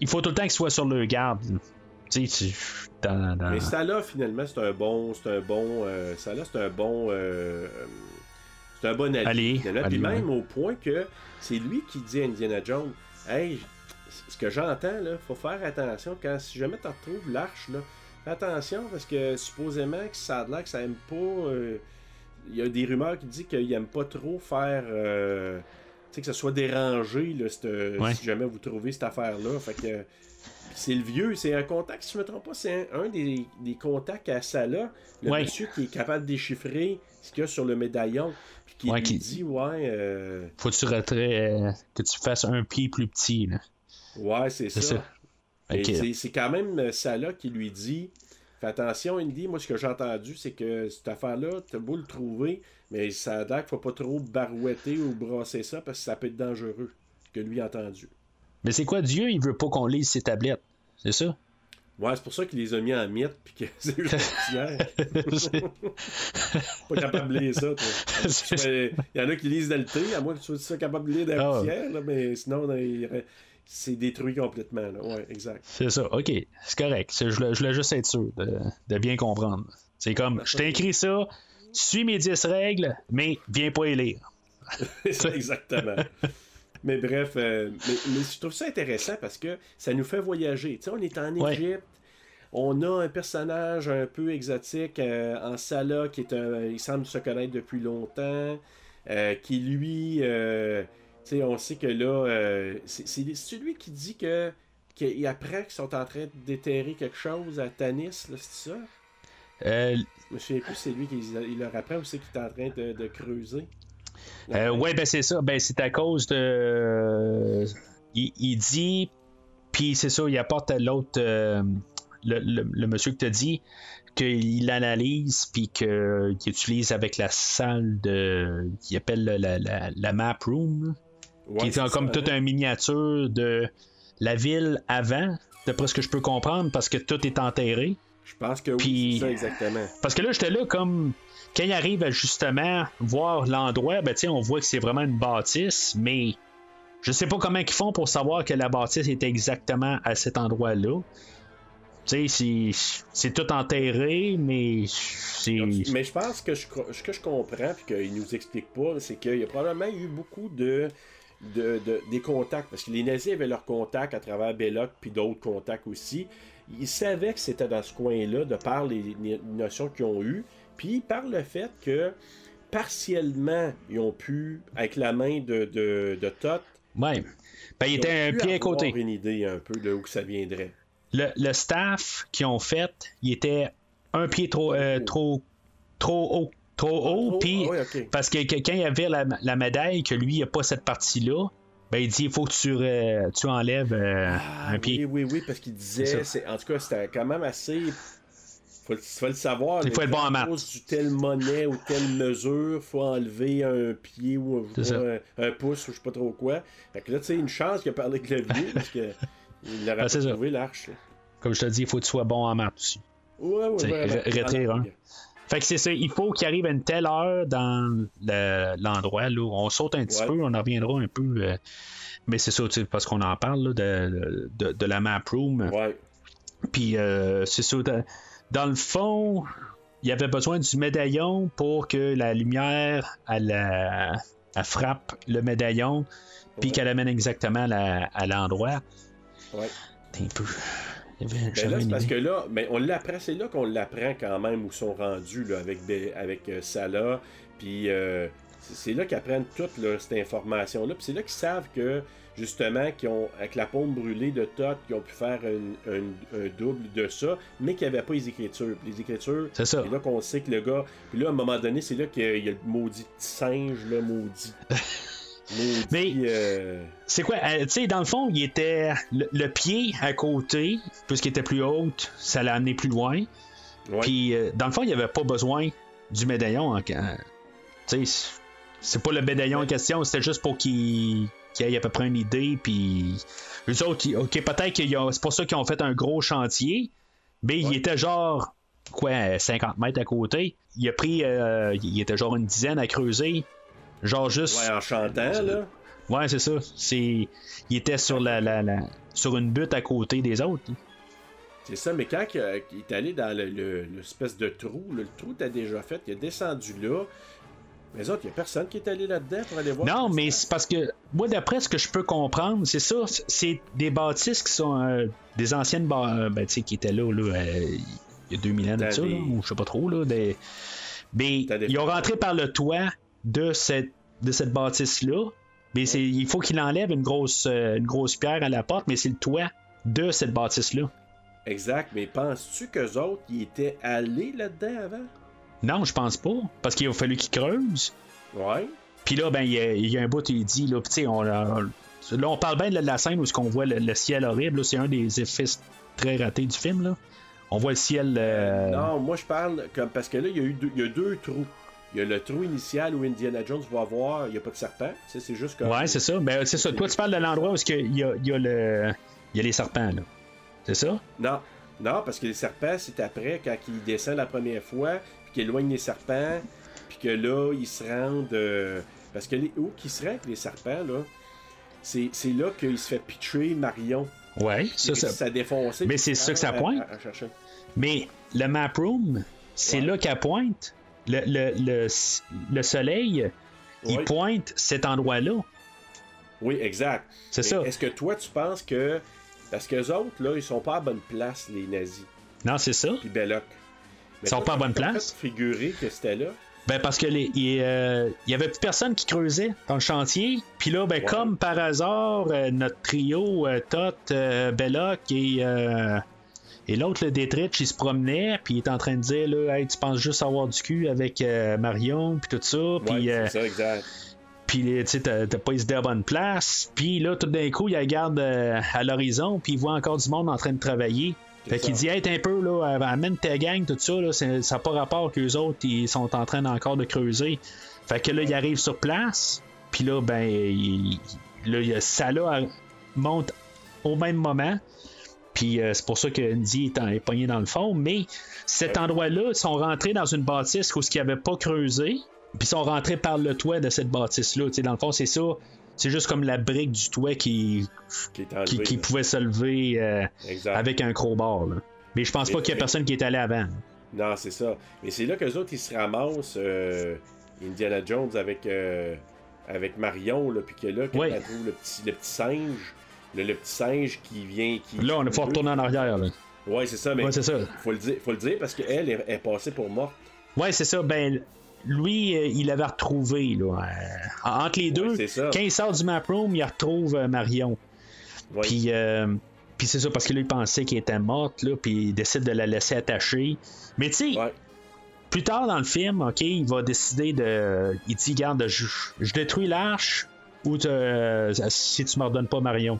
il faut tout le temps qu'il soit sur le garde. Tu sais, tu- dans, dans- Mais Salah, finalement, c'est un bon. C'est un bon. euh, Salah, c'est un bon. euh, euh, c'est un bon allié. Allié, Puis même au point que c'est lui qui dit à Indiana Jones Hey, ce que j'entends, là, faut faire attention quand si jamais tu retrouves l'arche, là, fais attention parce que supposément que ça a l'air que ça aime pas. euh, Il y a des rumeurs qui disent qu'il aime pas trop faire. euh, que ça soit dérangé là, si jamais vous trouvez cette affaire-là. Fait que c'est le vieux, c'est un contact, si je me trompe pas, c'est un, des, des, contacts à Salah, le monsieur qui est capable de déchiffrer ce qu'il y a sur le médaillon. Puis qui lui dit, ouais. Euh... Faut que tu euh, que tu fasses un pied plus petit. Là. Ouais, c'est ça. C'est quand même Salah qui lui dit Fais attention, Indy, moi ce que j'ai entendu, c'est que cette affaire-là, t'as beau le trouver, mais ça a l'air qu'il faut pas trop barouetter ou brasser ça parce que ça peut être dangereux. Que lui a entendu. Mais c'est quoi Dieu, il veut pas qu'on lise ses tablettes? C'est ça? Ouais, c'est pour ça qu'il les a mis en miettes puis que c'est juste pas capable de lire ça, toi. Il y en a qui lisent dans le thé, à moins que tu sois capable de lire dans la poussière, mais sinon, c'est détruit complètement. Là. Ouais, exact. C'est ça, ok. C'est correct. Je, je voulais juste être sûr de, de bien comprendre. C'est comme, je t'écris ça, tu suis mes 10 règles, mais viens pas y lire. Exactement. Mais bref, euh, mais, je trouve ça intéressant parce que ça nous fait voyager. Tu sais, on est en Égypte. On a un personnage un peu exotique euh, en Salah qui est un. Il semble se connaître depuis longtemps. Euh, qui lui. Tu sais, on sait que là. c'est celui qui dit que. Qu'il apprend qu'ils sont en train de déterrer quelque chose à Tanis, c'est ça? Je me souviens plus, c'est lui qui il leur apprend ou c'est qu'il est en train de creuser. Euh, oui, ben c'est ça. Ben, c'est à cause de. il, dit, puis c'est ça, il apporte à l'autre, euh, le, monsieur que tu as dit, qu'il analyse, puis qu'il utilise avec la salle de. qu'il appelle la, la, map room, qui est comme toute une miniature de la ville avant, d'après ce que je peux comprendre, parce que tout est enterré. Je pense que oui, c'est ça exactement. Parce que là, j'étais là comme quand il arrive à justement voir l'endroit, ben, on voit que c'est vraiment une bâtisse, mais je sais pas comment ils font pour savoir que la bâtisse est exactement à cet endroit-là. C'est tout enterré, mais c'est. Mais je pense que je, que je comprends, puis qu'il nous explique pas, c'est qu'il y a probablement eu beaucoup de, de, des contacts, parce que les nazis avaient leurs contacts à travers Belloc, puis d'autres contacts aussi. Ils savaient que c'était dans ce coin-là, de par les, les notions qu'ils ont eues. Puis par le fait que partiellement, ils ont pu, avec la main de, de, de Tot, ouais. ben, il était un pied à côté. une idée un peu de où ça viendrait. Le, staff qu'ils ont fait, il était un pied trop, euh, trop, trop haut. Trop haut, puis ah parce que quelqu'un avait la, la, médaille, que lui, il n'a pas cette partie-là, ben, il dit il faut que tu, tu enlèves euh, ah, un pied. Oui, oui, oui, parce qu'il disait, en tout cas, c'était quand même assez faut, faut le savoir. Il faut être bon en maths. du telle monnaie ou telle mesure, faut enlever un pied ou un, pouce ou je sais pas trop quoi. Fait que là, tu sais, une chance qu'il a parlé avec le vieux parce qu'il aurait ah, trouvé l'arche. Comme je te dis, il faut que tu sois bon en maths aussi. Ouais, ouais, ouais. un. Fait que c'est ça, il faut qu'il arrive à une telle heure dans l'endroit. là on saute un petit peu, on en reviendra un peu. Euh, mais c'est ça, parce qu'on en parle de, de, de, la map room. Ouais. Puis euh, c'est ça, dans le fond, il y avait besoin du médaillon pour que la lumière elle, frappe le médaillon, puis qu'elle amène exactement à l'endroit. Ouais. un peu. Ben parce que là, mais on l'apprend, c'est là qu'on l'apprend quand même où sont rendus là, avec, avec euh, Salah. Puis euh, c'est là qu'ils apprennent toute cette information-là. Puis c'est là qu'ils savent que justement, qui ont, avec la pompe brûlée de Todd, qui ont pu faire un, double de ça, mais qui n'avaient pas les écritures. les écritures, c'est là qu'on sait que le gars. Puis là, à un moment donné, c'est là qu'il y a le maudit singe, là, maudit. mais euh, c'est quoi euh, Tu sais, dans le fond, il était le, pied à côté, puisqu'il était plus haut, ça l'a amené plus loin. Puis euh, dans le fond, il n'y avait pas besoin du médaillon. Tu sais, c'est pas le médaillon en question, c'était juste pour qu'il qui ait à peu près une idée, puis eux autres, ok, peut-être que c'est pour ça qu'ils ont fait un gros chantier, mais il était genre, quoi, 50 mètres à côté. Il a pris, euh, il était genre une dizaine à creuser, genre juste. Ouais, en chantant, là. Ouais, c'est ça. C'est, il était sur la, la, sur une butte à côté des autres. C'est ça, mais quand il est allé dans l'espèce de trou, le trou t'as déjà fait, il est descendu là, mais autres, il n'y a personne qui est allé là-dedans pour aller voir. Non, mais c'est parce que, moi, d'après ce que je peux comprendre, c'est ça, c'est des bâtisses qui sont euh, des anciennes bâtisses ben, qui étaient là, là euh, il y a 2000 ans de ça, ou je sais pas trop. Là, Mais ils ont rentré par le toit de cette, de cette bâtisse-là, Mais c'est, il faut qu'il enlève une grosse, euh, une grosse pierre à la porte, mais c'est le toit de cette bâtisse-là. Exact, mais penses-tu qu'eux autres, ils étaient allés là-dedans avant? Non, je pense pas. Parce qu'il a fallu qu'ils creusent. Ouais. Puis là, ben, il y, a- il y a un bout, il dit, là, tu sais, on, a- là, on parle bien de la scène où ce qu'on voit le, le ciel horrible. C'est un des effets très ratés du film. Là. On voit le ciel. euh, Non, moi je parle comme parce que là, il y a eu deux, il y a deux trous. Il y a le trou initial où Indiana Jones va voir, il n'y a pas de serpent. C'est juste comme. Ouais, c'est ça. Ben, c'est ça. Toi, tu parles de l'endroit où qu'il y a, il y, a le, il y a les serpents. là. C'est ça? Non, non, parce que les serpents, c'est après, quand il descend la première fois, puis qu'il éloigne les serpents, puis que là, ils se rendent. euh, Parce que les... où qu'ils se rendent avec les serpents, là, c'est c'est là qu'il se fait pitcher Marion. Ouais, Il ça, ça. à défoncer. Mais c'est il ça que ça pointe. à- à chercher. Mais le map room, c'est Ouais. là qu'elle pointe. Le, le, le, le soleil, il pointe cet endroit-là. Oui, exact. C'est Mais ça. Est-ce que toi, tu penses que. Parce qu'eux autres, là, ils sont pas à bonne place, les nazis? Non, c'est ça. Puis Belloc. Ils sont pas à bonne place? Figurer que c'était là. Ben parce que les, il, euh, il y avait plus personne qui creusait dans le chantier. Puis là, ben Ouais. comme par hasard, euh, notre trio, euh, Tot, Belloc et, et l'autre, le Détrich, il se promenait, puis il est en train de dire là, hey, tu penses juste avoir du cul avec euh, Marion, puis tout ça, puis Ouais, euh, c'est ça, exact. puis tu sais, t'as pas hésité à la bonne place. Puis là, tout d'un coup, il regarde euh, à l'horizon, puis il voit encore du monde en train de travailler. C'est Fait qu'il dit, hey, t'es un peu, là, amène ta gang, tout ça, là, c'est- ça n'a pas rapport qu'eux autres, ils sont en train encore de creuser. Fait que là, il arrive sur place, puis là, ben, il, là monte au même moment. Puis euh, c'est pour ça que Andy est, est pogné dans le fond. Mais cet endroit-là, ils sont rentrés dans une bâtisse où ce qu'ils n'avaient pas creusé. Puis ils sont rentrés par le toit de cette bâtisse-là. Dans le fond, c'est ça. C'est juste comme la brique du toit qui, Qui est enlevé, qui, qui là. pouvait se lever euh, avec un crowbar. là. Mais je pense Mais- pas qu'il y a mais- personne qui est allé avant. Non, c'est ça. Mais c'est là qu'eux autres, ils se ramassent euh, Indiana Jones avec, avec Marion, là, puis que là, quand Ouais. trouve le petit, le petit singe, le, le petit singe qui vient. Qui, Là, on a faut retourner en arrière. Là. Ouais, c'est ça, mais Ouais, ça. faut le dire, faut le dire parce qu'elle est, est passée pour morte. Ouais, c'est ça. Ben, lui, euh, il l'avait retrouvé. Là, euh, entre les deux, quand il sort du map room, il retrouve euh, Marion. Ouais. Puis, euh, puis c'est ça, parce que là, il pensait qu'elle était morte, là, puis il décide de la laisser attachée. Mais tu sais, Ouais. plus tard dans le film, OK, il va décider de. Il dit, garde, je, je détruis l'arche ou te- si tu me redonnes pas Marion.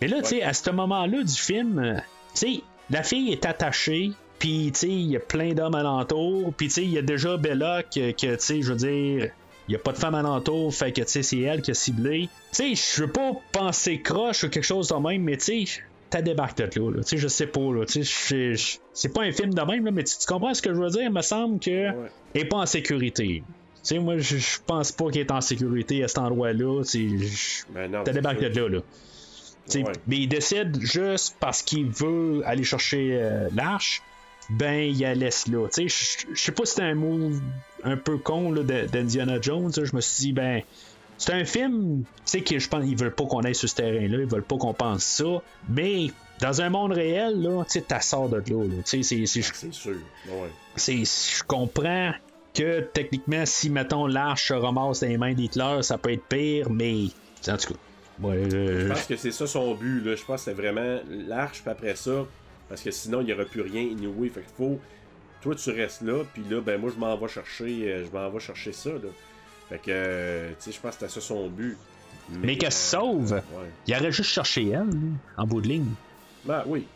Mais là, tu sais, à ce moment-là du film, euh, tu sais, la fille est attachée, puis tu sais, il y a plein d'hommes alentour, puis tu sais, il y a déjà Belloc que, que, tu sais, je veux dire. Il n'y a pas de femme alentour, fait que tu sais, c'est elle qui a ciblé. Tu sais, je veux pas penser croche ou quelque chose de même, mais tu sais, t'as débarqué de là. là. Tu sais, je sais pas, là. Tu sais, c'est pas un film de même, là, mais tu, tu comprends ce que je veux dire? Il me semble que Ouais. elle est pas en sécurité. Tu sais, moi, je pense pas qu'elle est en sécurité à cet endroit-là. Tu sais, T'as débarqué de là, là. Ouais. Mais il décide juste parce qu'il veut aller chercher euh, l'arche, ben il la laisse là. Je- sais pas si c'était un move un peu con d'Indiana Jones. Je me suis dit, ben, c'est un film, tu sais, je pense qu'ils veulent pas qu'on aille sur ce terrain-là, ils veulent pas qu'on pense ça, mais dans un monde réel, là, tu sais, t'as sort de là. sais, c'est- sûr. Ouais. je comprends que techniquement, si mettons l'arche se ramasse dans les mains d'Hitler, ça peut être pire, mais en tout cas. Ouais, Je euh, pense que c'est ça son but. Là. Je pense que c'est vraiment l'arche, puis après ça, parce que sinon, il n'y aurait plus rien anyway. Fait qu'il faut. Toi, tu restes là, puis là, ben moi, je m'en vais chercher, euh, je m'en vais chercher ça. Là. Fait que, euh, tu sais, je pense que c'était ça son but. Mais qu'elle se sauve. Ouais. Il aurait juste cherché elle, là, en bout de ligne. Ben oui.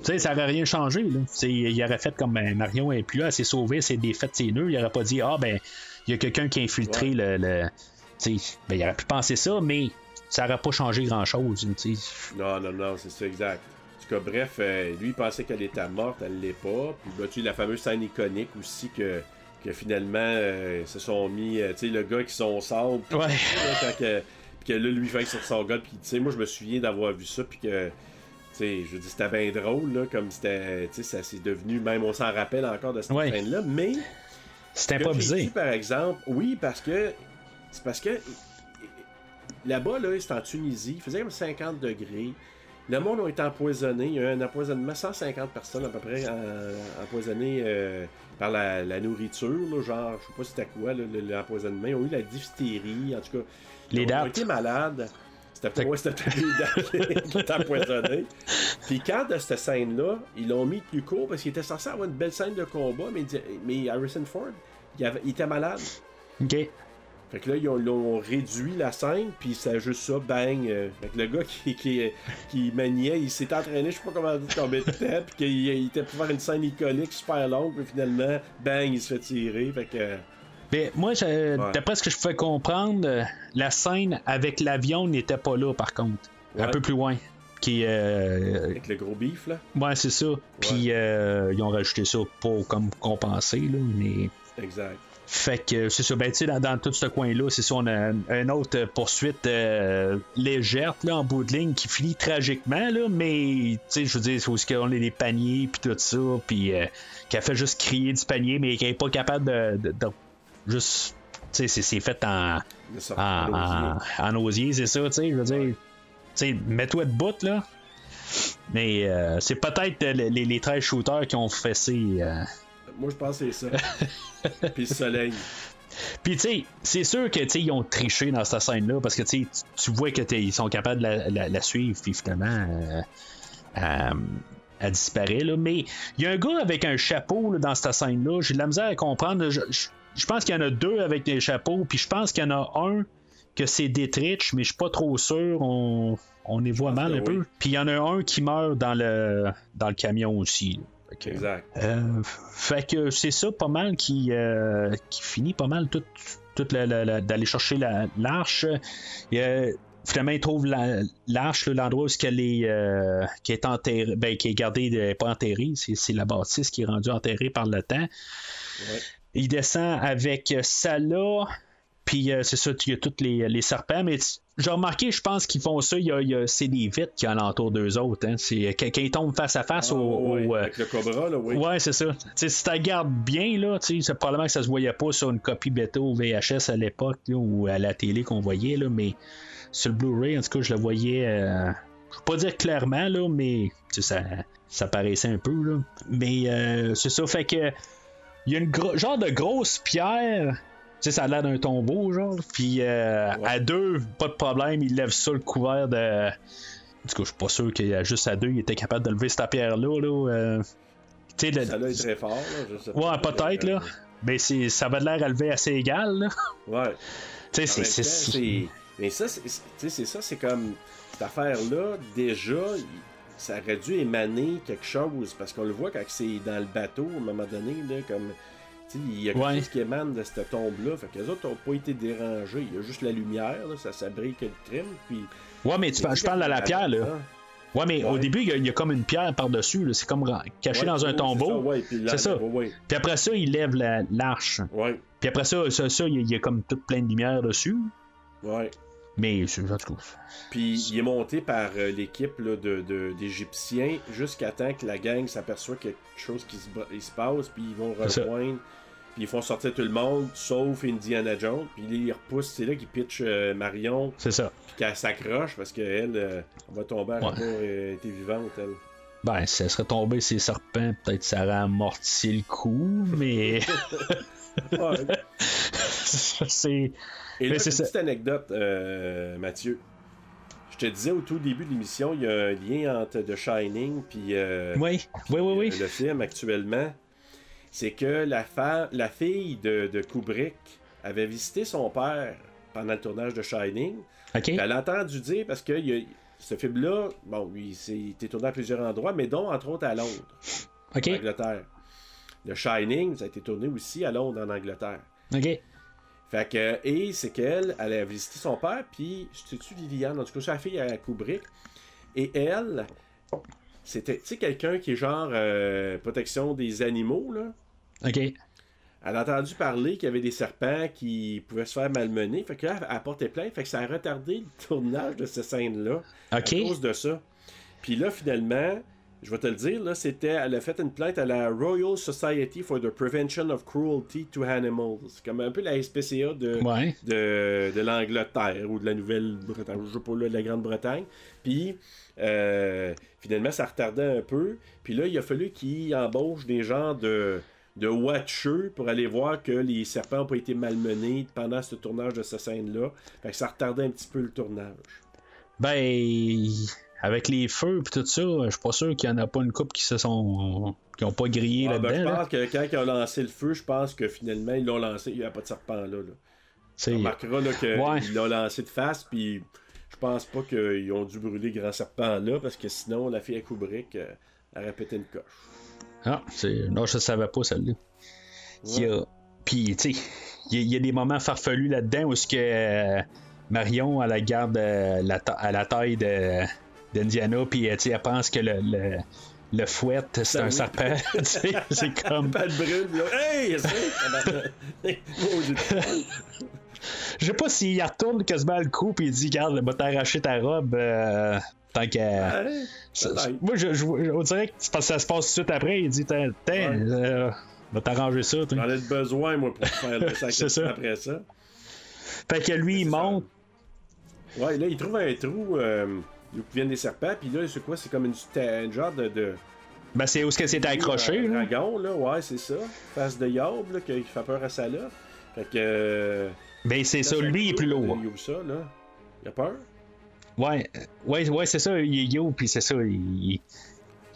Tu sais, ça aurait rien changé. Là. C'est- Il aurait fait comme ben, Marion est plus là, elle s'est sauvée, elle s'est défaite ses nœuds. Il aurait pas dit Ah, ben, il y a quelqu'un qui a infiltré le. le- Tu sais, ben, il aurait pu penser ça, mais ça aurait pas changé grand-chose. Non, non, non, c'est ça, exact. En tout cas, bref, euh, lui, il pensait qu'elle était morte, elle l'est pas. Puis, bah, tu la fameuse scène iconique aussi que, que finalement, euh, se sont mis, euh, tu sais, le gars qui sont sable. puis Ouais. que, puis que là, lui, fait sur son gars. Puis, tu sais, moi, je me souviens d'avoir vu ça. Puis que, tu sais, je veux dire, c'était bien drôle, là, comme c'était, tu sais, ça s'est devenu, même on s'en rappelle encore de cette Ouais. scène-là. Mais, j'ai improvisé. par exemple, oui, parce que, c'est parce que, là-bas, là, c'est en Tunisie, il faisait comme 50 degrés. le monde a été empoisonné. Il y a eu un empoisonnement, 150 personnes à peu près empoisonnées euh, par la, nourriture. genre, je sais pas c'était quoi l'empoisonnement. Ils ont eu la diphtérie, en tout cas. Les ils ont été malades. C'était ouais, les dates qui étaient empoisonnées. Puis quand de cette scène-là, ils l'ont mis plus court parce qu'il était censé avoir une belle scène de combat, mais, mais Harrison Ford, il, il était malade. OK. Fait que là, ils ont, réduit la scène, puis c'est juste ça, bang. Euh, fait que le gars qui, qui, qui maniait, il s'est entraîné, je sais pas comment dire, combien de temps, puis qu'il il était pour faire une scène iconique super longue, puis finalement, bang, il se fait tirer. Fait que. Mais moi, d'après ce que je pouvais comprendre, la scène avec l'avion n'était pas là, par contre. Un peu plus loin. Qui, euh, Avec le gros bif, là. Ouais, c'est ça. Puis euh, ils ont rajouté ça pour comme compenser, là, mais. Exact. Fait que c'est ça, ben tu sais, dans, tout ce coin-là, c'est ça, on a une autre poursuite euh, légère là, en bout de ligne qui finit tragiquement, là, mais tu sais, je veux dire, c'est aussi qu'on a des paniers, puis tout ça, puis euh, qui a fait juste crier du panier, mais qui n'est pas capable de, de, juste. Tu sais, c'est fait en, en, en, osier, c'est ça, tu sais, je veux dire. Tu sais, mets-toi de bout, là. Mais euh, c'est peut-être les, les 13 shooters qui ont fessé. Moi, je pense que c'est ça. Puis le soleil. Puis, tu sais, c'est sûr que ils ont triché dans cette scène-là parce que tu vois qu'ils sont capables de la, suivre, puis finalement, euh, euh, elle disparaît. Là. Mais il y a un gars avec un chapeau dans cette scène-là. J'ai de la misère à comprendre. Je, pense qu'il y en a deux avec des chapeaux, puis je pense qu'il y en a un que c'est Dietrich, mais je suis pas trop sûr. On, on y voit mal un peu. Puis il y en a un qui meurt dans le, dans le camion aussi. Exact. Euh, fait que c'est ça pas mal qui, euh, qui finit pas mal tout, d'aller chercher l'arche. finalement, il trouve l'arche, l'endroit où elle est, euh, qui est enterrée, ben, qui est gardée, pas enterrée, c'est, la bâtisse qui est rendue enterrée par le temps. Il descend avec ça puis c'est ça, il y a tous les, les serpents, mais j'ai remarqué, je pense qu'ils font ça, il y a, c'est des vitres qui alentour d'eux autres. Hein. C'est, quand, ils tombent face à face ah, au, euh, Avec le cobra, là, oui. Ouais, c'est ça. si tu regardes bien, là, c'est probablement que ça se voyait pas sur une copie bêta ou VHS à l'époque ou à la télé qu'on voyait, là, mais sur le Blu-ray, en tout cas, je le voyais. Euh, je peux pas dire clairement, là, mais ça, ça paraissait un peu. Là. Mais euh, c'est ça, fait que. Il y a une genre de grosse pierre sais, ça a l'air d'un tombeau, genre. Puis euh, à deux, pas de problème, il lève ça le couvert de. En tout cas, je suis pas sûr qu'il y a juste à deux, il était capable de lever cette pierre-là. Là, euh... Ça là est très fort, là. Je sais pas ouais, peut-être, là. Mais ça va de l'air à lever assez égal, là. Ouais. Tu sais, c'est. Mais ça, c'est ça, c'est comme. Cette affaire-là, déjà, ça aurait dû émaner quelque chose. Parce qu'on le voit quand c'est dans le bateau, à un moment donné, là, comme il y a quelque chose qui émane de cette tombe-là. Fait que les autres n'ont pas été dérangés. Il y a juste la lumière, ça s'abrite que le crime. Puis... Ouais, mais tu, je parle de la pierre, là. Ouais, mais au début, il y, a, comme une pierre par-dessus. C'est comme caché dans un tombeau. C'est ça. Puis après ça, il lève l'arche. Puis après ça, ça, ça il, y a, comme toute plein de lumière dessus. Ouais. Mais en tout cas. Puis il est monté par euh, l'équipe d'Égyptiens jusqu'à temps que la gang s'aperçoit quelque chose qui se, passe, puis ils vont rejoindre. Puis ils font sortir tout le monde, sauf Indiana Jones. Puis ils repoussent, c'est là qu'ils pitchent euh, Marion. C'est ça. Puis qu'elle s'accroche parce qu'elle euh, va tomber, elle ouais. été vivante, elle. Ben, si elle serait tombée ses serpents, peut-être ça aurait amorti le coup, mais. c'est. Et là, une petite anecdote, euh, Mathieu. Je te disais au tout début de l'émission, il y a un lien entre The Shining puis euh, oui. Oui, oui, le film actuellement. C'est que la, la fille de, Kubrick avait visité son père pendant le tournage de Shining. Elle a entendu dire, parce que ce film-là, bon, il s'est été tourné à plusieurs endroits, mais dont entre autres à Londres, en Angleterre. The Shining, ça a été tourné aussi à Londres, en Angleterre. OK. Fait que, et c'est qu'elle, elle a visité son père, puis, sais-tu, Viviane, en tout cas, sa fille à Kubrick, et elle, c'était, tu sais, quelqu'un qui est genre euh, protection des animaux, là? OK. Elle a entendu parler qu'il y avait des serpents qui pouvaient se faire malmener. Fait que là, elle a porté plainte. Fait que ça a retardé le tournage de cette scène-là. À cause de ça. Puis là, finalement, je vais te le dire, là, c'était, elle a fait une plainte à la Royal Society for the Prevention of Cruelty to Animals. Comme un peu la SPCA de, de, de l'Angleterre ou de la Nouvelle-Bretagne, je sais pas, là, de la Grande-Bretagne. Puis, euh, finalement, ça retardait un peu. Puis là, il a fallu qu'il embauche des gens de, de watchers pour aller voir que les serpents n'ont pas été malmenés pendant ce tournage de cette scène-là. Fait que ça retardait un petit peu le tournage. Ben, avec les feux et tout ça, je suis pas sûr qu'il y en a pas une coupe qui se sont qui ont pas grillé ah, ben, là-dedans. je pense que quand ils ont lancé le feu, je pense que finalement ils l'ont lancé, il n'y a pas de serpent là. là. On remarquera qu'ils l'ont lancé de face, puis je pense pas qu'ils ont dû brûler grand serpent là, parce que sinon la fille à Kubrick, euh, elle aurait pété une coche. Ah, c'est... non, je savais pas celle-là. A... Puis, tu sais, il y, a des moments farfelus là-dedans où ce que euh, Marion, elle la garde euh, la à la taille de d'Indiana, puis euh, elle pense que le, le, le fouet, c'est ben un serpent. c'est comme. Pas de brûle, Hey! Je sais pas s'il retourne quasiment le coup puis il dit Garde, va t'arracher ta robe euh, tant que. Moi, je, je, on dirait que ça se passe tout de suite après. Il dit Tiens, euh, va t'arranger ça. J'en ai besoin, moi, pour faire le sac après ça. Fait que lui, il monte. Ouais, là, il trouve un trou. Euh, viennent des serpents, puis là, c'est quoi? C'est comme une, un genre de. de... Ben, c'est où ce que c'est accroché. Un dragon, là, ouais, c'est ça. Face de Yob, là, qui fait peur à ça, là. Fait que. Euh, ben, c'est ça, lui, il est plus lourd. Il ça, là. Il a peur? Ouais, ouais, ouais, c'est ça, il est puis c'est ça, il,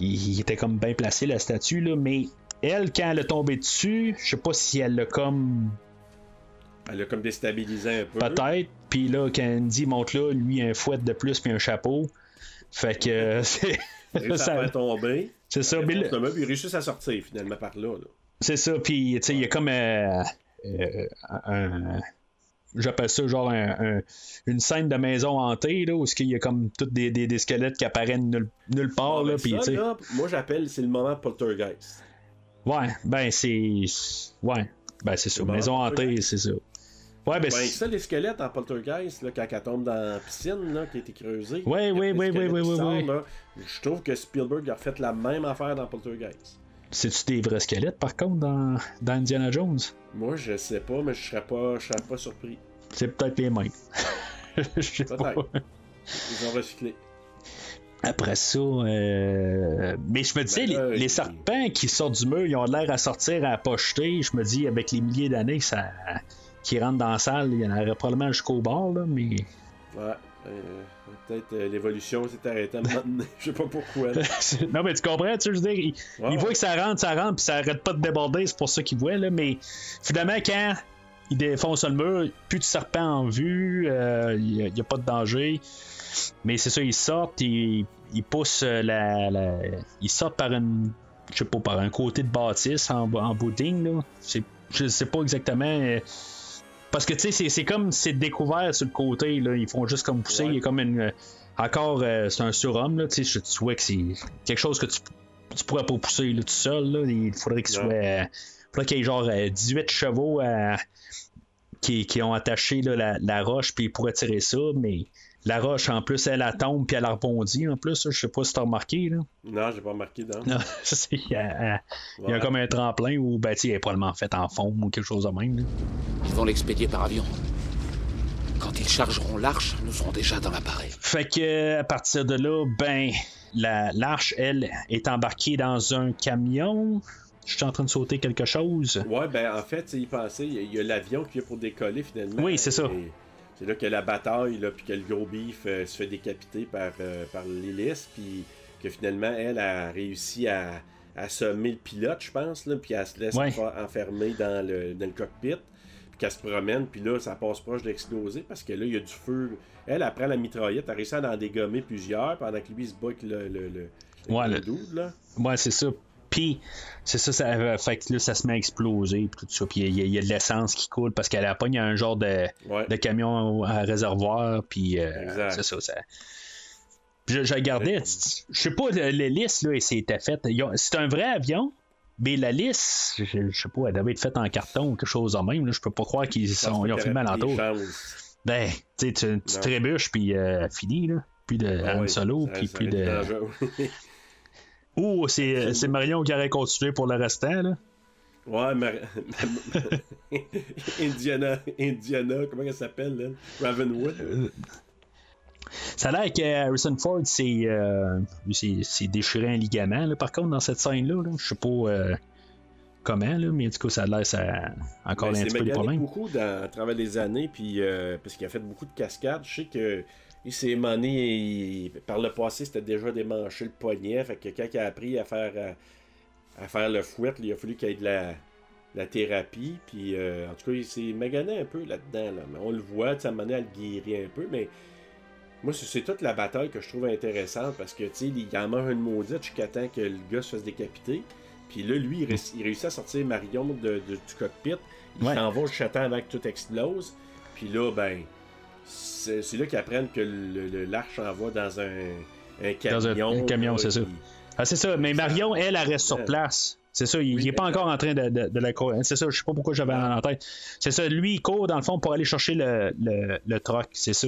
il, était comme bien placé, la statue, là, mais elle, quand elle a tombé dessus, je sais pas si elle l'a comme elle a comme déstabilisé un peu. Peut-être. Puis là, quand Andy monte là, lui, un fouet de plus puis un chapeau. Fait que c'est. ça va tomber. C'est ça. Mais là... Il réussit à sortir finalement par là. C'est ça. Puis, tu sais, il y a comme euh, euh, un. J'appelle ça genre un, une scène de maison hantée, là, où il y a comme tous des, des, des, squelettes qui apparaissent nulle, nulle part. là, puis, là, moi, j'appelle, c'est le moment poltergeist. Ouais, ben, c'est. Ouais, ben, c'est ça. Maison hantée, c'est ça. Ouais, ben, ben ça, les squelettes en poltergeist, là, quand elle tombe dans la piscine là, qui a été creusée. Oui, oui, oui, oui, oui. Je trouve que Spielberg a fait la même affaire dans Poltergeist. C'est-tu des vrais squelettes, par contre, dans, dans Indiana Jones? Moi, je sais pas, mais je serais pas, je serais pas surpris. C'est peut-être les mêmes. je sais pas. Ils ont recyclé. Après ça, euh... mais je me disais, ben les, serpents qui sortent du mur, ils ont l'air à sortir à pocheter. Je me dis, avec les milliers d'années, ça, qui rentrent dans la salle, il y en aurait probablement jusqu'au bord, là, mais. Ouais. Euh, peut-être euh, l'évolution s'est arrêtée à un moment donné. Je sais pas pourquoi. non, mais tu comprends, tu sais, je veux dire, il, voit que ça rentre, ça rentre, puis ça arrête pas de déborder, c'est pour ça qu'il voit, là, mais finalement, quand il défonce le mur, plus de serpent en vue, euh, il n'y a, pas de danger. Mais c'est ça, il sort, il, il pousse la, la, Il sort par une. Je sais pas, par un côté de bâtisse en, en là. Je sais pas exactement. Parce que tu sais, c'est comme c'est découvert sur le côté, là. Ils font juste comme pousser. Il y a comme une. Euh, encore, euh, c'est un surhomme, là. Tu sais, tu vois que c'est quelque chose que tu, tu pourrais pas pousser là, tout seul. Là. Il faudrait qu'il soit. Euh, faudrait qu'il y ait genre 18 chevaux qui, qui, ont attaché là, la, la, roche, puis ils pourraient tirer ça, mais la roche, en plus, elle, a tombe puis elle a rebondi en plus. Je sais pas si t'as remarqué. Là. Non, j'ai pas remarqué. Non, il y a, il y a comme un tremplin où ben, il est probablement fait en forme ou quelque chose de même. Ils vont l'expédier par avion. Quand ils chargeront l'arche, nous serons déjà dans l'appareil. Fait que à partir de là, ben, la, l'arche, elle, est embarquée dans un camion. Je suis en train de sauter quelque chose. Ouais, ben en fait, il pensait, il y a, l'avion qui est pour décoller finalement. Oui, c'est ça. C'est là que la bataille, là, puis que le gros beef euh, se fait décapiter par, euh, par l'hélice, puis que finalement, elle a réussi à, à sommer le pilote, je pense, là, puis elle se laisse enfermer dans le, dans le cockpit, puis qu'elle se promène, puis là, ça passe proche d'exploser, parce que là, il y a du feu. Elle, après la mitraillette, elle a réussi à en dégommer plusieurs, pendant que lui, il se bat avec le, le, le, ouais, le, là. Ouais, c'est ça. Puis, c'est ça, ça fait que là, ça se met à exploser, puis tout ça. Puis, il y, a de l'essence qui coule parce qu'à la pogne, il y a un genre de, de camion à réservoir, puis euh, c'est ça, j'ai regardé, je sais pas, l'hélice, là, c'était faite. C'est un vrai avion, mais la lisse, je, sais pas, elle devait être faite en carton ou quelque chose de même. Là. Je peux pas croire qu'ils sont, ils ont filmé alentour. Ben, tu, tu trébuches, puis euh, fini, là. Puis de ah Solo, puis plus de. Ou c'est, c'est Marion qui aurait continué pour le restant, là? Ouais, Mar... Indiana, Indiana, comment elle s'appelle, elle? Ravenwood. Euh, ça a l'air que Harrison Ford s'est, euh, déchiré un ligament, là, par contre, dans cette scène-là. Là. Je sais pas euh, comment, là, mais du coup, ça a l'air ça encore ben, un petit peu de problème. beaucoup dans, à travers les années, puis, euh, parce qu'il a fait beaucoup de cascades. Je sais que il s'est mané, par le passé, c'était déjà démanché le poignet. Fait que quand il a appris à faire, à, faire le fouet, il a fallu qu'il y ait de la, la thérapie. Puis, en tout cas, il s'est magané un peu là-dedans. Là. Mais on le voit, ça m'a à le guérir un peu, mais moi, c'est toute la bataille que je trouve intéressante parce que, tu sais, il en mange une maudite jusqu'à temps que le gars se fasse décapiter. Puis là, lui, il, réussit à sortir Marion de, du cockpit. Il s'en va au château avant que tout explose. Puis là, ben, c'est là qu'ils apprennent que l'arche envoie dans un, un camion. Dans un, camion, c'est ça. Ah, c'est ça. Mais Marion, elle, elle reste sur place. C'est ça, il n'est pas encore en train de, de, la courir. C'est ça, je sais pas pourquoi j'avais en tête. C'est ça, lui, il court dans le fond pour aller chercher le, le, le truck, c'est ça.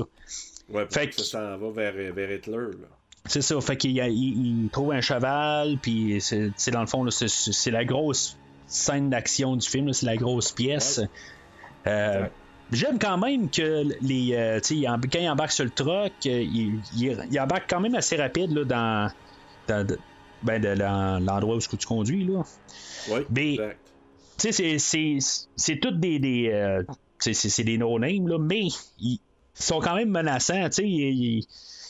Ouais, fait que ça va vers, vers Hitler. C'est ça, fait qu'il il, trouve un cheval, puis c'est dans le fond, c'est la grosse scène d'action du film, c'est la grosse pièce. Euh, j'aime quand même que les, euh, quand il embarque sur le truck, euh, il, il, embarque quand même assez rapide là, dans, dans ben, l'endroit où tu conduis. Là. mais, c'est toutes des, des c'est des no-names, mais sont quand même menaçants, tu sais.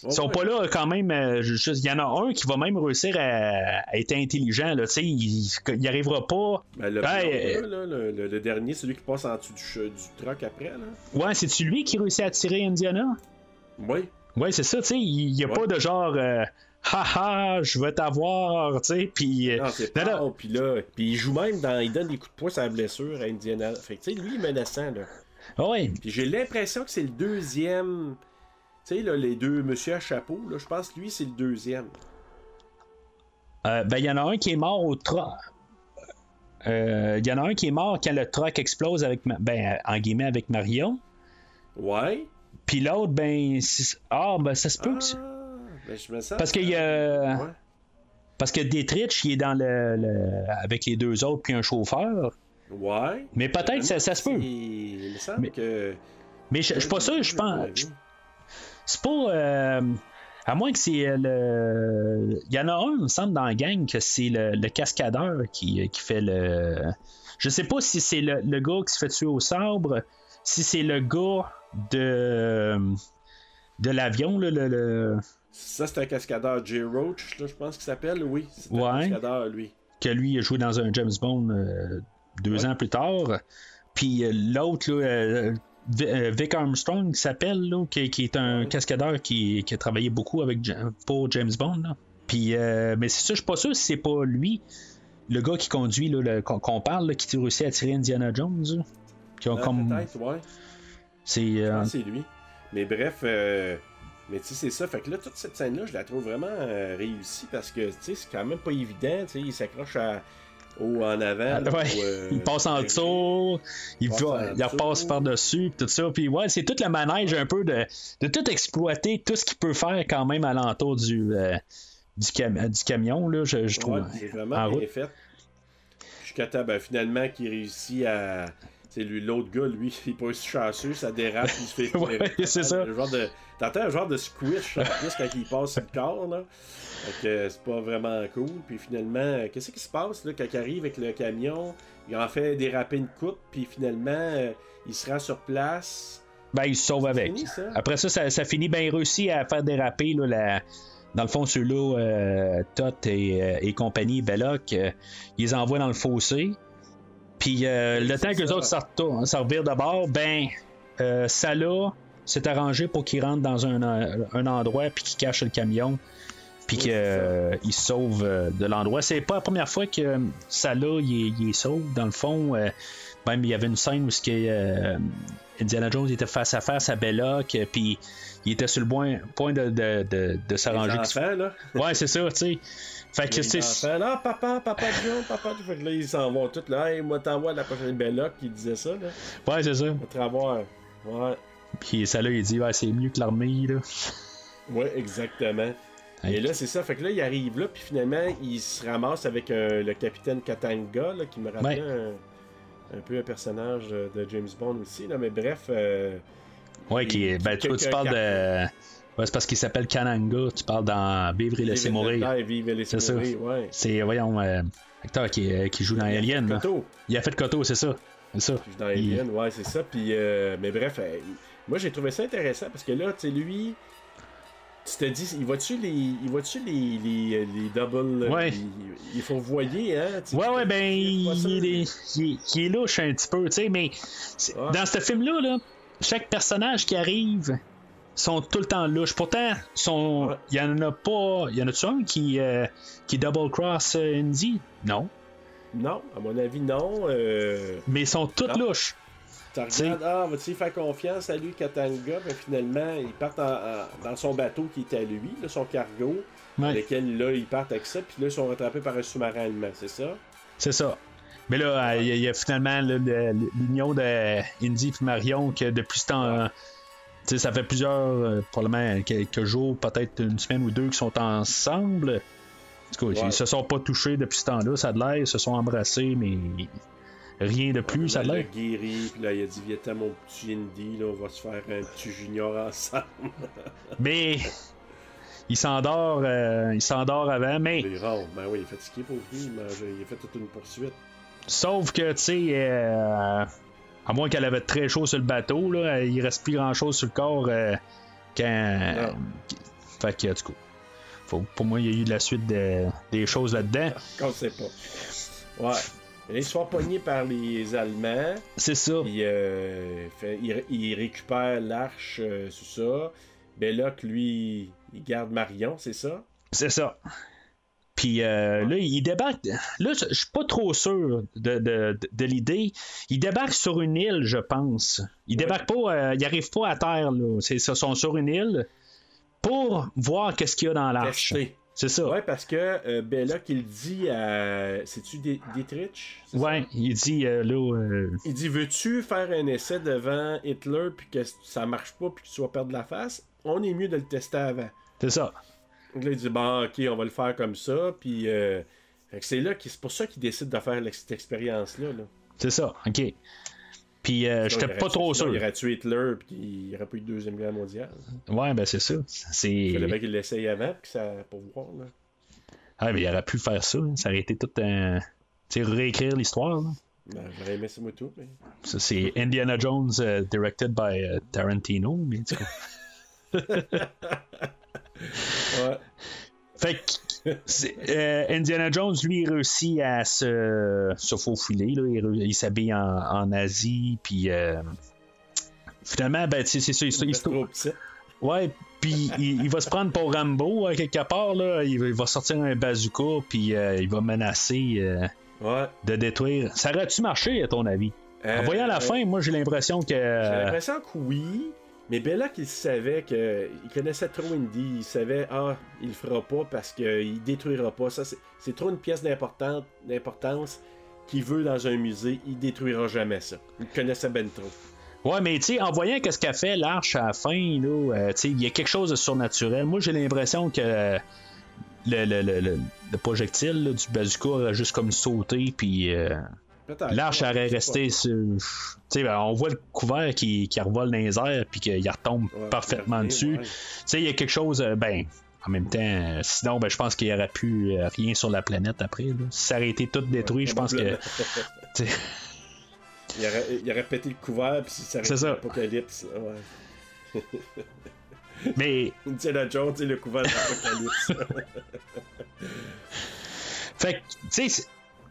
Ils, sont pas là quand même. Euh, il y en a un qui va même réussir à, être intelligent. Là, il, il arrivera pas. Ben, le, euh, le, dernier, celui qui passe en dessous du, du truck après. Là. Ouais, c'est-tu lui qui réussit à tirer Indiana? Oui. Ouais, c'est ça, tu sais. Il n'y a pas de genre. Euh, Haha, je vais t'avoir, tu sais, puis... Non, c'est pas, puis là, puis il joue même dans... Il donne des coups de poing sur la blessure à Indiana. Fait que, tu sais, lui, il est menaçant, là. Ah Puis j'ai l'impression que c'est le deuxième. Tu sais, là, les deux monsieur à chapeau, là, je pense que lui, c'est le deuxième. Euh, ben, il y en a un qui est mort au truck. Euh, il y en a un qui est mort quand le truck explose avec. Ben, en guillemets, avec Marion. Ouais. Puis l'autre, ben. Ah, ben, ça se peut que. Ah, ben, je me sens. Parce qu'il y a. Ouais. Parce que Dietrich, il est dans le, avec les deux autres, puis un chauffeur. Ouais. Mais peut-être ça, ça se peut. Il me semble mais, que. Mais je, suis pas sûr, je pense. C'est pas. Euh, à moins que c'est euh, le. Il y en a un, il me semble, dans la gang, que c'est le, cascadeur qui, qui, fait le. Je sais pas si c'est le, le, gars qui se fait tuer au sabre, si c'est le gars de. de l'avion, le, le. Ça, c'est un cascadeur J. Roach, là, je pense qu'il s'appelle, oui. C'est un cascadeur, lui. Que lui a joué dans un James Bond. Euh, deux ans plus tard. Puis euh, l'autre, euh, euh, Vic Armstrong s'appelle, qui, qui, est un cascadeur qui, qui, a travaillé beaucoup avec, pour James Bond. Puis, mais c'est ça, je suis pas sûr si c'est pas lui, le gars qui conduit, qu'on parle, qui réussit à tirer Indiana Jones. Qui ont comme... Peut-être, ouais. C'est lui. Mais bref, mais tu sais, c'est ça. Fait que là, toute cette scène-là, je la trouve vraiment réussie parce que, tu sais, c'est quand même pas évident. Tu sais, il s'accroche à ou en avant. Euh, il passe en dessous, il, il repasse par-dessus, tout ça. Puis ouais, c'est toute la manège un peu de, de tout exploiter, tout ce qu'il peut faire quand même alentour du, euh, du, du, camion, là, je, je trouve. c'est vraiment bien fait. Jusqu'à temps, ben, finalement, qu'il réussit à. C'est lui, l'autre gars, lui, il est pas aussi chanceux, ça dérape, il se fait. ouais, c'est ça. genre de, t'entends un genre de squish en plus quand il passe sur le corps, là. Fait que c'est pas vraiment cool. Puis finalement, qu'est-ce qui se passe là, quand il arrive avec le camion? Il en fait déraper une coupe, puis finalement, euh, il se rend sur place. Ben, il se sauve avec. Après ça, ça, finit bien réussi à faire déraper là, la... Dans le fond, ceux-là, euh, Tot et, euh, et, compagnie, Belloc, ils les envoient dans le fossé. Puis le temps que les autres sortent, s'en revirent de bord, ben, ça là, s'est arrangé pour qu'ils rentrent dans un, un endroit puis qu'ils cachent le camion puis qu'il euh, se sauve euh, de l'endroit. C'est pas la première fois que euh, ça là, il, est sauve. Dans le fond, même il y avait une scène où que, Indiana Jones était face à face à Belloc, puis il était sur le point, point de, de, de, s'arranger. là. Ouais, c'est ça, tu sais. Fait que c'est. Papa, papa John, papa. Fait que là, ils s'en vont tous là. Hey, moi, t'envoies la prochaine Belloc qui disait ça, là. Ouais, c'est ça. Travers. Ouais. Puis ça là, il dit, ouais, c'est mieux que l'armée, là. Ouais, exactement. Et là, c'est ça. Fait que là, il arrive là, puis finalement, il se ramasse avec euh, le capitaine Katanga, là, qui me rappelle un, un peu un personnage de James Bond aussi. Là, mais bref. Euh, ouais, qui est. Ben, tu, tu parles de. Ouais, c'est parce qu'il s'appelle Kananga. Tu parles dans Vivre et laisser mourir. Vivre et laisser mourir, ouais. C'est, voyons, euh, acteur qui, euh, qui, joue dans Alien. Là. Il a fait Koto, c'est ça. C'est ça. Il joue dans Alien, ouais, c'est ça. Puis, euh, mais bref, euh, moi j'ai trouvé ça intéressant parce que là, tu sais, lui, tu te dis, il voit-tu les, il voit-tu les, les, les double, ouais. il, faut voyer, hein? ouais, ouais, ben, il, il, est, il, est louche un petit peu, tu sais, mais dans ce film-là, là, chaque personnage qui arrive sont tout le temps louches. Pourtant, sont... il y en a pas. Il y en a-tu un qui, euh, qui double cross euh, Indy? Non. Non, à mon avis, non. Euh... Mais ils sont toutes non. louches. Tu regardes, ah, va-tu faire confiance à lui, Katanga? Mais finalement, ils partent en, en, dans son bateau qui est à lui, là, son cargo, ouais. avec lequel là, ils partent avec ça, puis là, ils sont rattrapés par un sous-marin allemand, c'est ça? C'est ça. Mais là, il y, y, a finalement l'union de Indy et Marion que depuis ce temps. T'sais, ça fait plusieurs, euh, probablement quelques jours, peut-être une semaine ou deux, qui sont ensemble. En tout cas, ouais. ils se sont pas touchés depuis ce temps-là, ça a de l'air, ils se sont embrassés, mais rien de plus, ça a de l'air. Il a guéri, puis là, il a dit Viens, mon petit Indy, là, on va se faire un petit junior ensemble. mais. Il s'endort, euh, il s'endort avant, mais. Il rentre, ben oui, il est fatigué pour lui, il, il a fait toute une poursuite. Sauf que, tu sais, euh, à moins qu'elle avait très chaud sur le bateau, là, il reste plus grand chose sur le corps euh, quand. Fait que, du coup. Faut, pour moi, il y a eu de la suite de, des choses là-dedans. On sait pas. Ouais. Ils sont pognés par les Allemands. C'est ça. Puis, euh, fait, il, il, récupère l'arche, euh, c'est ça. Belloc, lui, il garde Marion, c'est ça? C'est ça. Puis euh, là, il débarque. Là, je suis pas trop sûr de, de, de, de l'idée. Il débarque sur une île, je pense. Il ouais. débarque pas, euh, il arrive pas à terre. Là. Ils sont sur une île pour voir qu'est-ce qu'il y a dans l'arche. C'est ça. Ouais, parce que euh, Belloc, il dit à. C'est-tu Dietrich? Ouais, il dit euh, là. Euh... Il dit Veux-tu faire un essai devant Hitler puis que ça marche pas puis que tu vas perdre la face? On est mieux de le tester avant. C'est ça. Donc là, il dit Bon, ok, on va le faire comme ça. Puis. Euh... C'est là c'est pour ça qu'il décide de faire cette expérience-là. -là, c'est ça, ok. Puis euh, j'étais pas trop sûr. Il aurait tué Hitler puis il aurait pas eu de deuxième guerre mondiale. Ouais, ben c'est ça. C'est. Il fallait qu'il l'essaye avant puis ça pour voir là. Ah, mais il aurait pu faire ça. Ça aurait été tout un. Tu sais, réécrire l'histoire. Ben, j'aurais aimé ça moi tout. Mais... Ça, c'est Indiana Jones uh, directed by uh, Tarantino, mais tu ouais. Fait que euh, Indiana Jones, lui, il réussit à se, se faufiler. Là. Il, il s'habille en, en, Asie, puis euh, finalement, ben, c'est ça. Il, il, il, ouais, puis il, il, va se prendre pour Rambo, à quelque part. Là. Il, va sortir un bazooka, puis euh, il va menacer euh, ouais. de détruire. Ça aurait-tu marché, à ton avis? en voyant la fin, moi, j'ai l'impression que. J'ai l'impression que oui. Mais Belloc, il savait que. Il connaissait trop Indy. Il savait, ah, il le fera pas parce qu'il détruira pas. Ça, c'est trop une pièce d'importance qu'il veut dans un musée. Il détruira jamais ça. Il connaissait ben trop. Ouais, mais tu sais, en voyant qu'est-ce qu'a fait l'arche à la fin, euh, il y a quelque chose de surnaturel. Moi, j'ai l'impression que le, le, le, le projectile du bazooka a juste comme sauté, puis. Euh... L'arche aurait resté sur. sais, on voit le couvert qui, qui revole dans les airs puis qu'il retombe ouais, parfaitement dessus. Ouais. Il y a quelque chose. Ben, en même temps, sinon, ben, je pense qu'il n'y aurait plus rien sur la planète après. Là. Si ça aurait été tout détruit, ouais, je pense que. il, aurait, il aurait pété le couvert puis ça aurait été l'apocalypse. Ouais. Mais. Indiana Jones et le couvert de l'apocalypse. fait que, tu sais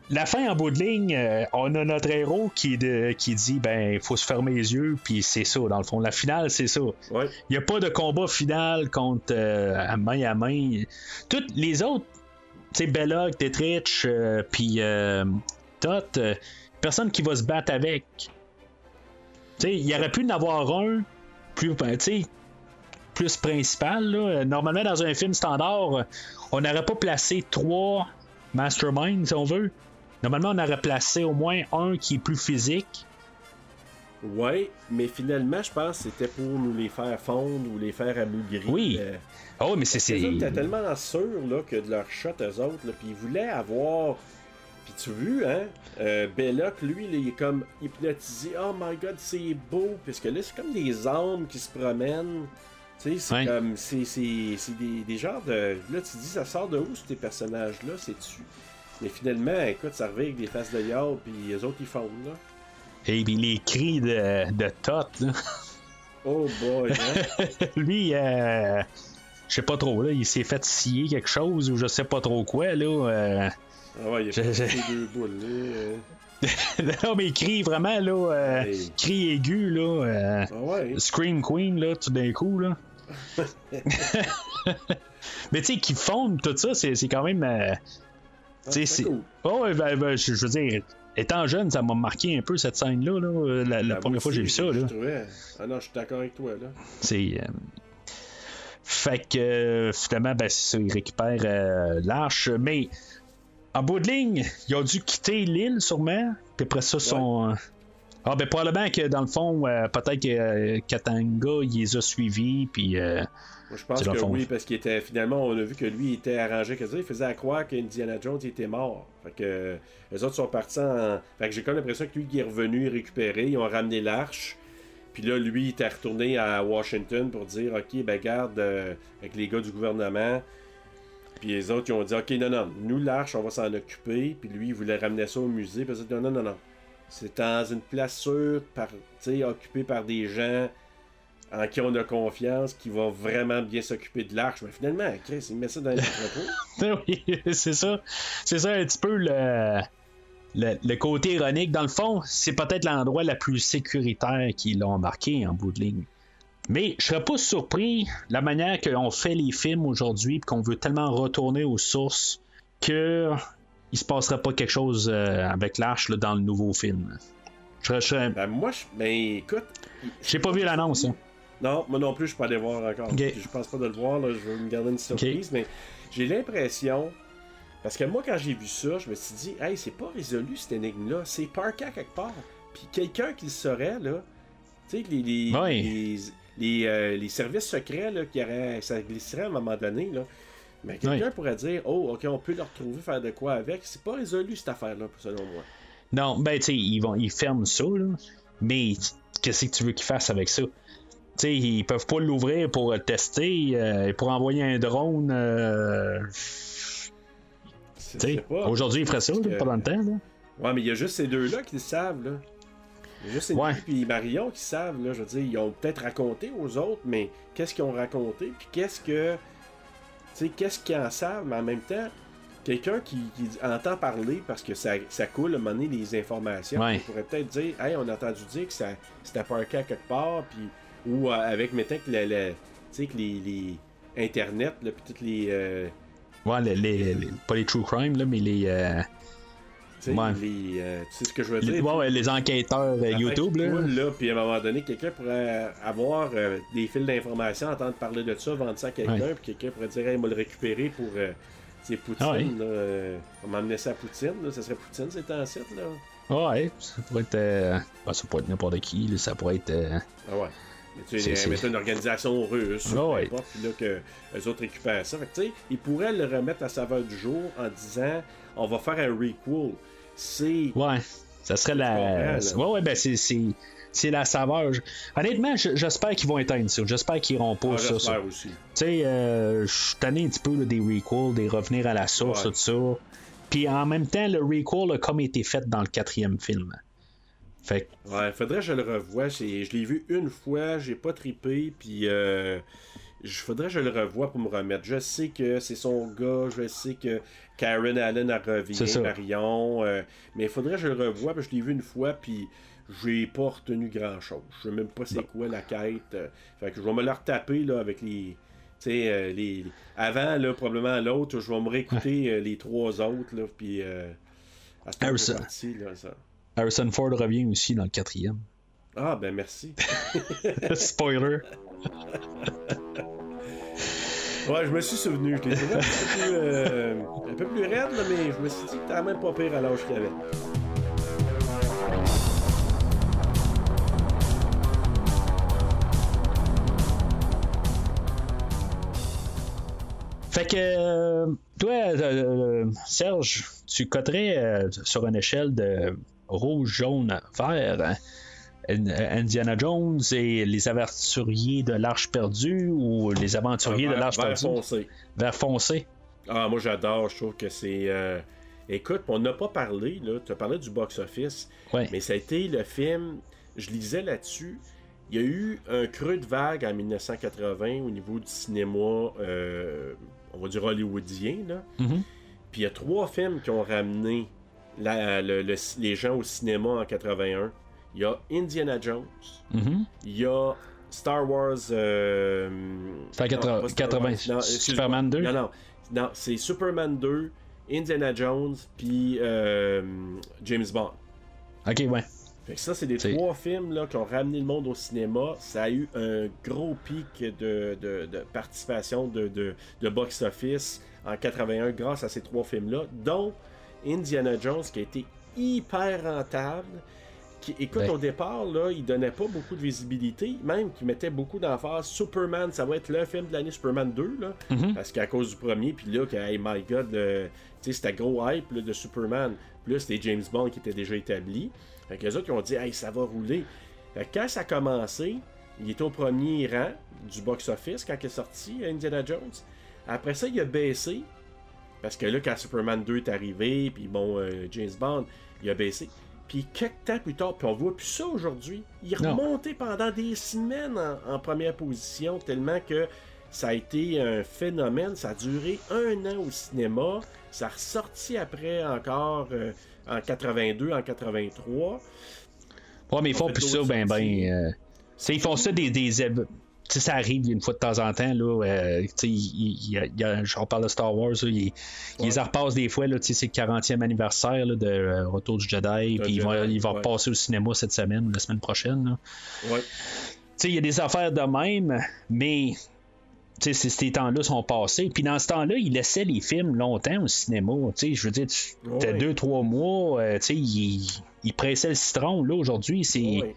la fin en bout de ligne, euh, on a notre héros qui, de, qui dit ben il faut se fermer les yeux, puis c'est ça, dans le fond. La finale, c'est ça. Il ouais. n'y a pas de combat final contre euh, à main à main. Toutes les autres, tu sais, Belloc, Tetrich, euh, puis Tot, personne qui va se battre avec. Tu sais, il y aurait pu en avoir un plus, sais, plus principal. Là. Normalement, dans un film standard, on n'aurait pas placé trois masterminds, si on veut. Normalement, on aurait placé au moins un qui est plus physique, Ouais, mais finalement, je pense que c'était pour nous les faire fondre ou les faire amougrir. Oui. Euh, oh, mais c'est. Les autres étaient tellement sûrs là, que de leur shot, eux autres, là, puis ils voulaient avoir. Puis tu vu, hein, euh, Belloc, lui, là, il est comme hypnotisé. Oh my god, c'est beau. Parce que là, c'est comme des âmes qui se promènent. Tu sais, c'est Ouais. comme. C'est des, des genres de. Là, tu dis, ça sort de où, ces personnages-là? C'est-tu. Mais finalement, écoute, ça revient avec des faces de yard, puis les autres, ils fondent, là. Et puis les cris de, de Tot, là. Oh boy, hein? Lui, euh, je sais pas trop, là, il s'est fait scier quelque chose ou je sais pas trop quoi, là. euh. Ah ouais, il a fait deux boules, là. euh. non, mais il crie vraiment, là. euh. Cri aigu, là. euh, Ah ouais. Scream Queen, là, tout d'un coup, là. mais tu sais, qui fondent tout ça, c'est c'est quand même. euh, tu sais, c'est c'est. cool. Oh, ouais, ben, ben, je, je veux dire, étant jeune, ça m'a marqué un peu cette scène-là, là, la, la Ben, première fois que j'ai vu ça, je là. trouvais- Ah non, je suis d'accord avec toi, là. C'est. euh, Fait que euh, finalement, ben, c'est ça, ils récupèrent euh, l'arche. Mais en bout de ligne, ils ont dû quitter l'île sûrement. Puis après ça, sont. euh, Ah, ben probablement que dans le fond, euh, peut-être que euh, Katanga, il les a suivis. Puis. euh, je pense que fond. oui, parce qu'il était finalement, on a vu que lui il était arrangé, que il faisait à croire qu'Indiana Jones il était mort. Fait que les autres sont partis en. Fait que j'ai comme l'impression que lui qui est revenu récupérer, ils ont ramené l'arche. Puis là, lui, il était retourné à Washington pour dire Ok, ben garde euh, avec les gars du gouvernement. Puis les autres, ils ont dit Ok, non, non, nous, l'arche, on va s'en occuper. Puis lui, il voulait ramener ça au musée. Puis ils ont dit Non, non, non, non. C'est dans une place sûre, par, occupée par des gens en qui on a confiance, qui va vraiment bien s'occuper de l'arche. Mais finalement, Chris, il met ça dans les entrepôts. oui, c'est ça. C'est ça un petit peu le, le, le côté ironique. Dans le fond, c'est peut-être l'endroit le plus sécuritaire qu'ils l'ont marqué en bout de ligne. Mais je serais pas surpris la manière qu'on fait les films aujourd'hui et qu'on veut tellement retourner aux sources que il se passerait pas quelque chose euh, avec l'arche dans le nouveau film. Je je Ben, moi, je... ben, écoute. J'ai pas vu l'annonce. hein. Non, moi non plus, je peux pas aller voir encore. Ok. Je pense pas de le voir, là, je veux me garder une surprise, mais j'ai l'impression. Parce que moi, quand j'ai vu ça, je me suis dit, hey, c'est pas résolu cette énigme-là. C'est parqué à quelque part. Puis quelqu'un qui le saurait, là. Tu sais, les, les, Ouais. les, les, euh, les services secrets, là, qui auraient, ça glisserait à un moment donné, là. Mais quelqu'un pourrait dire, oh, ok, on peut le retrouver, faire de quoi avec. C'est pas résolu cette affaire-là, selon moi. Non, ben, tu sais, ils, vont, ils ferment ça, là. Mais qu'est-ce que tu veux qu'ils fassent avec ça? Sais, ils peuvent pas l'ouvrir pour tester, euh, pour envoyer un drone. euh. Aujourd'hui, ils feraient ça, que- pas dans le temps. Là. Ouais, mais il y a juste ces deux-là qui le savent, là. Il y a juste Ouais. Et Marion qui savent, là. Je veux dire, ils ont peut-être raconté aux autres, mais qu'est-ce qu'ils ont raconté, puis qu'est-ce que. Tu qu'est-ce qu'ils en savent, mais en même temps, quelqu'un qui, qui entend parler parce que ça, ça coule à un moment donné les informations, Ouais. il pourrait peut-être dire, hey, on a entendu dire que ça, c'était parqué à quelque part, puis. Ou euh, avec, mettons, que, le, le- tu sais, que les, les. Internet, là, puis toutes les. euh, Ouais, les, les- les- pas les true crime, là, mais les. euh, tu sais, Ouais. les. euh, tu sais ce que je veux les, dire? ouais, ouais, les enquêteurs euh, YouTube, là. puis à un moment donné, quelqu'un pourrait avoir euh, des fils d'informations, entendre parler de ça, vendre ça à quelqu'un, puis quelqu'un pourrait dire, hey, il m'a le récupérer pour. Euh, c'est Poutine, Ah là, euh, on m'emmenait ça à Poutine, là, ça serait Poutine, c'est un site, là. Ouais, ça pourrait être. euh, bah, ça pourrait être n'importe qui, là, ça pourrait être. euh, Ah ouais. Tu sais, mettons une organisation russe, Ah peu puis là, que les autres récupèrent ça. Fait que, tu sais, ils pourraient le remettre à saveur du jour en disant, on va faire un requel. C'est. Ouais, ça serait la. comprends. Ouais, ouais, ben c'est. c'est... La saveur. Honnêtement, je- j'espère qu'ils vont éteindre ça. J'espère qu'ils iront pas Ah, ça. ça. j'espère aussi. Tu sais, euh, je suis tanné un petit peu là, des requels, des revenir à la source, Ouais. tout ça. Puis en même temps, le recall a comme été fait dans le quatrième film. Fait que, Ouais, faudrait que je le revoie. Je l'ai vu une fois, j'ai pas tripé, puis euh, je faudrait que je le revoie pour me remettre. Je sais que c'est son gars, je sais que Karen Allen a revient, Marion, euh, mais il faudrait que je le revoie, parce que je l'ai vu une fois, puis j'ai pas retenu grand-chose. Je sais même pas c'est quoi la quête. euh, fait que je vais me la retaper là, avec les... Tu sais, euh, les... Avant, là, probablement l'autre, je vais me réécouter les trois autres, là, puis... À ce moment ça. parti, là, ça. Harrison Ford revient aussi dans le quatrième. Ah, ben merci. Spoiler. ouais, je me suis souvenu. Je l'ai trouvé un, euh, un peu plus, raide, mais je me suis dit que t'as même pas pire à l'âge qu'il avait. Fait que, euh, toi, euh, euh, Serge, tu coterais sur une échelle de rouge, jaune, vert. hein, Indiana Jones et les aventuriers de l'Arche perdue ou les aventuriers de Vert- l'Arche perdue? foncé. Vert foncé. Ah, moi j'adore, je trouve que c'est. euh, Écoute, on n'a pas parlé, là. Tu as parlé du box-office, Ouais. mais ça a été le film. Je lisais là-dessus. Il y a eu un creux de vague en 1980 au niveau du cinéma, euh, on va dire hollywoodien, là. Mhm. Puis il y a trois films qui ont ramené la- le- le- les gens au cinéma en 81. Il y a Indiana Jones. Mhm. Il y a Star Wars. Euh... C'est en non, 80 pas Star 80, Wars. Non. Superman 2? Non, non. Non, c'est Superman 2, Indiana Jones, puis euh, James Bond. Ok, ouais. Fait que ça, c'est des trois films là, qui ont ramené le monde au cinéma. Ça a eu un gros pic de, de- de participation de, de- de box-office en 81 grâce à ces trois films-là, dont Indiana Jones qui a été hyper rentable. Qui, écoute, Ouais. au départ, là, il donnait pas beaucoup de visibilité, même qu'il mettait beaucoup d'emphase. Superman, ça va être le film de l'année Superman 2, là, Mhm. parce qu'à cause du premier, puis là, que, hey my god, le- tu sais, c'était gros hype là, de Superman, plus les James Bond qui étaient déjà établis. Fait que les autres, ils ont dit, hey, ça va rouler. Fait que quand ça a commencé, il était au premier rang du box-office quand il est sorti, Indiana Jones. Après ça, il a baissé. Parce que là, quand Superman 2 est arrivé, puis bon, euh, James Bond, il a baissé. Puis quelques temps plus tard, puis on voit plus ça aujourd'hui. Il est remonté pendant des semaines en, en première position, tellement que ça a été un phénomène. Ça a duré un an au cinéma. Ça a ressorti après encore euh, en 82, en 83. Ouais, mais ils On font plus ça, ben, ben. euh, ils font ça des. des ça arrive une fois de temps en temps, là. euh, tu sais, il- il- il y a- il y a- on parle de Star Wars, là, ils, ils les repassent des fois, c'est le 40e anniversaire, là, de euh, Retour du Jedi, puis ils vont, Jedi, ils vont ouais. repasser au cinéma cette semaine ou la semaine prochaine. Ouais. Il y a des affaires de même, mais. Ces- temps-là sont passés. Puis dans ce temps-là, ils laissaient les films longtemps au cinéma. Je veux dire, tu as deux, trois mois, euh, ils, pressaient le citron. Là, aujourd'hui, c'est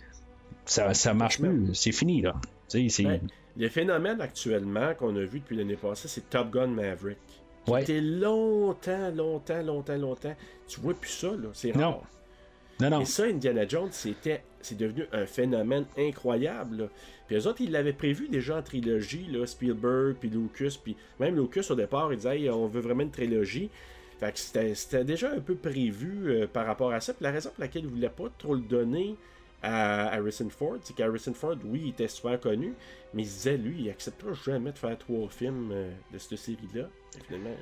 ça, ça marche plus. C'est fini, là. Ben, le phénomène actuellement qu'on a vu depuis l'année passée, c'est Top Gun Maverick. Qui Ouais. était longtemps, longtemps, longtemps, longtemps. Tu vois plus ça, là. C'est rare. Non, non. Et ça, Indiana Jones, c'était, c'est devenu un phénomène incroyable. là. Puis eux autres, ils l'avaient prévu déjà en trilogie, là, Spielberg, puis Lucas, puis même Lucas au départ, il disait Hey, on veut vraiment une trilogie. Fait que c'était, c'était déjà un peu prévu euh, par rapport à ça. Puis la raison pour laquelle ils ne voulaient pas trop le donner à Harrison Ford, c'est qu'Harrison Ford, oui, il était super connu, mais il disait, lui, il acceptera jamais de faire trois films euh, de cette série-là. Finalement,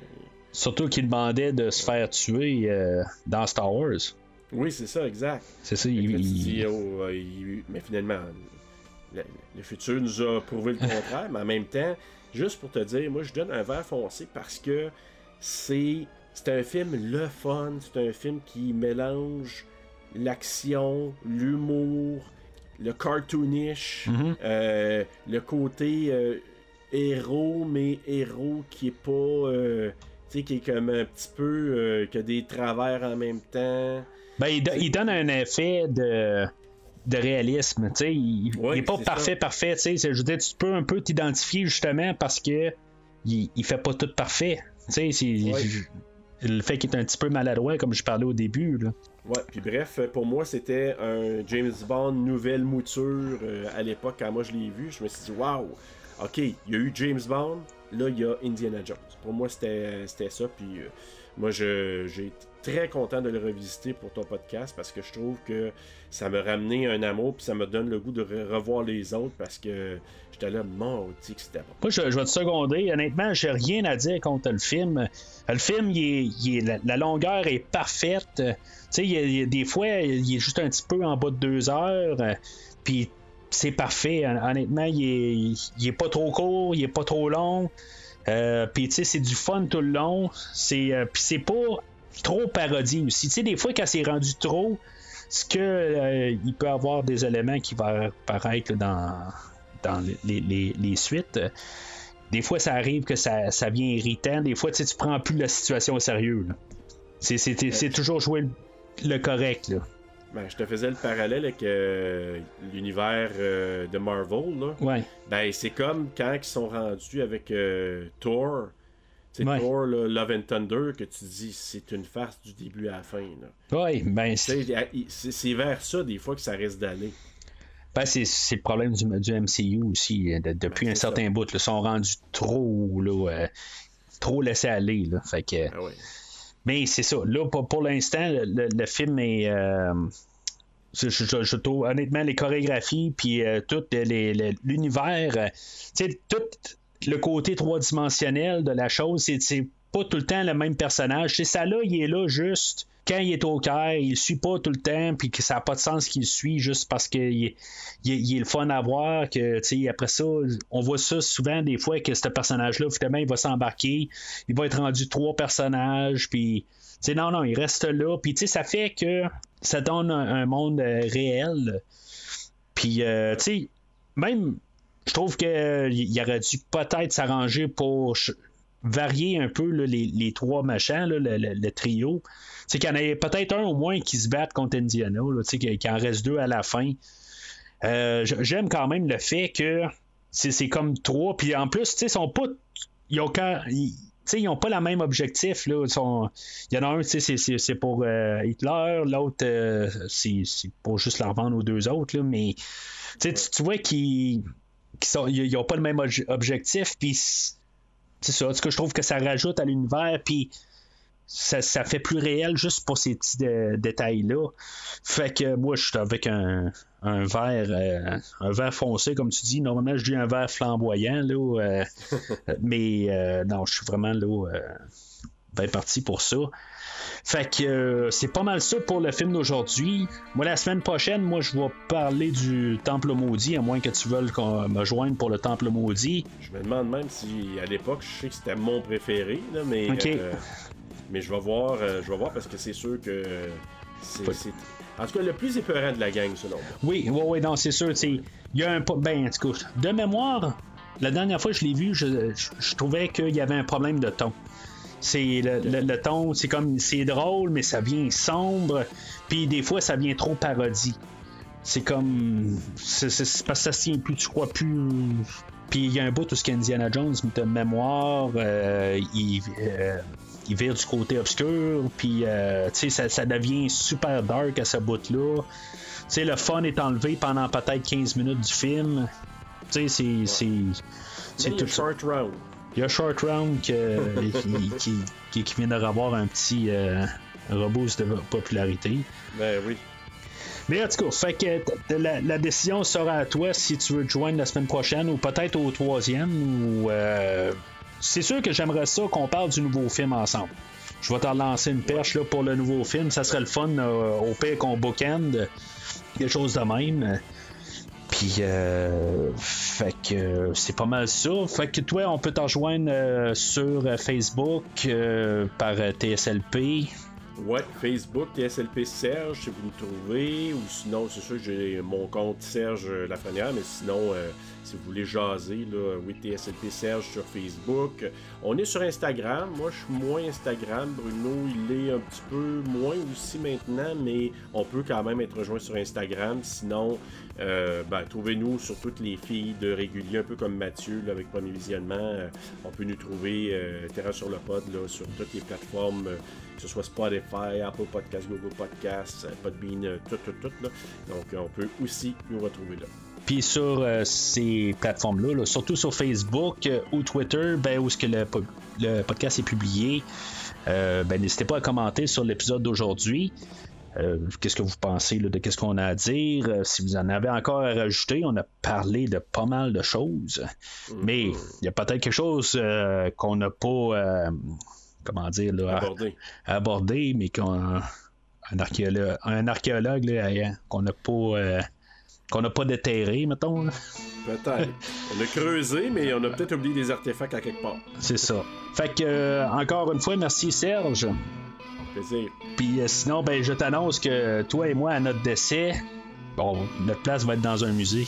Surtout qu'il demandait de se faire tuer euh, dans Star Wars. oui, c'est ça, exact. C'est ça, il. dis, oh, euh, il- Mais finalement, le, le futur nous a prouvé le contraire, mais en même temps, juste pour te dire, moi je donne un vert foncé parce que c'est c'est un film le fun, c'est un film qui mélange l'action, l'humour, le cartoonish, Mhm. euh, le côté euh, héros, mais héros qui est pas. euh, tu sais, qui est comme un petit peu. qui a des travers en même temps. Ben, il, do- il donne un effet de, de réalisme. tu sais, Il, Ouais, il est pas parfait, ça. parfait. tu sais, Je veux dire, tu peux un peu t'identifier justement parce que il, il fait pas tout parfait. Tu sais, c'est- Ouais. Le fait qu'il est un petit peu maladroit, comme je parlais au début. Là. Ouais, puis bref, euh, pour moi, c'était un James Bond nouvelle mouture euh, à l'époque quand moi je l'ai vu. Je me suis dit, waouh, ok, il y a eu James Bond, là il y a Indiana Jones. Pour moi, c'était c'était ça. Puis euh, moi, j'ai très content de le revisiter pour ton podcast parce que je trouve que ça m'a ramené un amour, puis ça me donne le goût de re- revoir les autres parce que là, maudit que c'était bon. Moi, je, vais te seconder. Honnêtement, j'ai rien à dire contre le film. Le film, il il la, longueur est parfaite. Tu sais, des fois, il est juste un petit peu en bas de deux heures. Puis c'est parfait. Hon- Honnêtement, il est, il est pas trop court, il est pas trop long. Euh, puis tu sais, c'est du fun tout le long. C'est, euh, puis c'est pas trop parodie aussi. Tu sais, des fois, quand c'est rendu trop, ce que euh, il peut avoir des éléments qui vont apparaître dans, dans les, les- les suites. Des fois, ça arrive que ça, ça vient irritant. Des fois, tu tu prends plus la situation au sérieux. C'est, toujours jouer le, le correct. Là. Ben, je te faisais le parallèle avec euh, l'univers euh, de Marvel, là. Ouais. Ben, c'est comme quand ils sont rendus avec euh, Thor. C'est Thor, Love and Thunder, que tu dis c'est une farce du début à la fin. Oui, ben c'est vers ça des fois que ça reste d'aller. Ben, c'est, le problème du, du MCU aussi. Hein, depuis ben, un certain bout. Ils sont rendus trop là, euh, trop laissés aller. Là, fait que, ah Mais c'est ça. Là, pour, l'instant, le, film est. Euh, je, je, trouve honnêtement les chorégraphies puis euh, tout l'univers, tout le côté trois-dimensionnel de la chose, c'est pas tout le temps le même personnage. C'est ça là, il est là juste quand il est au cœur, il suit pas tout le temps, puis que ça n'a pas de sens qu'il suit juste parce qu'il est, il est, le fun à voir. Que, après ça, on voit ça souvent des fois que ce personnage-là, finalement, il va s'embarquer, il va être rendu trois personnages, puis non, non, il reste là, puis ça fait que ça donne un, monde euh, réel. Puis, euh, tu sais, même, je trouve qu'il il aurait dû peut-être s'arranger pour varier un peu les, trois machins, le, trio. Qu'il y en ait peut-être un au moins qui se battent contre Indiana, qu'il en reste deux à la fin. Euh, j'aime quand même le fait que c'est comme trois, puis en plus, ils sont pas. Ils ont ils n'ont pas le même objectif. Il y en a un, c'est pour euh, Hitler, l'autre, euh, c'est pour juste leur vendre aux deux autres. Là, mais tu, vois qu'ils n'ont pas le même objectif. Puis c'est ça. je trouve que ça rajoute à l'univers, puis ça, fait plus réel juste pour ces petits détails-là. Fait que moi, je suis avec un, un verre euh, un verre foncé, comme tu dis. Normalement, je dis un verre flamboyant, là, euh, mais euh, non, je suis vraiment là, bien parti pour ça. Fait que c'est pas mal ça pour le film d'aujourd'hui. Moi, la semaine prochaine, moi, je vais parler du Temple Maudit, à moins que tu veuilles me joigne pour le Temple Maudit. Je me demande même si, à l'époque, je sais que c'était mon préféré, mais, mais je vais voir, je vais voir parce que c'est sûr que c'est en tout cas, le plus épeurant de la gang, selon moi. Oui, oui, oui, non, c'est sûr. Il y a un. Ben, en tout cas, de mémoire, la dernière fois que je l'ai vu, je, je trouvais qu'il y avait un problème de ton. C'est le, ton, c'est comme c'est drôle, mais ça vient sombre. Puis des fois, ça vient trop parodie. C'est comme. C'est, parce que ça se tient plus, tu crois plus. Puis il y a un bout où ce qu'Indiana Jones, de mémoire, euh, il, euh, il vire du côté obscur, puis euh, ça, ça devient super dark à ce bout-là. le fun est enlevé pendant peut-être 15 minutes du film. C'est, c'est, c'est tout short round. Il y a Short Round qui, qui, qui, vient de revoir un petit euh, reboost de popularité. Ben oui. Mais en tout cas, fait que la, décision sera à toi si tu veux te joindre la semaine prochaine ou peut-être au troisième. Ou, euh, c'est sûr que j'aimerais ça qu'on parle du nouveau film ensemble. Je vais t'en lancer une perche là, pour le nouveau film. Ça serait le fun euh, au pire qu'on bookend. Quelque chose de même. Puis, euh, fait que c'est pas mal ça. Fait que toi, on peut t'en rejoindre euh, sur Facebook euh, par TSLP. Ouais, Facebook, TSLP Serge, si vous me trouvez. Ou sinon, c'est sûr que j'ai mon compte Serge Lafrenière, mais sinon, si vous voulez jaser, oui, TSLP Serge sur Facebook. On est sur Instagram. Moi, je suis moins Instagram. Bruno, il est un petit peu moins aussi maintenant, mais on peut quand même être rejoint sur Instagram. Sinon, euh, ben, trouvez-nous sur toutes les filles de régulier, un peu comme Mathieu avec Premier Visionnement. Euh, on peut nous trouver euh, Terra sur le pod sur toutes les plateformes, que ce soit Spotify, Apple Podcasts, Google Podcasts, Podbean, tout, tout, tout. Là. Donc, on peut aussi nous retrouver là. Puis sur ces plateformes-là, surtout sur Facebook ou Twitter, ben, où est-ce que le, le, podcast est publié, ben, n'hésitez pas à commenter sur l'épisode d'aujourd'hui. Euh, qu'est-ce que vous pensez de qu'est-ce qu'on a à dire? Euh, si vous en avez encore à rajouter, on a parlé de pas mal de choses. Mm-hmm. Mais il y a peut-être quelque chose euh, qu'on n'a pas, comment dire, abordé. mais qu'on un archéologue, un archéologue qu'on n'a pas qu'on n'a pas déterré, mettons. Peut-être. on a creusé, mais on a peut-être oublié des artefacts à quelque part. C'est ça. Fait que, encore une fois, merci Serge. Puis euh, sinon, ben, je t'annonce que toi et moi, à notre décès, bon, notre place va être dans un musée.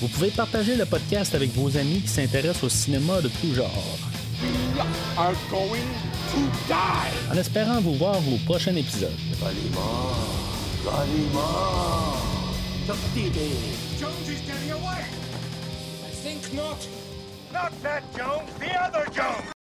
Vous pouvez partager le podcast avec vos amis qui s'intéressent au cinéma de tout genre. En espérant vous voir au prochain épisode. Jones is getting away! I think not. Not that Jones, the other Jones!